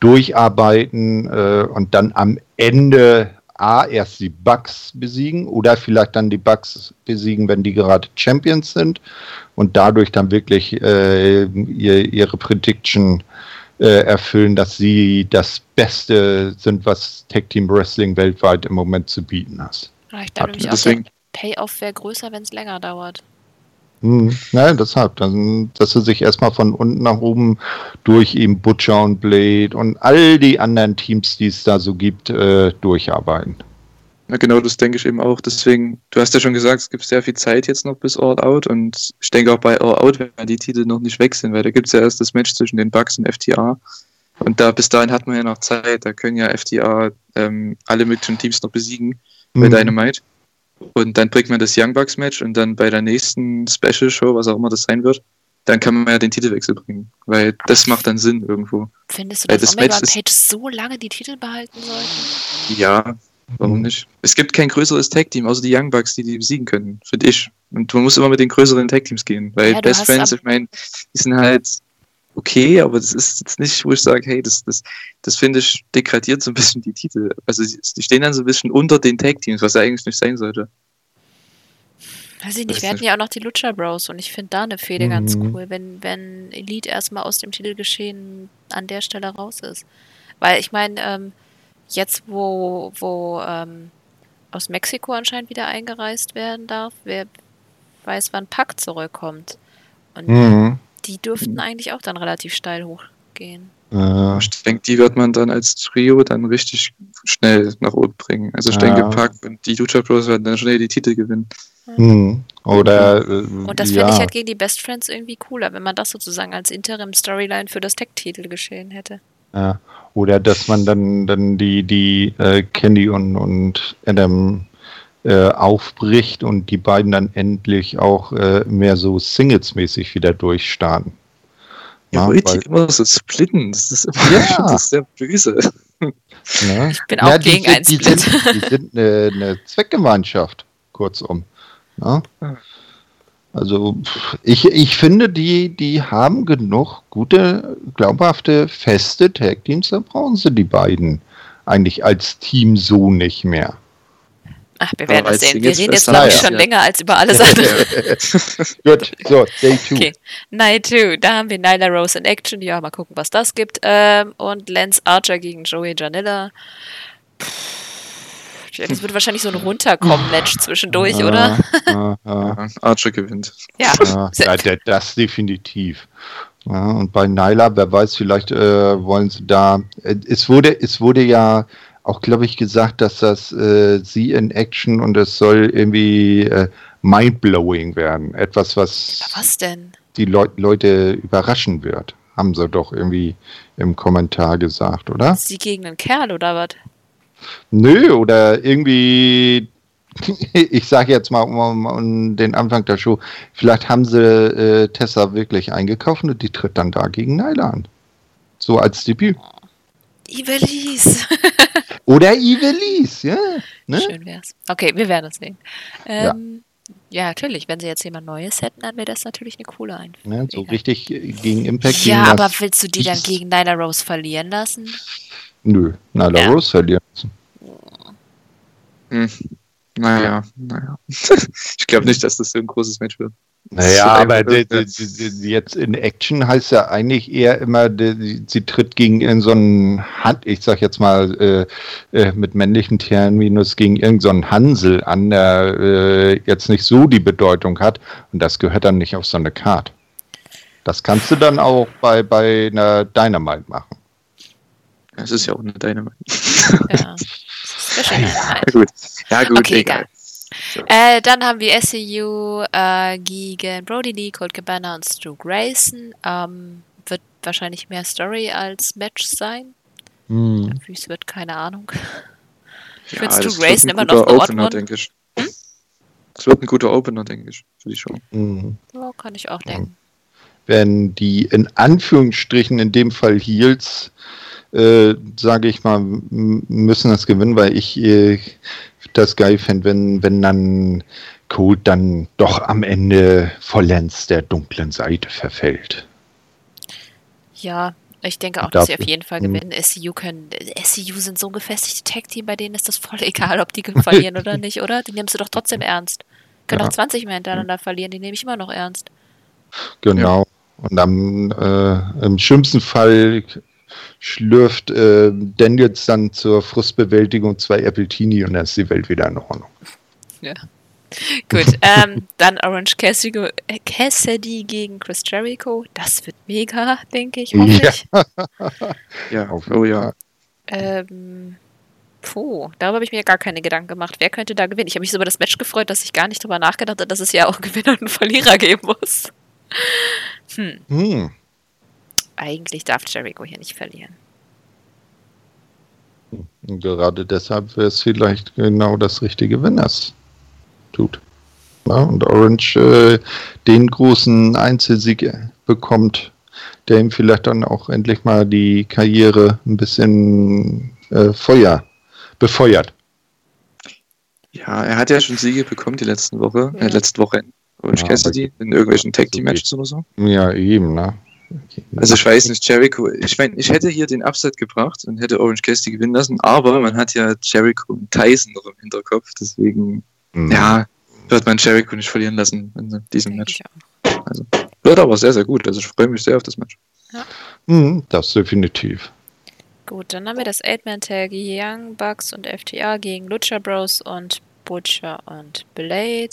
durcharbeiten und dann am Ende A, erst die Bucks besiegen oder vielleicht dann die Bucks besiegen, wenn die gerade Champions sind und dadurch dann wirklich äh, ihr, ihre Prediction äh, erfüllen, dass sie das Beste sind, was Tag Team Wrestling weltweit im Moment zu bieten hat. Ich glaube nämlich auch, der Payoff wäre größer, wenn es länger dauert. Hm, ja, deshalb, dann, dass sie sich erstmal von unten nach oben durch eben Butcher und Blade und all die anderen Teams, die es da so gibt, äh, durcharbeiten. Ja, genau, das denke ich eben auch. Deswegen, du hast ja schon gesagt, es gibt sehr viel Zeit jetzt noch bis All Out und ich denke auch bei All Out werden die Titel noch nicht weg sind, weil da gibt es ja erst das Match zwischen den Bucks und FTA. Und da bis dahin hat man ja noch Zeit, da können ja FTA ähm, alle möglichen Teams noch besiegen mhm. bei Dynamite. Und dann bringt man das Young Bucks Match und dann bei der nächsten Special Show, was auch immer das sein wird, dann kann man ja den Titelwechsel bringen. Weil das macht dann Sinn irgendwo. Findest du, dass das Omega und Page so lange die Titel behalten sollten? Ja, warum mhm. nicht? Es gibt kein größeres Tag-Team, außer die Young Bucks, die die besiegen können, finde ich. Und man muss immer mit den größeren Tag-Teams gehen. Weil ja, Best Friends, ich meine, die sind halt okay, aber das ist jetzt nicht, wo ich sage, hey, das, das, das finde ich degradiert so ein bisschen die Titel. Also die stehen dann so ein bisschen unter den Tag-Teams, was ja eigentlich nicht sein sollte. Weiß ich nicht, wir hatten ja auch noch die Lucha Bros und ich finde da eine Fehde mhm. ganz cool, wenn, wenn Elite erstmal aus dem Titelgeschehen an der Stelle raus ist. Weil ich meine, ähm, jetzt wo, wo ähm, aus Mexiko anscheinend wieder eingereist werden darf, wer weiß, wann Pack zurückkommt. Und mhm die dürften eigentlich auch dann relativ steil hochgehen. Äh, ich denke, die wird man dann als Trio dann richtig schnell nach oben bringen. Also ich ja. denke, Pack und die Lucha Bros werden dann schnell die Titel gewinnen. Hm. Oder, äh, und das ja. finde ich halt gegen die Best Friends irgendwie cooler, wenn man das sozusagen als Interim-Storyline für das Tech-Titel geschehen hätte. Ja. Oder dass man dann, dann die, die äh, Candy und, und Adam äh, aufbricht und die beiden dann endlich auch äh, mehr so Singles-mäßig wieder durchstarten. Ja, ja weil, immer so splitten, das ist, immer, ja. das ist sehr böse. Ja. Ich bin auch ja, gegen ein Split. Die sind, die sind eine, eine Zweckgemeinschaft, kurzum. Ja? Also ich, ich finde, die, die haben genug gute, glaubhafte, feste Tag-Teams, da brauchen sie die beiden eigentlich als Team so nicht mehr. Ach, wir werden es sehen. Wir reden jetzt, glaube ich, schon ja. länger als über alles andere. Gut, so, Day 2. Okay, Night 2. Da haben wir Nyla Rose in Action. Ja, mal gucken, was das gibt. Ähm, und Lance Archer gegen Joey Janilla. Das wird wahrscheinlich so ein Runterkommen-Match zwischendurch, oder? Archer gewinnt. Ja, ja das definitiv. Ja, und bei Nyla, wer weiß, vielleicht äh, wollen sie da. Äh, es wurde, es wurde ja auch, glaube ich, gesagt, dass das äh, sie in Action und es soll irgendwie äh, mindblowing werden. Etwas, was, was denn? die Leu Leute überraschen wird. Haben sie doch irgendwie im Kommentar gesagt, oder? Sie gegen einen Kerl oder was? Nö, oder irgendwie, ich sage jetzt mal um, um, den Anfang der Show, vielleicht haben sie äh, Tessa wirklich eingekauft und die tritt dann da gegen Nyla an. So als Debüt. Ivelisse. Oder Ivelisse, ja. Ne? Schön wär's. Okay, wir werden es sehen. Ähm, ja. ja. natürlich. Wenn sie jetzt jemand Neues hätten, dann wäre das natürlich eine coole Einführung. Ja, so richtig gegen Impact. Ja, gegen aber willst du die dann gegen Nyla Rose verlieren lassen? Nö, Nyla ja. Rose verlieren lassen. Hm. Naja, naja. ich glaube nicht, dass das so ein großes Match wird. Naja, aber die, die, die, jetzt in Action heißt ja eigentlich eher immer, sie tritt gegen in so einen Hand, ich sag jetzt mal äh, äh, mit männlichen Terminus gegen irgendeinen so Hansel an, der äh, jetzt nicht so die Bedeutung hat und das gehört dann nicht auf so eine Karte. Das kannst du dann auch bei, bei einer Dynamite machen. Es ist ja auch eine Dynamite. Ja. ja, gut. Ja, gut, okay, egal. So. Äh, dann haben wir SCU äh, gegen Brody Lee, Colt Cabana und Stu Grayson. Ähm, wird wahrscheinlich mehr Story als Match sein. Hm. Wie es wird, keine Ahnung. Ich ja, finde Stu Grayson immer noch ein Opener, denke ich. Hm? Das wird ein guter Opener, denke ich, für die Show. Mhm. Ja, kann ich auch denken. Wenn die in Anführungsstrichen in dem Fall Heels äh, sage ich mal, müssen das gewinnen, weil ich äh, das geil fände, wenn, wenn dann Cold dann doch am Ende vollends der dunklen Seite verfällt. Ja, Ich denke auch, dass sie auf jeden Fall gewinnen. SCU können. SCU sind so ein gefestigte Tag-Team, bei denen ist das voll egal, ob die verlieren oder nicht, oder? Die nimmst du doch trotzdem ernst. Können Ja. auch 20 mehr hintereinander verlieren, die nehme ich immer noch ernst. Genau. Und dann äh, im schlimmsten Fall schlürft äh, Daniels dann zur Frustbewältigung zwei Appletini und dann ist die Welt wieder in Ordnung. Gut, ähm, dann Orange Cassidy, Cassidy gegen Chris Jericho. Das wird mega, denke ich, hoffe Ja. ich. Ja, Auf oh ja. Ähm, puh, darüber habe ich mir gar keine Gedanken gemacht. Wer könnte da gewinnen? Ich habe mich so über das Match gefreut, dass ich gar nicht drüber nachgedacht habe, dass es ja auch Gewinner und Verlierer geben muss. Hm, Hm. Eigentlich darf Jericho hier nicht verlieren. Und gerade deshalb wäre es vielleicht genau das Richtige, wenn er es tut. Ja, und Orange äh, den großen Einzelsieg bekommt, der ihm vielleicht dann auch endlich mal die Karriere ein bisschen äh, Feuer befeuert. Ja, er hat ja schon Siege bekommen die letzten Woche, Ja. äh, letzte Woche in Orange Ja, Cassidy, in irgendwelchen Tag Team Matches oder so. Ja, eben, ne? Also ich weiß nicht, Jericho, ich meine, ich hätte hier den Upset gebracht und hätte Orange Cassidy gewinnen lassen, aber man hat ja Jericho und Tyson noch im Hinterkopf, deswegen, Hm. ja, wird man Jericho nicht verlieren lassen in diesem Match. Also, wird aber sehr, sehr gut. Also ich freue mich sehr auf das Match. Hm, das definitiv. Gut, dann haben wir das Eight-Man-Tag Young Bucks und FTA gegen Lucha Bros und Butcher und Blade.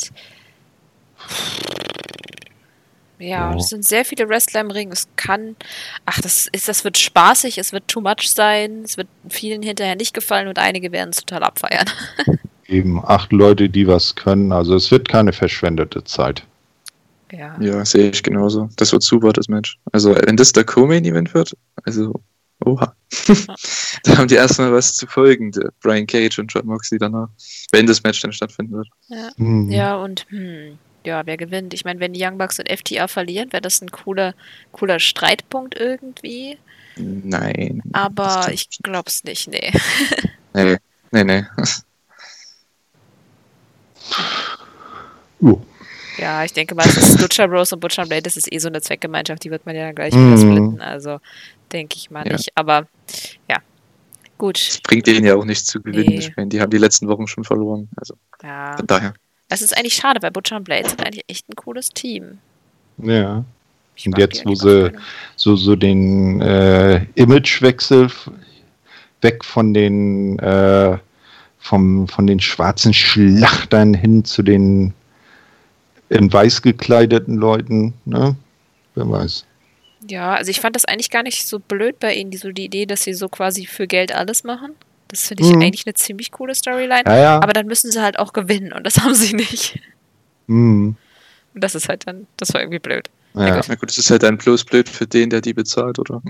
Ja, Ja. es sind sehr viele Wrestler im Ring. Es kann, ach, das ist, das wird spaßig, es wird too much sein, es wird vielen hinterher nicht gefallen und einige werden es total abfeiern. Eben acht Leute, die was können. Also es wird keine verschwendete Zeit. Ja. Ja, sehe ich genauso. Das wird super, das Match. Also, wenn das der Co-Main-Event wird, also, oha. da haben die erstmal was zu folgen, der Brian Cage und John Moxley danach, wenn das Match dann stattfinden wird. Hm. Ja, und hm, ja, wer gewinnt? Ich meine, wenn die Young Bucks und FTA verlieren, wäre das ein cooler, cooler Streitpunkt irgendwie. Nein. Aber ich glaub's nicht, nee. Nee, nee, nee. Jo. Ja, ich denke mal, es ist Lucha Bros und Butcher Blade, das ist eh so eine Zweckgemeinschaft, die wird man ja dann gleich wieder splitten, also denke ich mal Ja. nicht. Aber ja, gut. Das bringt denen ja auch nichts zu gewinnen. Nee. Ich meine, die haben die letzten Wochen schon verloren. Also, Ja. von daher. Es ist eigentlich schade, weil Butcher und Blade sind eigentlich echt ein cooles Team. Ja. Ich Und jetzt, wo sie- so, so den äh, Imagewechsel weg von den äh, vom, von den schwarzen Schlachtern hin zu den in weiß gekleideten Leuten, ne? Wer weiß. Ja, also ich fand das eigentlich gar nicht so blöd bei ihnen, die, so die Idee, dass sie so quasi für Geld alles machen. Das finde ich Mhm. eigentlich eine ziemlich coole Storyline. Ja, ja. Aber dann müssen sie halt auch gewinnen und das haben sie nicht. hm, Und das ist halt dann, das war irgendwie blöd. ja. Na gut, das ist halt dann bloß blöd für den, der die bezahlt, oder?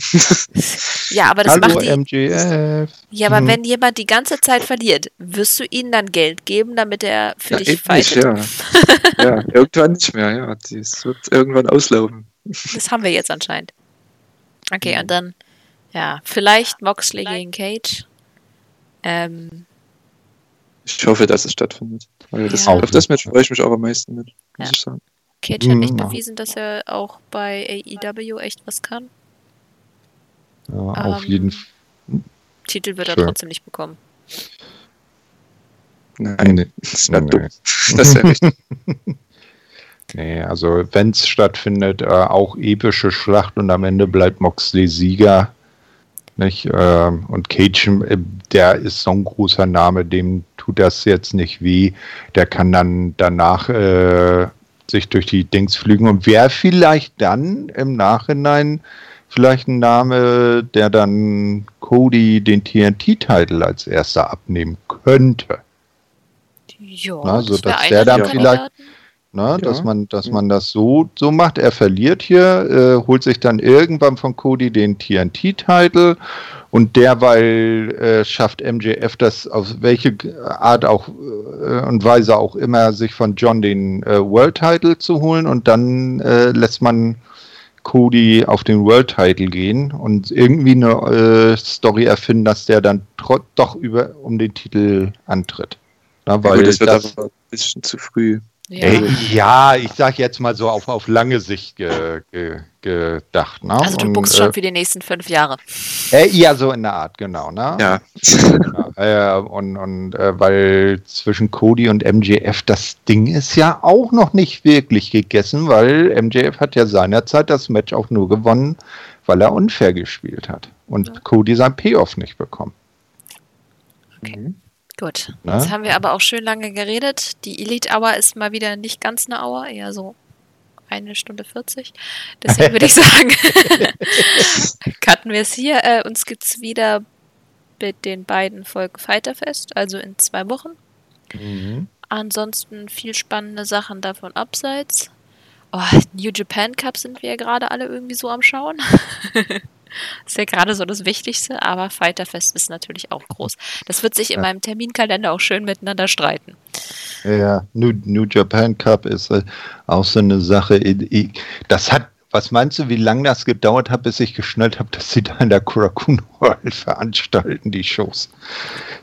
Ja, aber das Hallo macht die. MJF. Ja, aber Mhm. wenn jemand die ganze Zeit verliert, wirst du ihnen dann Geld geben, damit er für Ja, dich nicht, fightet? ja. ja, irgendwann nicht mehr, ja. Das wird irgendwann auslaufen. Das haben wir jetzt anscheinend. Okay, Mhm. und dann, ja, vielleicht Moxley gegen Cage. Ähm, Ich hoffe, dass es stattfindet. Weil das, Ja. auf das Match freue ich mich auch am meisten mit, muss Ja. ich sagen. Cage hat echt Mhm. bewiesen, dass er auch bei AEW echt was kann. Ja, auf Ähm, jeden Fall. Titel wird er Sure. trotzdem nicht bekommen. Nein, Nee. das wäre Nee. dumm. Das wäre richtig. Nee, also wenn es stattfindet, äh, auch epische Schlacht und am Ende bleibt Moxley Sieger. Nicht? Ähm, und Cage, äh, der ist so ein großer Name, dem tut das jetzt nicht weh. Der kann dann danach äh, sich durch die Dings flügen und wäre vielleicht dann im Nachhinein vielleicht ein Name, der dann Cody den TNT-Titel als erster abnehmen könnte. Ja, Na, so, das wär dass einer der der dann vielleicht- Kandidaten. Ne, Ja. dass man, dass man das so, so macht. Er verliert hier, äh, holt sich dann irgendwann von Cody den TNT-Titel und derweil äh, schafft MJF das auf welche Art auch äh, und Weise auch immer, sich von John den äh, World-Title zu holen und dann äh, lässt man Cody auf den World-Title gehen und irgendwie eine äh, Story erfinden, dass der dann doch über um den Titel antritt. Na, Ja, weil gut, das wird das, aber ein bisschen zu früh. Ja. Äh, ja, ich sag jetzt mal so auf, auf lange Sicht ge, ge, gedacht. Ne? Also du buchst schon äh, für die nächsten fünf Jahre. Äh, ja, so in der Art, genau. Ne? Ja. genau. Äh, und und äh, weil zwischen Cody und MJF das Ding ist ja auch noch nicht wirklich gegessen, weil MJF hat ja seinerzeit das Match auch nur gewonnen, weil er unfair gespielt hat und ja. Cody sein Payoff nicht bekommen. Okay. Mhm. Gut. Na? Jetzt haben wir aber auch schön lange geredet. Die Elite Hour ist mal wieder nicht ganz eine Hour, eher so eine Stunde 40. Deswegen würde ich sagen, cutten wir es hier. Äh, uns es wieder mit den beiden Folgen Fighterfest, also in zwei Wochen. Mhm. Ansonsten viel spannende Sachen davon abseits. Oh, New Japan Cup sind wir ja gerade alle irgendwie so am Schauen. ist ja gerade so das Wichtigste, aber Fighterfest ist natürlich auch groß. Das wird sich in ja. meinem Terminkalender auch schön miteinander streiten. Ja, New, New Japan Cup ist äh, auch so eine Sache. Das hat, was meinst du, wie lange das gedauert hat, bis ich geschnallt habe, dass sie da in der Kurakun World veranstalten, die Shows?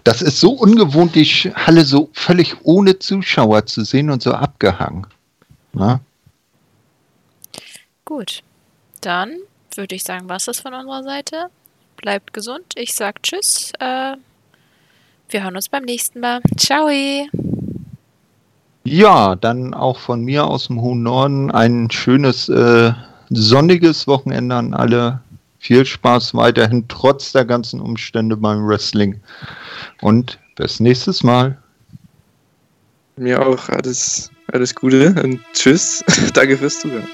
Das ist so ungewohnt, die Halle so völlig ohne Zuschauer zu sehen und so abgehangen. Na? Gut, dann würde ich sagen, was ist von unserer Seite. Bleibt gesund. Ich sag Tschüss. Äh, wir hören uns beim nächsten Mal. Ciao. Ja, dann auch von mir aus dem hohen Norden ein schönes äh, sonniges Wochenende an alle. Viel Spaß weiterhin, trotz der ganzen Umstände beim Wrestling. Und bis nächstes Mal. Mir auch alles, alles Gute und tschüss. Danke fürs Zuhören.